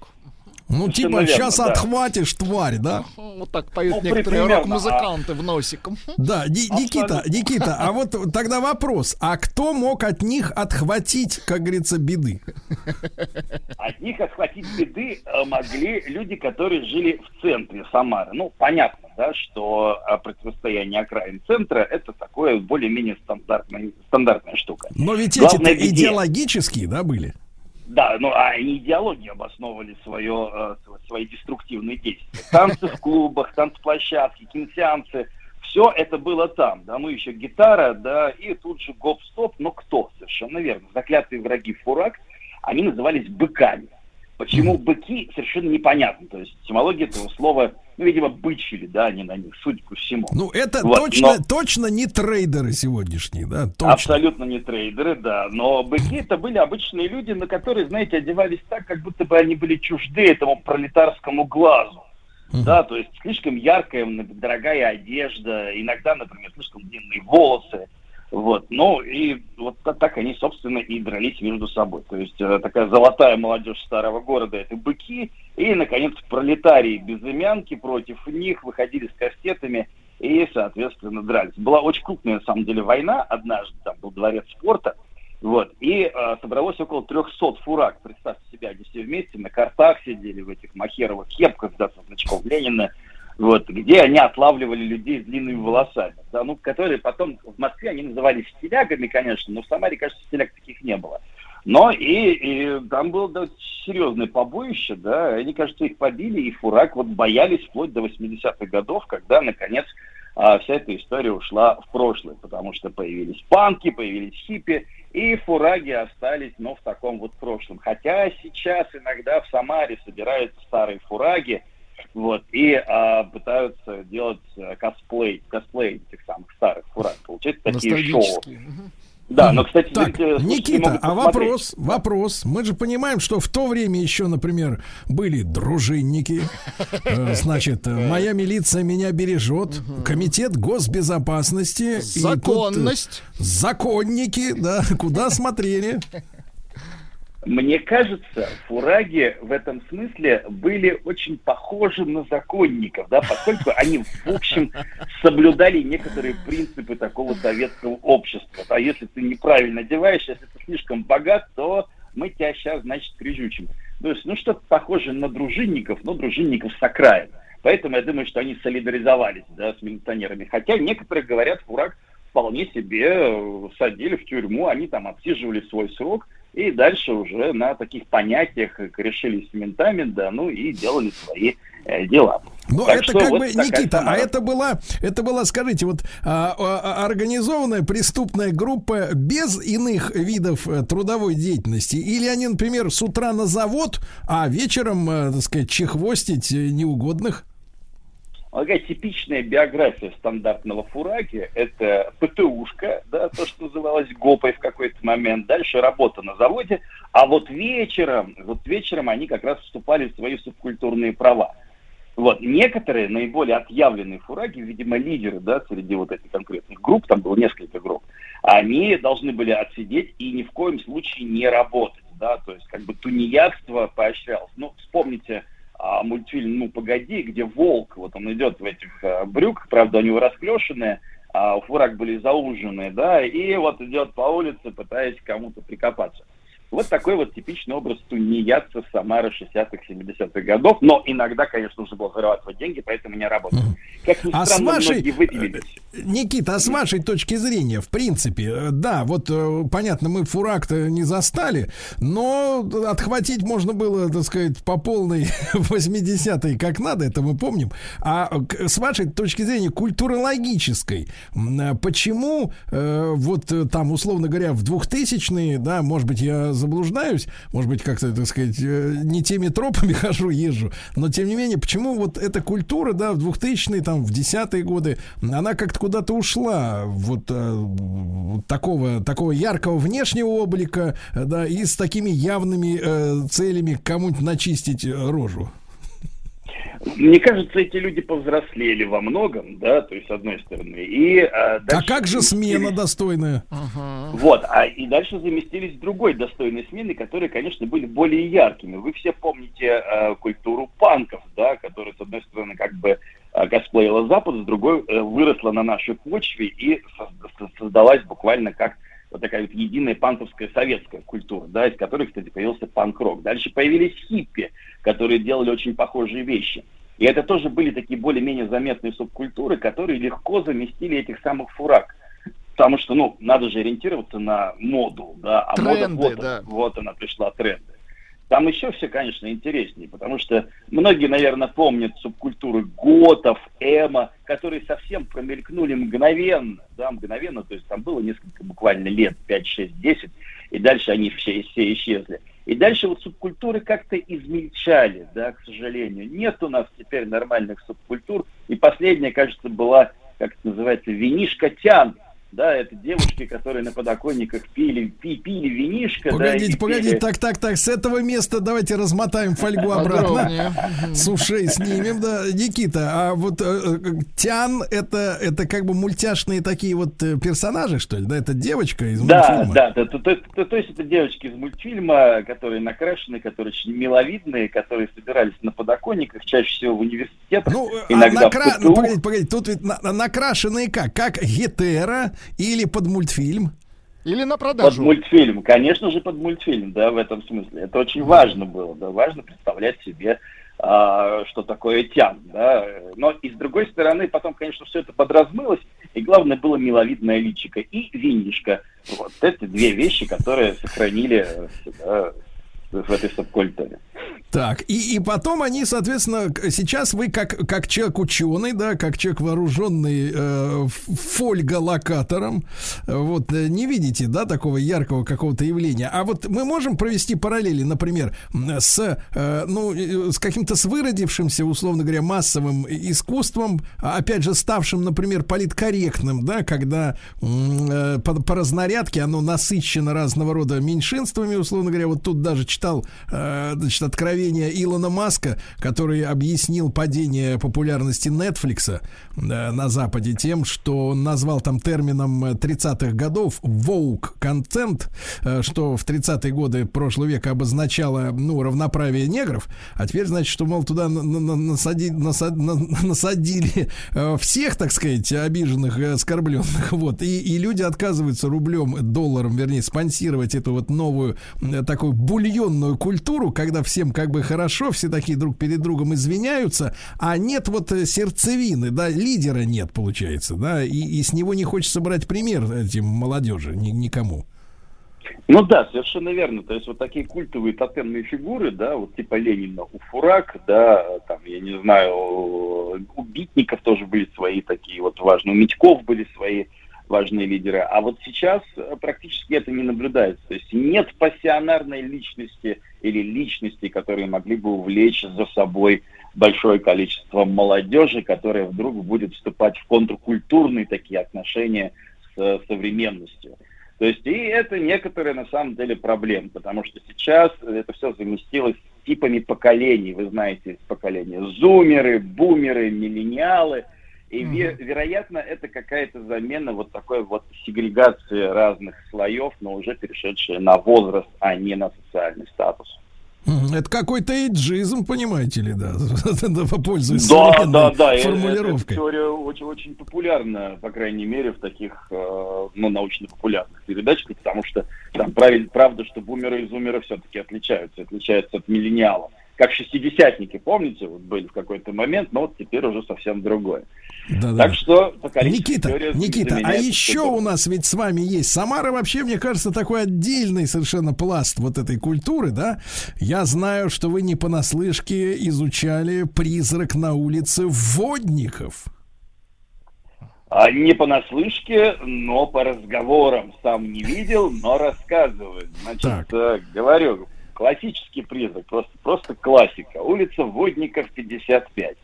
Ну, Совершенно типа, верно, сейчас да. отхватишь, тварь, да? Вот так поют Ну, некоторые рок-музыканты в носиком. Да, Ни- Никита, Абсолютно. Никита, а вот тогда вопрос, а кто мог от них отхватить, как говорится, беды? От них отхватить беды э, могли люди, которые жили в центре Самары. Ну, понятно, да, что э, противостояние окраин центра это такое более-менее стандартная, стандартная штука. Но ведь Главное, эти где? идеологические, да, были? Да, ну а они идеологией обосновывали свое, э, св- свои деструктивные действия. Танцы в клубах, танцплощадки, киносеансы, все это было там. Да, ну еще гитара, да, и тут же гоп-стоп, но кто? Совершенно верно. Заклятые враги Фурак, они назывались быками. Почему быки, совершенно непонятно. То есть этимология этого слова, ну, видимо, бычили, да, они на них, судя по всему. Ну, это Вот, точно, но- точно не трейдеры сегодняшние, да? Точно. Абсолютно не трейдеры, да. Но быки это были обычные люди, на которые, знаете, одевались так, как будто бы они были чужды этому пролетарскому глазу. Да, то есть слишком яркая, дорогая одежда, иногда, например, слишком длинные волосы. Вот. Ну и вот та- так они, собственно, и дрались между собой. То есть э, такая золотая молодежь старого города это быки, и, наконец, пролетарии безымянки против них выходили с кастетами и, соответственно, дрались. Была очень крупная, на самом деле, война однажды, там был дворец спорта, вот, и э, собралось около 300 фурак. Представьте себе, они все вместе на картах сидели, в этих махеровых кепках, да, со значком Ленина, вот, где они отлавливали людей с длинными волосами, да, ну, которые потом в Москве они назывались стилягами, конечно, но в Самаре, кажется, стиляг таких не было. Но и, и там было да, серьезное побоище, да, они, кажется, их побили, и фурак вот боялись вплоть до 80-х годов, когда, наконец, а, вся эта история ушла в прошлое, потому что появились панки, появились хиппи, и фураги остались, но в таком вот прошлом. Хотя сейчас иногда в Самаре собираются старые фураги, вот, и а, пытаются делать а, косплей, косплей этих самых старых фураг. Получается такие шоу. Да, но, кстати, Так, слушатели Никита, а вопрос, вопрос. Мы же понимаем, что в то время еще, например, были дружинники. Э, Значит, э, моя милиция меня бережет. Комитет госбезопасности. тут, э, Законность. Законники, да, куда смотрели? Мне кажется, фураги в этом смысле были очень похожи на законников, да, поскольку они, в общем, соблюдали некоторые принципы такого советского общества. А если ты неправильно одеваешь, если ты слишком богат, то мы тебя сейчас, значит, прижучим. То есть, ну, что-то похоже на дружинников, но дружинников с окраин. Поэтому я думаю, что они солидаризовались, да, с милиционерами. Хотя некоторые говорят, фураг вполне себе э, садили в тюрьму, они там отсиживали свой срок, и дальше уже на таких понятиях корешились с ментами, да, ну и делали свои э, дела. Ну, Так это как вот бы, Никита, а это была, это была, скажите, вот а, а, организованная преступная группа без иных видов э, трудовой деятельности? Или они, например, с утра на завод, а вечером, э, так сказать, чехвостить э, неугодных? Такая типичная биография стандартного фураги – это ПТУшка, да, то, что называлось ГОПой в какой-то момент, дальше работа на заводе, а вот вечером, вот вечером они как раз вступали в свои субкультурные права. Вот, некоторые наиболее отъявленные фураги, видимо, лидеры, да, среди вот этих конкретных групп, там было несколько групп, они должны были отсидеть и ни в коем случае не работать, да, то есть как бы тунеядство поощрялось. Ну, вспомните а, мультфильм «Ну, погоди», где волк, вот он идет в этих а, брюках, правда, у него расклешенные, а у фураг были зауженные, да, и вот идет по улице, пытаясь кому-то прикопаться. Вот такой вот типичный образ тунеядца Самары 60-х, 70-х годов. Но иногда, конечно, нужно было зарабатывать деньги, поэтому не работал. Как ни А с странно, вашей- многие выпилились. Никита, а с вашей точки зрения, в принципе, э, да, вот э, понятно, мы фурак-то не застали, но отхватить можно было, так сказать, по полной 80-й, как надо, это мы помним. А э, с вашей точки зрения культурологической, почему э, вот там, условно говоря, в 2000-е, да, может быть, я заблуждаюсь, может быть, как-то, так сказать, не теми тропами хожу, езжу, но тем не менее, почему вот эта культура, да, в 2000-е, там, в 10-е годы, она как-то куда-то ушла, вот, э, вот такого, такого яркого внешнего облика, э, да, и с такими явными э, целями кому-нибудь начистить э, рожу. Мне кажется, эти люди повзрослели во многом, да, то есть, с одной стороны. И, а, А дальше как же смена достойная? Вот, а и дальше заместились другой достойной смены, которые, конечно, были более яркими. Вы все помните э, культуру панков, да, которая, с одной стороны, как бы э, косплеила Запад, с другой э, выросла на нашей почве и со- со- создалась буквально как вот такая вот единая панковская советская культура, да, из которой, кстати, появился панк-рок. Дальше появились хиппи, которые делали очень похожие вещи. И это тоже были такие более-менее заметные субкультуры, которые легко заместили этих самых фурак. Потому что, ну, надо же ориентироваться на моду, да, а Тренды, мода, вот, да. вот она пришла, тренды. Там еще все, конечно, интереснее, потому что многие, наверное, помнят субкультуры готов, эмо, которые совсем промелькнули мгновенно, да, мгновенно, то есть там было несколько буквально лет, 5, 6, 10, и дальше они все, все исчезли. И дальше вот субкультуры как-то измельчали, да, к сожалению. Нет у нас теперь нормальных субкультур. И последняя, кажется, была, как это называется, винишка тян. Да, это девушки, которые на подоконниках пили, пи- пили винишко. да, Погодите, пели- погодите, так, так, так, с этого места давайте размотаем фольгу обратно. С ушей снимем, да. Никита, а вот э, э, Тян это, это как бы мультяшные такие вот э, персонажи, что ли? Да, это девочка из Да, мультфильма. да, то, то- то- то- то есть это девочки из мультфильма, которые накрашены, которые очень миловидные, которые собирались на подоконниках, чаще всего в университетах, Ну, а иногда накра- в ну, ПТУ. погодите, погодите, тут ведь на- накрашенные как? Как гетера или под мультфильм? Или на Под продажу. мультфильм, конечно же, под мультфильм, да, в этом смысле. Это очень важно было, да, важно представлять себе, а, что такое тян, да. Но и с другой стороны, потом, конечно, все это подразмылось, и главное было миловидное личико и винишко. Вот эти две вещи, которые сохранили э, да, в этой субкультуре. Так, и, и потом они, соответственно, сейчас вы как, как человек ученый, да, как человек вооруженный э, фольголокатором, вот, э, не видите, да, такого яркого какого-то явления. А вот мы можем провести параллели, например, с, э, ну, э, с каким-то с выродившимся, условно говоря, массовым искусством, а, опять же, ставшим, например, политкорректным, да, когда э, по, по разнарядке оно насыщено разного рода меньшинствами, условно говоря, вот тут даже читал, э, значит, откровение Илона Маска, который объяснил падение популярности Netflix э, на Западе тем, что он назвал там термином э, 30-х годов woke content, э, что в 30-е годы прошлого века обозначало, ну, равноправие негров, а теперь, значит, что, мол, туда на- на- на- насади- наса- на- насадили э, всех, так сказать, обиженных, оскорбленных, вот, и, и люди отказываются рублем, долларом, вернее, спонсировать эту вот новую э, такую бульонную культуру, когда всем как бы хорошо, все такие друг перед другом извиняются, а нет вот э, сердцевины, да, лидера нет, получается, да, и, и с него не хочется брать пример этим молодежи, ни- никому. Ну да, совершенно верно. То есть вот такие культовые тотемные фигуры, да, вот типа Ленина у Фурак, да, там, я не знаю, у Битников тоже были свои такие вот важные, у Митьков были свои важные лидеры. А вот сейчас э, практически это не наблюдается. То есть нет пассионарной личности или личностей, которые могли бы увлечь за собой большое количество молодежи, которая вдруг будет вступать в контркультурные такие отношения с э, современностью. То есть и это некоторые на самом деле проблемы, потому что сейчас это все заместилось типами поколений, вы знаете, поколения зумеры, бумеры, миллениалы, и ве- вероятно это какая-то замена вот такой вот сегрегации разных слоев, но уже перешедшая на возраст, а не на социальный статус. Это какой-то эйджизм, понимаете ли, да, пользуясь Да, да, да. и формулировкой. Эта теория очень, очень популярна, по крайней мере, в таких э, ну, научно-популярных передачах, потому что там правда, что бумеры и зумеры все-таки отличаются, отличаются от миллениалов. Как шестидесятники, помните, вот были в какой-то момент, но вот теперь уже совсем другое. Да, да. Так что поколенческая Никита, Никита, а еще у нас ведь с вами есть Самара вообще, мне кажется, такой отдельный совершенно пласт вот этой культуры, да? Я знаю, что вы не понаслышке изучали призрак на улице Водников. А не понаслышке, но по разговорам. Сам не видел, но рассказывает. Значит, Так. э, говорю, классический призрак, просто, просто классика. Улица Водников, 55.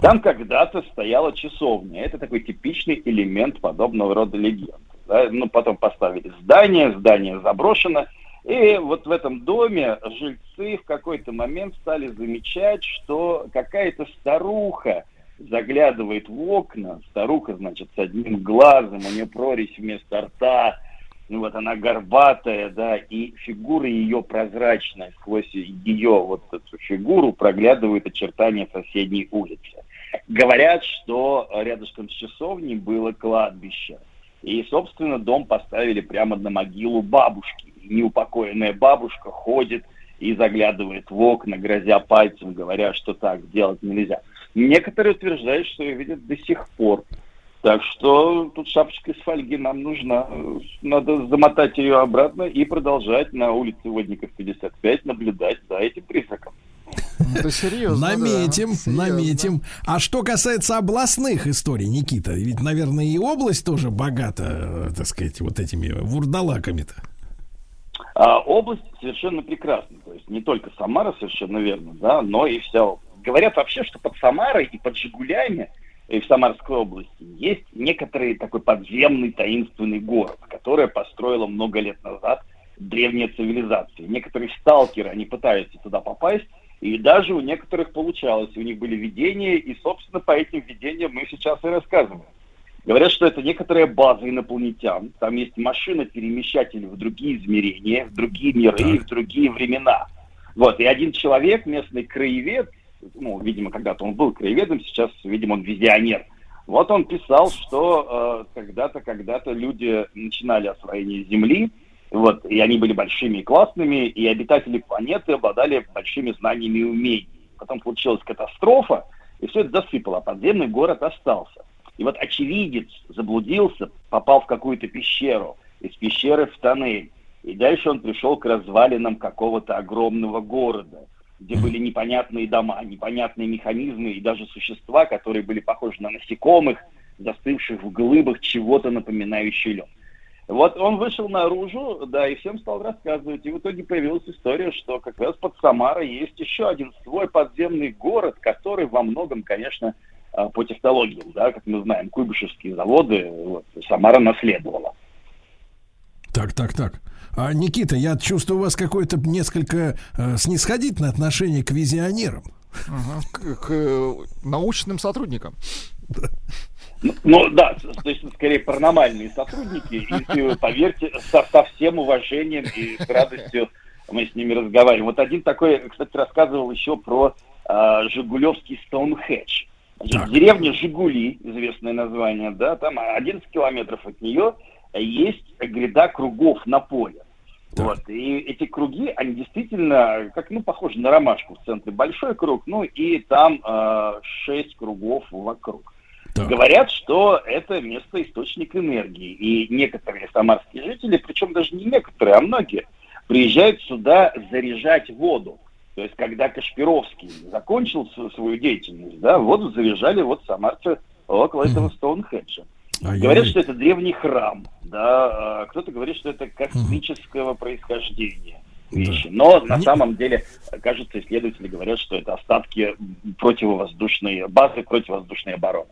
Там когда-то стояла часовня. Это такой типичный элемент подобного рода легенд. да. Ну, потом поставили здание, здание заброшено. И вот в этом доме жильцы в какой-то момент стали замечать, что какая-то старуха заглядывает в окна. Старуха, значит, с одним глазом, у нее прорезь вместо рта. Ну, Вот она горбатая, да, и фигура ее прозрачная. Сквозь ее вот эту фигуру проглядывают очертания соседней улицы. Говорят, что рядышком с часовней было кладбище. И, собственно, дом поставили прямо на могилу бабушки. И неупокоенная бабушка ходит и заглядывает в окна, грозя пальцем, говоря, что так делать нельзя. Некоторые утверждают, что ее видят до сих пор. Так что тут шапочка из фольги нам нужна. Надо замотать ее обратно и продолжать на улице Водников 55 наблюдать за этим призраком. Это серьезно. Наметим, да, серьезно. наметим. А что касается областных историй, Никита, ведь, наверное, и область тоже богата, э, так сказать, вот этими вурдалаками-то. А область совершенно прекрасна. То есть не только Самара, совершенно верно, да, но и вся область. Говорят вообще, что под Самарой и под Жигулями в Самарской области есть некоторый такой подземный таинственный город, который построила много лет назад древняя цивилизация. Некоторые сталкеры, они пытаются туда попасть, и даже у некоторых получалось. У них были видения, и, собственно, по этим видениям мы сейчас и рассказываем. Говорят, что это некоторая база инопланетян. Там есть машина-перемещатель в другие измерения, в другие миры, и в другие времена. Вот, и один человек, местный краевед, ну, видимо, когда-то он был краеведом, сейчас, видимо, он визионер. Вот он писал, что э, когда-то, когда-то люди начинали освоение Земли, вот, и они были большими и классными, и обитатели планеты обладали большими знаниями и умениями. Потом случилась катастрофа, и все это засыпало, а подземный город остался. И вот очевидец заблудился, попал в какую-то пещеру, из пещеры в тоннель. И дальше он пришел к развалинам какого-то огромного города, где были непонятные дома, непонятные механизмы и даже существа, которые были похожи на насекомых, застывших в глыбах чего-то напоминающий лед. Вот он вышел наружу, да, и всем стал рассказывать. И в итоге появилась история, что как раз под Самарой есть еще один свой подземный город, который во многом, конечно, а, по технологиям, да, как мы знаем, куйбышевские заводы вот, Самара наследовала. Так, так, так. А, Никита, я чувствую у вас какое-то несколько э, снисходительное отношение к визионерам. К, к, э, научным сотрудникам. Ну, Ну да, то есть скорее паранормальные сотрудники, и поверьте, со, со всем уважением и с радостью мы с ними разговариваем. Вот один такой, кстати, рассказывал еще про э, Жигулевский Стоунхедж. Значит, Деревня Жигули, известное название, да, там 11 километров от нее есть гряда кругов на поле. Вот, и эти круги, они действительно, как, ну, похожи на ромашку в центре. Большой круг, ну, и там э, шесть кругов вокруг. Говорят, что это место источник энергии. И некоторые самарские жители, причем даже не некоторые, а многие, приезжают сюда заряжать воду. То есть, когда Кашпировский закончил свою, деятельность, да, воду заряжали вот самарцы около этого Стоунхеджа. Ай-яй-яй. Говорят, что это древний храм, да, а кто-то говорит, что это космического происхождения вещи. Но на самом деле, кажется, исследователи говорят, что это остатки противовоздушной базы противовоздушной обороны.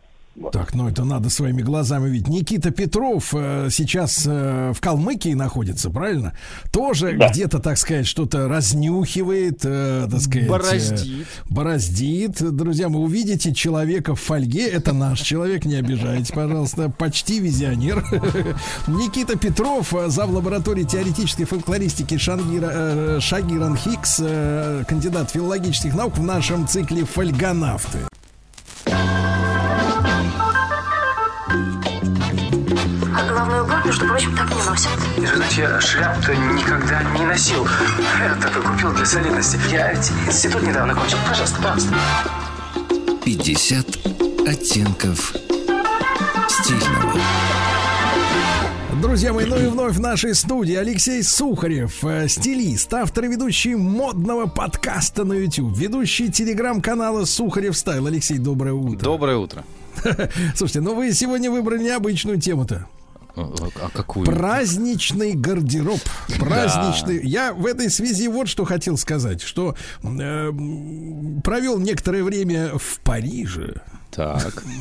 Так, ну это надо своими глазами видеть. Никита Петров э, сейчас э, в Калмыкии находится, правильно? Тоже где-то, так сказать, что-то разнюхивает, э, так сказать. э, Бороздит. бороздит. Друзья, вы увидите человека в фольге. Это наш человек, не обижайтесь, пожалуйста. Почти визионер. Никита Петров, э, зав. лаборатории теоретической фольклористики Шангира, э, Шагиран Хикс, кандидат филологических наук в нашем цикле «Фольгонавты». Между прочим, так не носят. Знаете, я шляп-то никогда не носил. Я только купил для солидности. Я ведь институт недавно кончил. Пожалуйста, пожалуйста. 50 оттенков стильного. Друзья мои, ну и вновь в нашей студии Алексей Сухарев, э, стилист, автор и ведущий модного подкаста на YouTube, ведущий телеграм-канала Сухарев Стайл. Алексей, доброе утро. Доброе утро. Слушайте, ну вы сегодня выбрали необычную тему-то. А какую? Праздничный гардероб. Праздничный. Я в этой связи вот что хотел сказать, что э, провел некоторое время в Париже. Так.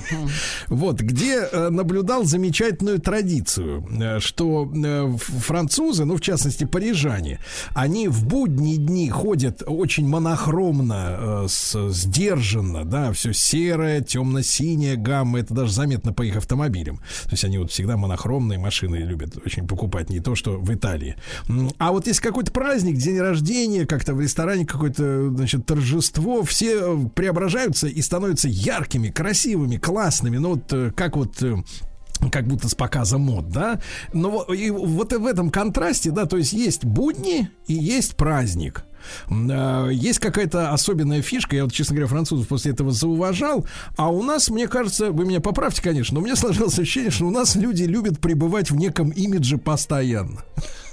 Вот, где э, наблюдал замечательную традицию, э, что э, французы, ну, в частности, парижане, они в будние дни ходят очень монохромно, сдержанно, да, все серое, темно-синяя гамма, это даже заметно по их автомобилям. То есть они вот всегда монохромные машины любят очень покупать, не то, что в Италии. А вот если какой-то праздник, день рождения, как-то в ресторане какое-то, значит, торжество, все преображаются и становятся яркими, красивыми, классными. Ну вот э, как вот э, как будто с показа мод, да? Но и вот в этом контрасте, да, то есть есть будни и есть праздник. Э, Есть какая-то особенная фишка, я вот, честно говоря, французов после этого зауважал, а у нас, мне кажется, вы меня поправьте, конечно, но у меня сложилось ощущение, что у нас люди любят пребывать в неком имидже постоянно.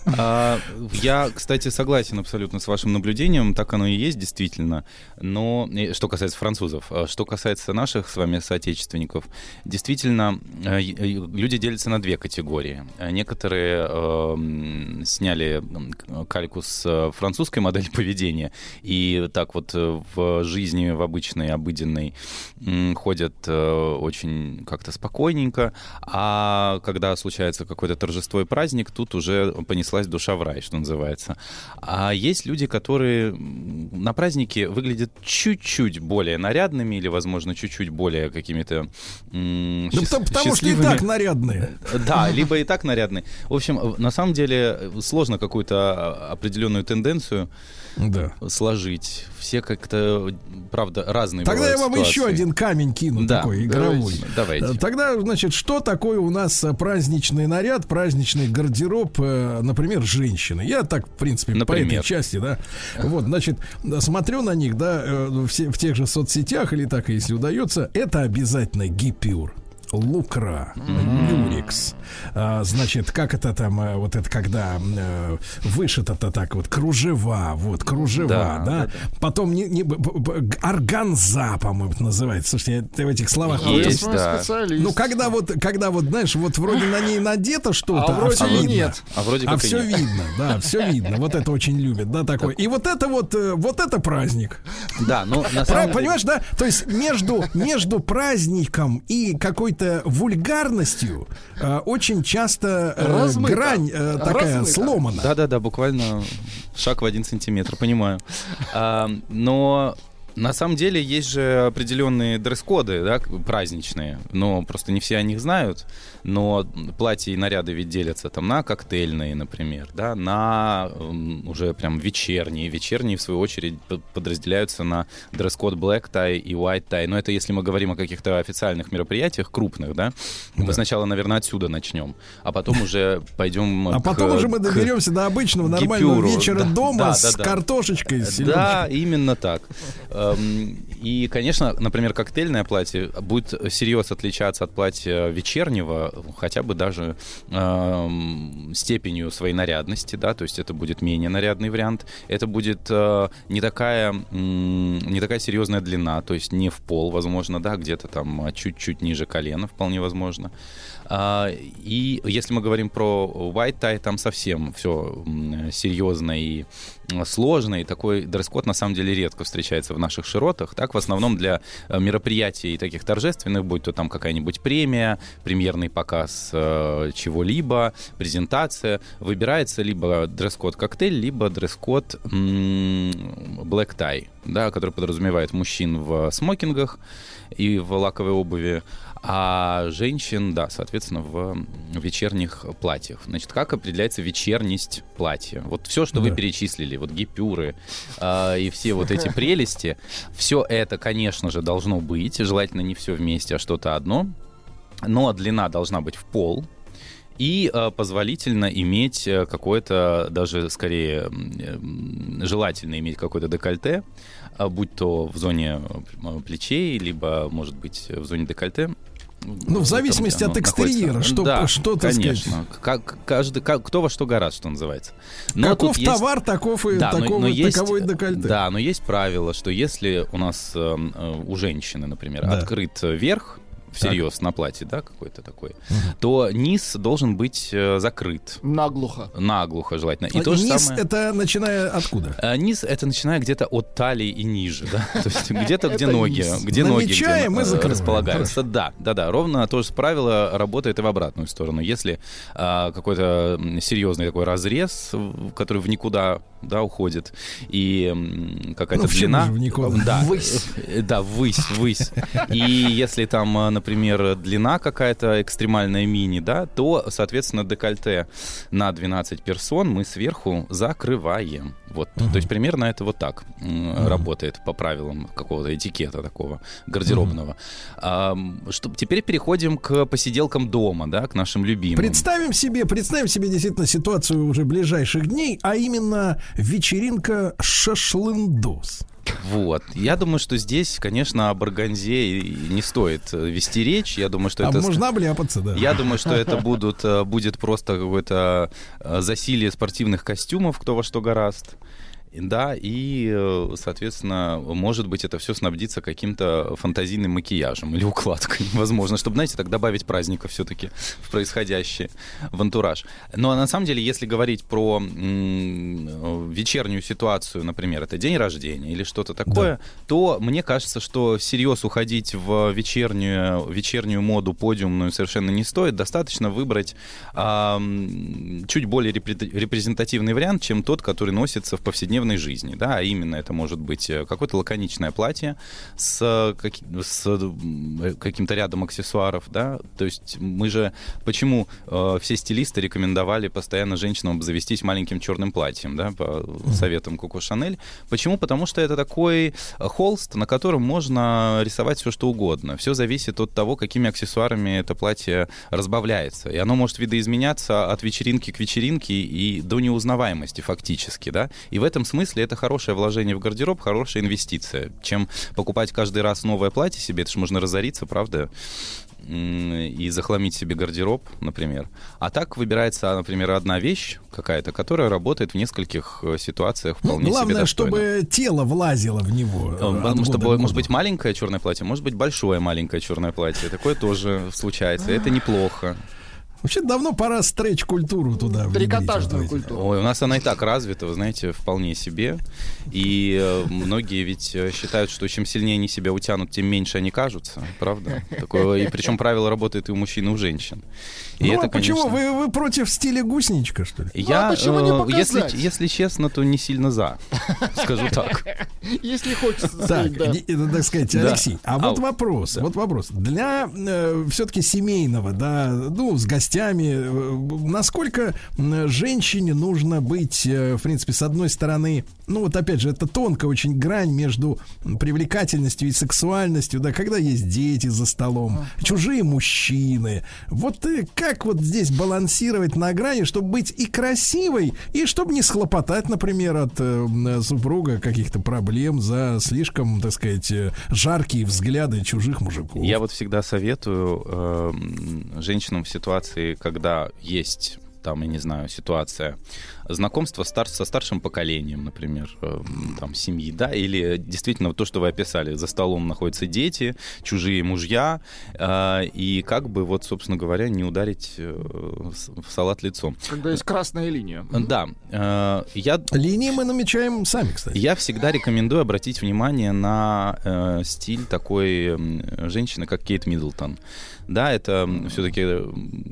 А, я, кстати, согласен абсолютно с вашим наблюдением, так оно и есть действительно. Но что касается французов, А что касается наших с вами соотечественников, действительно и люди делятся на две категории. Некоторые э, сняли кальку с французской модели поведения и так вот э, в жизни, в обычной, обыденной ходят э, очень как-то спокойненько, а когда случается какое-то торжество и праздник, тут уже понеслась душа в рай, что называется. А есть люди, которые на празднике выглядят чуть-чуть более нарядными или, возможно, чуть-чуть более какими-то м, Да счаст- потому, потому что и так нарядные. Да, либо и так нарядный. В общем, на самом деле э, сложно какую-то а, определенную тенденцию сложить. Все как-то, правда, разные Тогда я вам еще ситуации. один камень кину Да, такой игровой. давайте. Э, Тогда, значит, что такое у нас э, праздничный наряд, праздничный гардероб, э, например, женщины? Я так, в принципе, по Например. этой части, да. Вот, значит, да, смотрю на них, да, в, в тех же соцсетях или так, если удается, это обязательно гипюр. Лукра, люрикс. А, значит, как это там, э, вот это когда э, вышито-то так вот, кружева, вот, кружева, Да, да. да, да. Потом не, не, органза, по-моему, это называется. Слушайте, это в этих словах А есть, свой да. специалист. Ну, когда вот, когда вот, знаешь, вот вроде на ней надето что-то, А вроде всё и видно. нет. А вроде как и все нет. видно, да, все видно. Вот это очень любят, да, такой. И вот это вот, э, вот это праздник. Да, ну, на самом деле... Понимаешь, да? То есть между, между праздником и какой-то вульгарностью э, очень часто э, Размыто. грань э, такая Размыто. сломана. Да-да-да, буквально шаг в один сантиметр, понимаю. А, но на самом деле есть же определенные дресс-коды, да, праздничные, но просто не все о них знают. Но платья и наряды ведь делятся там на коктейльные, например, да, на уже прям вечерние. Вечерние, в свою очередь, подразделяются на дресс-код black tie и white tie. Но это если мы говорим о каких-то официальных мероприятиях, крупных, да. Мы сначала, наверное, отсюда начнем, а потом уже пойдем А потом уже мы доберемся до обычного нормального вечера дома с картошечкой, Да, именно так. Эм, И, конечно, например, коктейльное платье будет серьезно отличаться от платья вечернего, хотя бы даже эм, степенью своей нарядности, да, то есть это будет менее нарядный вариант. Это будет э, не такая не такая серьезная длина, то есть не в пол, возможно, да, где-то там а, чуть-чуть ниже колена, вполне возможно. А, И если мы говорим про white tie, там совсем все серьезно и сложно, и такой дресс-код на самом деле редко встречается в наших широтах. Так, в основном для э, мероприятий таких торжественных, будь то там какая-нибудь премия, премьерный показ э, чего-либо, презентация, выбирается либо дресс-код коктейль, либо дресс-код black tie, да, который подразумевает мужчин в смокингах и в лаковой обуви, а женщин, да, соответственно, в вечерних платьях. Значит, как определяется вечерность платья? Вот все, что вы Да. перечислили, вот гипюры а, и все вот эти прелести, все это, конечно же, должно быть. Желательно не все вместе, а что-то одно. Но длина должна быть в пол. И э, позволительно иметь э, какое-то, даже скорее э, желательно иметь какое-то декольте, а будь то в зоне э, плечей, либо, может быть, в зоне декольте. Ну, в зависимости от экстерьера, что- да, что, так конечно. Как, каждый, как, кто во что гораздо, что называется. Каков тут есть- товар, таков и Да, но- такого, но есть- таковой декольте. Да, но есть правило, что если у нас э, э, у женщины, например, Да. открыт верх всерьез на платье, да, какой-то такой, то низ должен быть э, закрыт. Наглухо. Наглухо желательно. И то Ну, же низ самое... это начиная откуда? А низ это начиная где-то от талии и ниже, да, то есть где-то где ноги, где ноги э, располагаются. Да, да, да. Ровно то же правило работает и в обратную сторону. Если а, какой-то серьезный такой разрез, который в никуда да, уходит, и какая-то Ну, длина. Да, Ввысь. э, Да, ввысь, ввысь. И если там, э, например, длина какая-то экстремальная мини, да, то, соответственно, декольте на 12 персон мы сверху закрываем. Вот, то есть примерно это вот так м, работает по правилам какого-то этикета такого гардеробного. А, что, теперь переходим к посиделкам дома, да, к нашим любимым. Представим себе, представим себе действительно ситуацию уже ближайших дней, а именно вечеринка шашлындос. Вот. Я думаю, что здесь, конечно, о Барганзе и не стоит э, вести речь. Я думаю, что А это... можно обляпаться, да. Я думаю, что это будут, э, будет просто какое-то э, засилие спортивных костюмов, кто во что гораст. Да, и, э, соответственно, может быть, это все снабдится каким-то фантазийным макияжем или укладкой, возможно, чтобы, знаете, так добавить праздника все-таки в происходящее, в антураж. Но на самом деле, если говорить про м, э, вечернюю ситуацию, например, это день рождения или что-то такое, то мне кажется, что всерьез уходить в вечернюю, вечернюю моду подиумную совершенно не стоит. Достаточно выбрать а, м, чуть более репре- репрезентативный вариант, чем тот, который носится в повседневной жизни. Да? А именно это может быть э, какое-то лаконичное платье с, э, каки- с м, каким-то рядом аксессуаров. Да? То есть мы же... Почему э, все стилисты рекомендовали постоянно женщинам обзавестись маленьким черным платьем, да, по советам Коко Шанель? Почему? Потому что это такой э, холст, на котором можно рисовать все, что угодно. Все зависит от того, какими аксессуарами это платье разбавляется. И оно может видоизменяться от вечеринки к вечеринке и до неузнаваемости фактически, да. И в этом смысле это хорошее вложение в гардероб, хорошая инвестиция. Чем покупать каждый раз новое платье себе, это же можно разориться, правда? И захламить себе гардероб, например. А так выбирается, например, одна вещь какая-то, которая работает в нескольких э, ситуациях Ну, вполне себе главное, достойно. чтобы тело влазило в него. э, Э, от Потому что может быть маленькое черное платье, может быть большое маленькое черное платье. Такое тоже случается. Это неплохо. Вообще давно пора стретч-культуру туда. Трикотажную культуру. Ой, у нас она и так развита, вы знаете, вполне себе. И э, многие ведь э, считают, что чем сильнее они себя утянут, тем меньше они кажутся. Правда? Такое, и причем правило работает и у мужчин, и у женщин. И Ну, это, а почему? конечно, Вы, вы против стиля гусничка, что ли? Я, Ну, а почему не э, если, показать? если честно, то не сильно за, скажу так. Если хочется Так, сказать, да. это, так сказать. Алексей, а вот вопрос, вот вопрос. Для все-таки семейного, да, ну, с гостями, э, насколько женщине нужно быть, э, в принципе, с одной стороны, ну, вот опять же, это тонкая очень грань между привлекательностью и сексуальностью, да, когда есть дети за столом, чужие мужчины. Вот э, как вот здесь балансировать на грани, чтобы быть и красивой, и чтобы не схлопотать, например, от э, супруга каких-то проблем за слишком, так сказать, жаркие взгляды чужих мужиков. Я вот всегда советую э, женщинам в ситуации, когда есть там, я не знаю, ситуация знакомства стар- со старшим поколением, например, э, там, семьи, да, или действительно то, что вы описали, за столом находятся дети, чужие мужья, э, и как бы вот, собственно говоря, не ударить э, в салат лицом. Когда есть красная линия. Да, э, я Линии мы намечаем сами, кстати. я всегда рекомендую обратить внимание на э, стиль такой женщины, как Кейт Миддлтон. Да, это все-таки...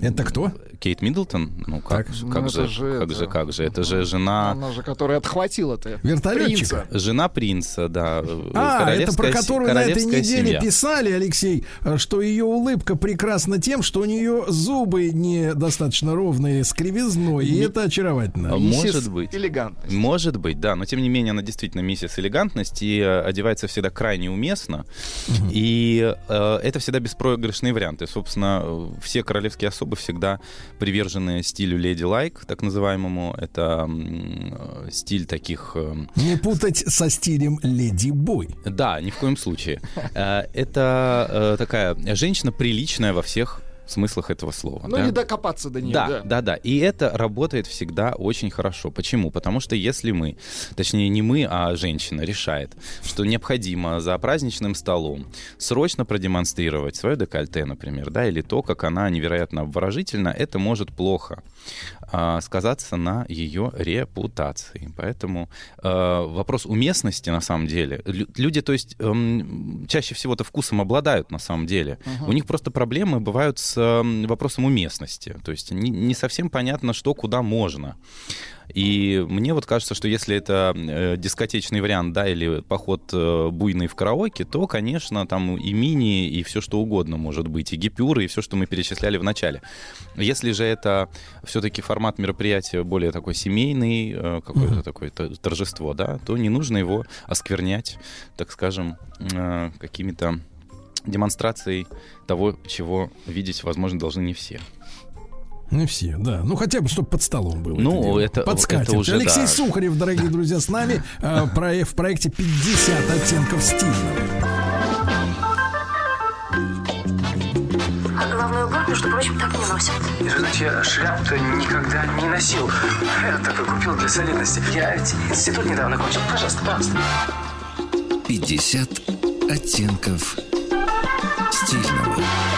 Это кто? Кейт Миддлтон? Ну как, же, Ну, как, это же, же как это- же, как же? Это же жена... Она же, которая отхватила-то. Вертолетчика? принца. Жена принца, да. А, это про которую на этой неделе семья. писали, Алексей, что ее улыбка прекрасна тем, что у нее зубы недостаточно ровные, с кривизной, и это очаровательно. А Может быть. Элегантность. Может быть, да, но тем не менее она действительно миссис элегантность и э, одевается всегда крайне уместно. И э, это всегда беспроигрышные варианты. Собственно, э, все королевские особы всегда привержены стилю леди лайк, так называемому. Это э, стиль таких э, Не путать со стилем леди бой. да, ни в коем случае. Э, Это такая женщина приличная во всех смыслах этого слова. Ну, да? не докопаться до нее, Да, да. да, да. И это работает всегда очень хорошо. Почему? Потому что если мы, точнее не мы, а женщина решает, что необходимо за праздничным столом срочно продемонстрировать свое декольте, например, да, или то, как она невероятно обворожительна, это может плохо а, сказаться на ее репутации. Поэтому э, вопрос уместности на самом деле. Лю- Люди, то есть, эм, чаще всего-то вкусом обладают на самом деле. Мгм. У них просто проблемы бывают с вопросом уместности. То есть не, не совсем понятно, что куда можно. И мне вот кажется, что если это э, дискотечный вариант, да, или поход э, буйный в караоке, то, конечно, там и мини, и все что угодно может быть, и гипюры, и все, что мы перечисляли в начале. Если же это все-таки формат мероприятия более такой семейный, э, какое-то Мгм. такое торжество, да, то не нужно его осквернять, так скажем, э, какими-то демонстрацией того, чего видеть, возможно, должны не все. Ну, все, да. Ну, хотя бы, чтобы под столом было. Ну, это- это скатертью. уже Алексей да. Сухарев, дорогие друзья, с нами э, про- в проекте 50 оттенков стильного. А головной убор, между прочим, так не носят. Знаете, я шляпу-то никогда не носил. Я такой купил для солидности. Я ведь институт недавно кончил. Пожалуйста, пожалуйста. 50 оттенков стильного.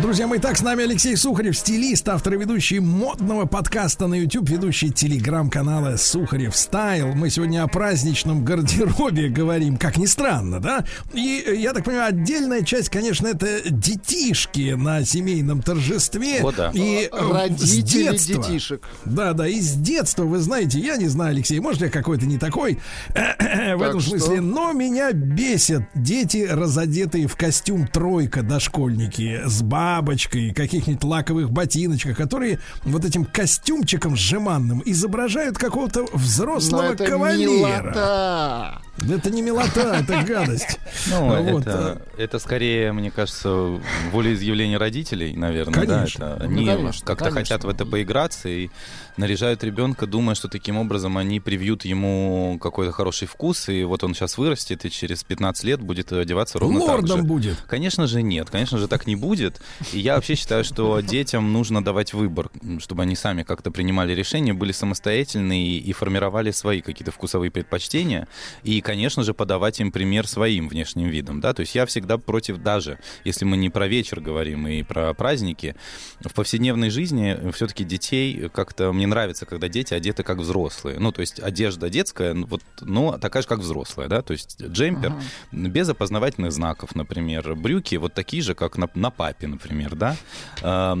Друзья мои, так с нами Алексей Сухарев, стилист, автор и ведущий модного подкаста на YouTube, ведущий телеграм-канала Сухарев Стайл. Мы сегодня о праздничном гардеробе говорим, как ни странно, да? И, я так понимаю, отдельная часть, конечно, это детишки на семейном торжестве. О, да. И э, с Родители детства. детишек. Да, да, и с детства, вы знаете, я не знаю, Алексей, может, я какой-то не такой в этом что? смысле, но меня бесят дети, разодетые в костюм тройка дошкольники с бабочкой, каких-нибудь лаковых ботиночках, которые вот этим костюмчиком жеманным изображают какого-то взрослого кавалера. милота. Это не милота, это гадость. Ну, Вот, это, это скорее, мне кажется, волеизъявление родителей, наверное. Конечно. Да, это Ну, они конечно, как-то конечно. хотят в это поиграться и наряжают ребенка, думая, что таким образом они привьют ему какой-то хороший вкус, и вот он сейчас вырастет и через 15 лет будет одеваться ровно так Лордом же. будет. Конечно же нет, конечно же так не будет. И я вообще считаю, что детям нужно давать выбор, чтобы они сами как-то принимали решения, были самостоятельны и, и формировали свои какие-то вкусовые предпочтения. И, конечно же, подавать им пример своим внешним видом. Да? То есть я всегда против даже, если мы не про вечер говорим и про праздники, в повседневной жизни все-таки детей как-то мне нравится, когда дети одеты как взрослые. Ну, то есть одежда детская, ну, вот, но такая же, как взрослая, да, то есть джемпер без опознавательных знаков, например, брюки вот такие же, как на, на папе, например, да. Э,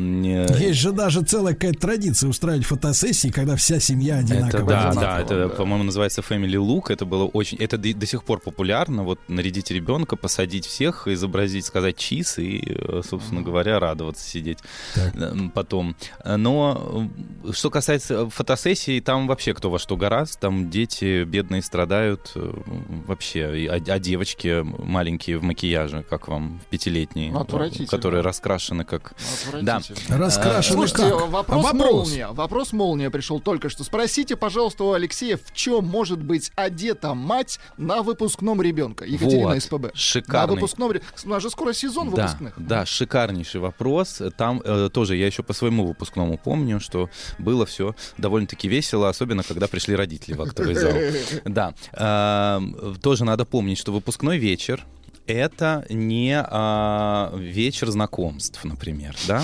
Есть же даже целая какая-то традиция устраивать фотосессии, когда вся семья Это, одинаково да, одета. да, это, по-моему, называется Family Look. Это было очень... Это до, до сих пор популярно. Вот нарядить ребенка, посадить всех, изобразить, сказать чиз и, э, собственно говоря, радоваться сидеть э, потом. Но э, что касается фотосессий, там вообще кто во что гораст. Там дети бедные страдают вообще. А, а девочки маленькие в макияже, как вам, пятилетние, Отвратительно. которые раскрашены как... Да. Раскрашены Слушайте, как? вопрос, Вопрос. молния. Вопрос молния пришел только что. Спросите, пожалуйста, у Алексея, в чем может быть одета мать на выпускном ребенка? Екатерина Вот. СПБ. Шикарный. На выпускном У нас же скоро сезон Да, выпускных. да, шикарнейший вопрос. Там э, тоже я еще по своему выпускному помню, что было все довольно-таки весело, особенно когда пришли родители в актовый зал. Да, Э, тоже надо помнить, что выпускной вечер это не а, вечер знакомств, например, да?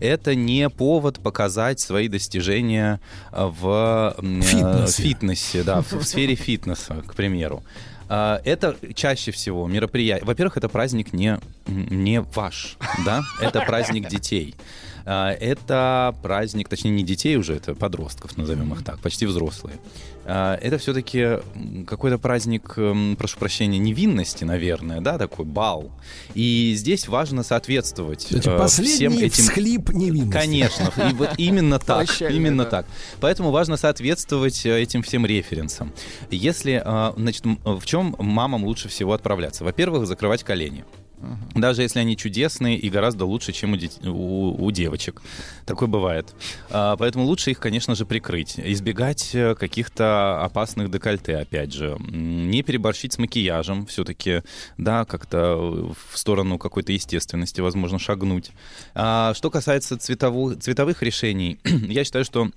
Это не повод показать свои достижения а, в э, Фитнесе. фитнесе, да, в, в сфере фитнеса, к примеру. А, Это чаще всего мероприятие. Во-первых, это праздник не, не ваш, да, это праздник детей. А, Это праздник, точнее, не детей уже, это подростков, назовем их так, почти взрослые. А, Это все-таки какой-то праздник, м, прошу прощения, невинности, наверное, да, такой бал. И здесь важно соответствовать Эти э, всем последний этим... всхлип невинности. Конечно, и вот именно так, Прощальная, именно да. так. Поэтому важно соответствовать э, этим всем референсам. Если, э, значит, в чем мамам лучше всего отправляться? Во-первых, закрывать колени. Даже если они чудесные и гораздо лучше, чем у, дет- у- у девочек. Такое бывает. А, Поэтому лучше их, конечно же, прикрыть. Избегать э, каких-то опасных декольте, опять же. Не переборщить с макияжем. Все-таки, да, как-то в сторону какой-то естественности, возможно, шагнуть. А Что касается цветову- цветовых решений, я считаю, что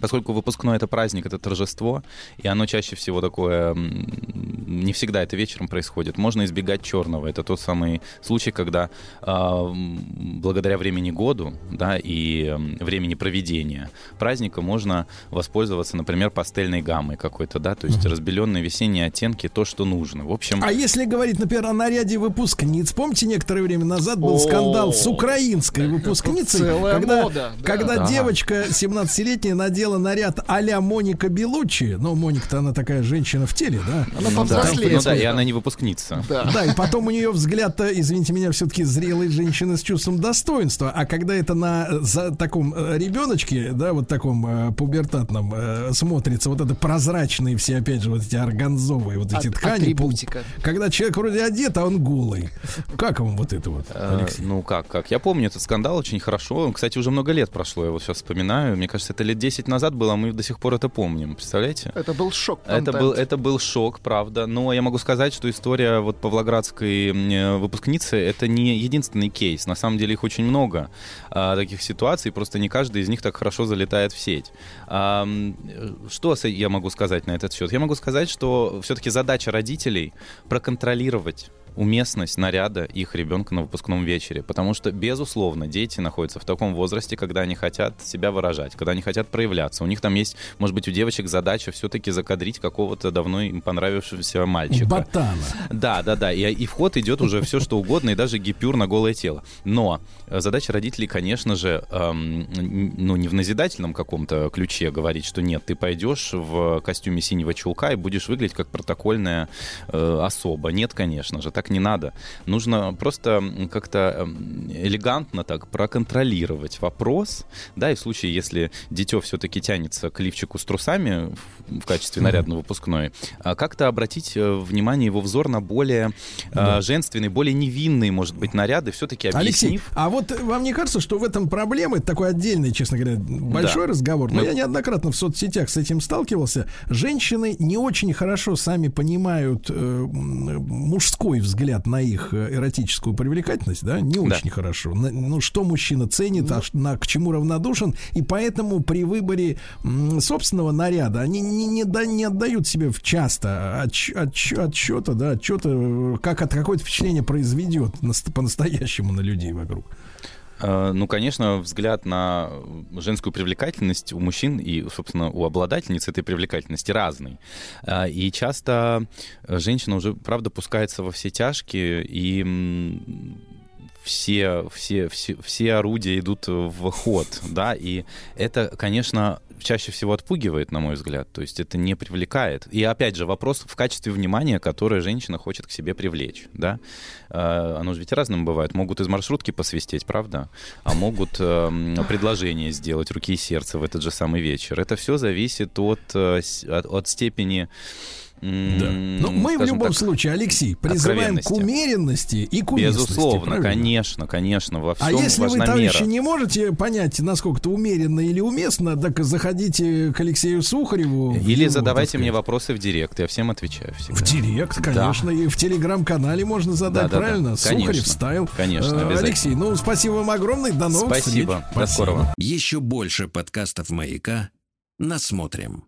Поскольку выпускной это праздник, это торжество, и оно чаще всего такое, не всегда это вечером происходит, можно избегать черного. Это тот самый случай, когда м, благодаря времени году да, и времени проведения праздника можно воспользоваться, например, пастельной гаммой какой-то, да, то есть разбеленные весенние оттенки, то, что нужно. В общем, А если говорить, например, о наряде выпускниц, помните, некоторое время назад был скандал с украинской выпускницей, когда, когда Да. девочка 17-летняя надела наряд а-ля Моника Белуччи, ну, Моника-то она такая женщина в теле, да? Она ну да, ну да, и она не выпускница. Да. Да, и потом у нее взгляд-то, извините меня, все-таки зрелой женщины с чувством достоинства. А когда это на э, за таком э, ребеночке, да, вот таком э, пубертатном э, смотрится, вот это прозрачные все, опять же, вот эти органзовые вот эти Ат- ткани. атрибутика. Когда человек вроде одет, а он голый. Как вам вот это вот, Э, Алексей? Ну как, как? Я помню этот скандал очень хорошо. Кстати, уже много лет прошло, я вот сейчас вспоминаю. Мне кажется, это лет 10 назад было, мы до сих пор это помним. Представляете? Это был шок. Это был, это был шок, правда. Но я могу сказать, что история вот павлоградской э, выпускницы это не единственный кейс. На самом деле их очень много а, таких ситуаций. Просто не каждый из них так хорошо залетает в сеть. А, э, что я могу сказать на этот счет? Я могу сказать, что все-таки задача родителей проконтролировать уместность наряда их ребенка на выпускном вечере. Потому что, безусловно, дети находятся в таком возрасте, когда они хотят себя выражать, когда они хотят проявляться. У них там есть, может быть, у девочек задача все-таки закадрить какого-то давно им понравившегося мальчика. Ботана. Да, да, да. И, и в ход идет уже все, что угодно, и даже гипюр на голое тело. Но э, задача родителей, конечно же, эм, ну, не в назидательном каком-то ключе говорить, что нет, ты пойдешь в костюме синего чулка и будешь выглядеть как протокольная э, особа. Нет, конечно же, так не надо. Нужно просто как-то эм, элегантно так проконтролировать вопрос, да, и в случае, если дитё все-таки тянется к лифчику с трусами в, качестве нарядно выпускной, а как-то обратить э, внимание его взор на более э, женственные, более невинные, может быть, наряды, все-таки Алексей, объяснив. а вот вам не кажется, что в этом проблема, это такой отдельный, честно говоря, большой Да. разговор, но Мы- я неоднократно в соцсетях с этим сталкивался. Женщины не очень хорошо сами понимают э, м, мужской взгляд на их э, эротическую привлекательность, да, не Да. очень хорошо. На- ну, что мужчина ценит, а ш- на, к чему равнодушен, и поэтому при выборе м, собственного наряда они не, не, да- не отдают себе в часто отч- отч- отчета, да, отчета, э, как от какое-то впечатление произведет нас- по-настоящему на людей вокруг. Э, Ну, конечно, взгляд на женскую привлекательность у мужчин и, собственно, у обладательниц этой привлекательности разный. Э, И часто э, женщина уже, правда, пускается во все тяжкие, и все, все, все, все орудия идут в ход, да, и это, конечно, чаще всего отпугивает, на мой взгляд, то есть это не привлекает. И опять же, вопрос в качестве внимания, которое женщина хочет к себе привлечь, да. Э, Оно же ведь разным бывает. Могут из маршрутки посвистеть, правда? А могут эм, предложение сделать руки и сердце в этот же самый вечер. Это все зависит от, э, от, от степени Да. Ну, мы в любом случае, Алексей, призываем к умеренности и к уместности. Безусловно, правильно? конечно, конечно, во всем А если вы, товарищи, мера. не можете понять, насколько это умеренно или уместно, так заходите к Алексею Сухареву. Или его, задавайте так мне вопросы в директ, я всем отвечаю всегда. В директ, конечно, и в телеграм-канале можно задать, Да-да-да, правильно? конечно. Сухарев стайл. Конечно, Э. Алексей, ну, спасибо вам огромное, до новых Спасибо, встреч. до скорого. Еще больше подкастов «Маяка» насмотрим.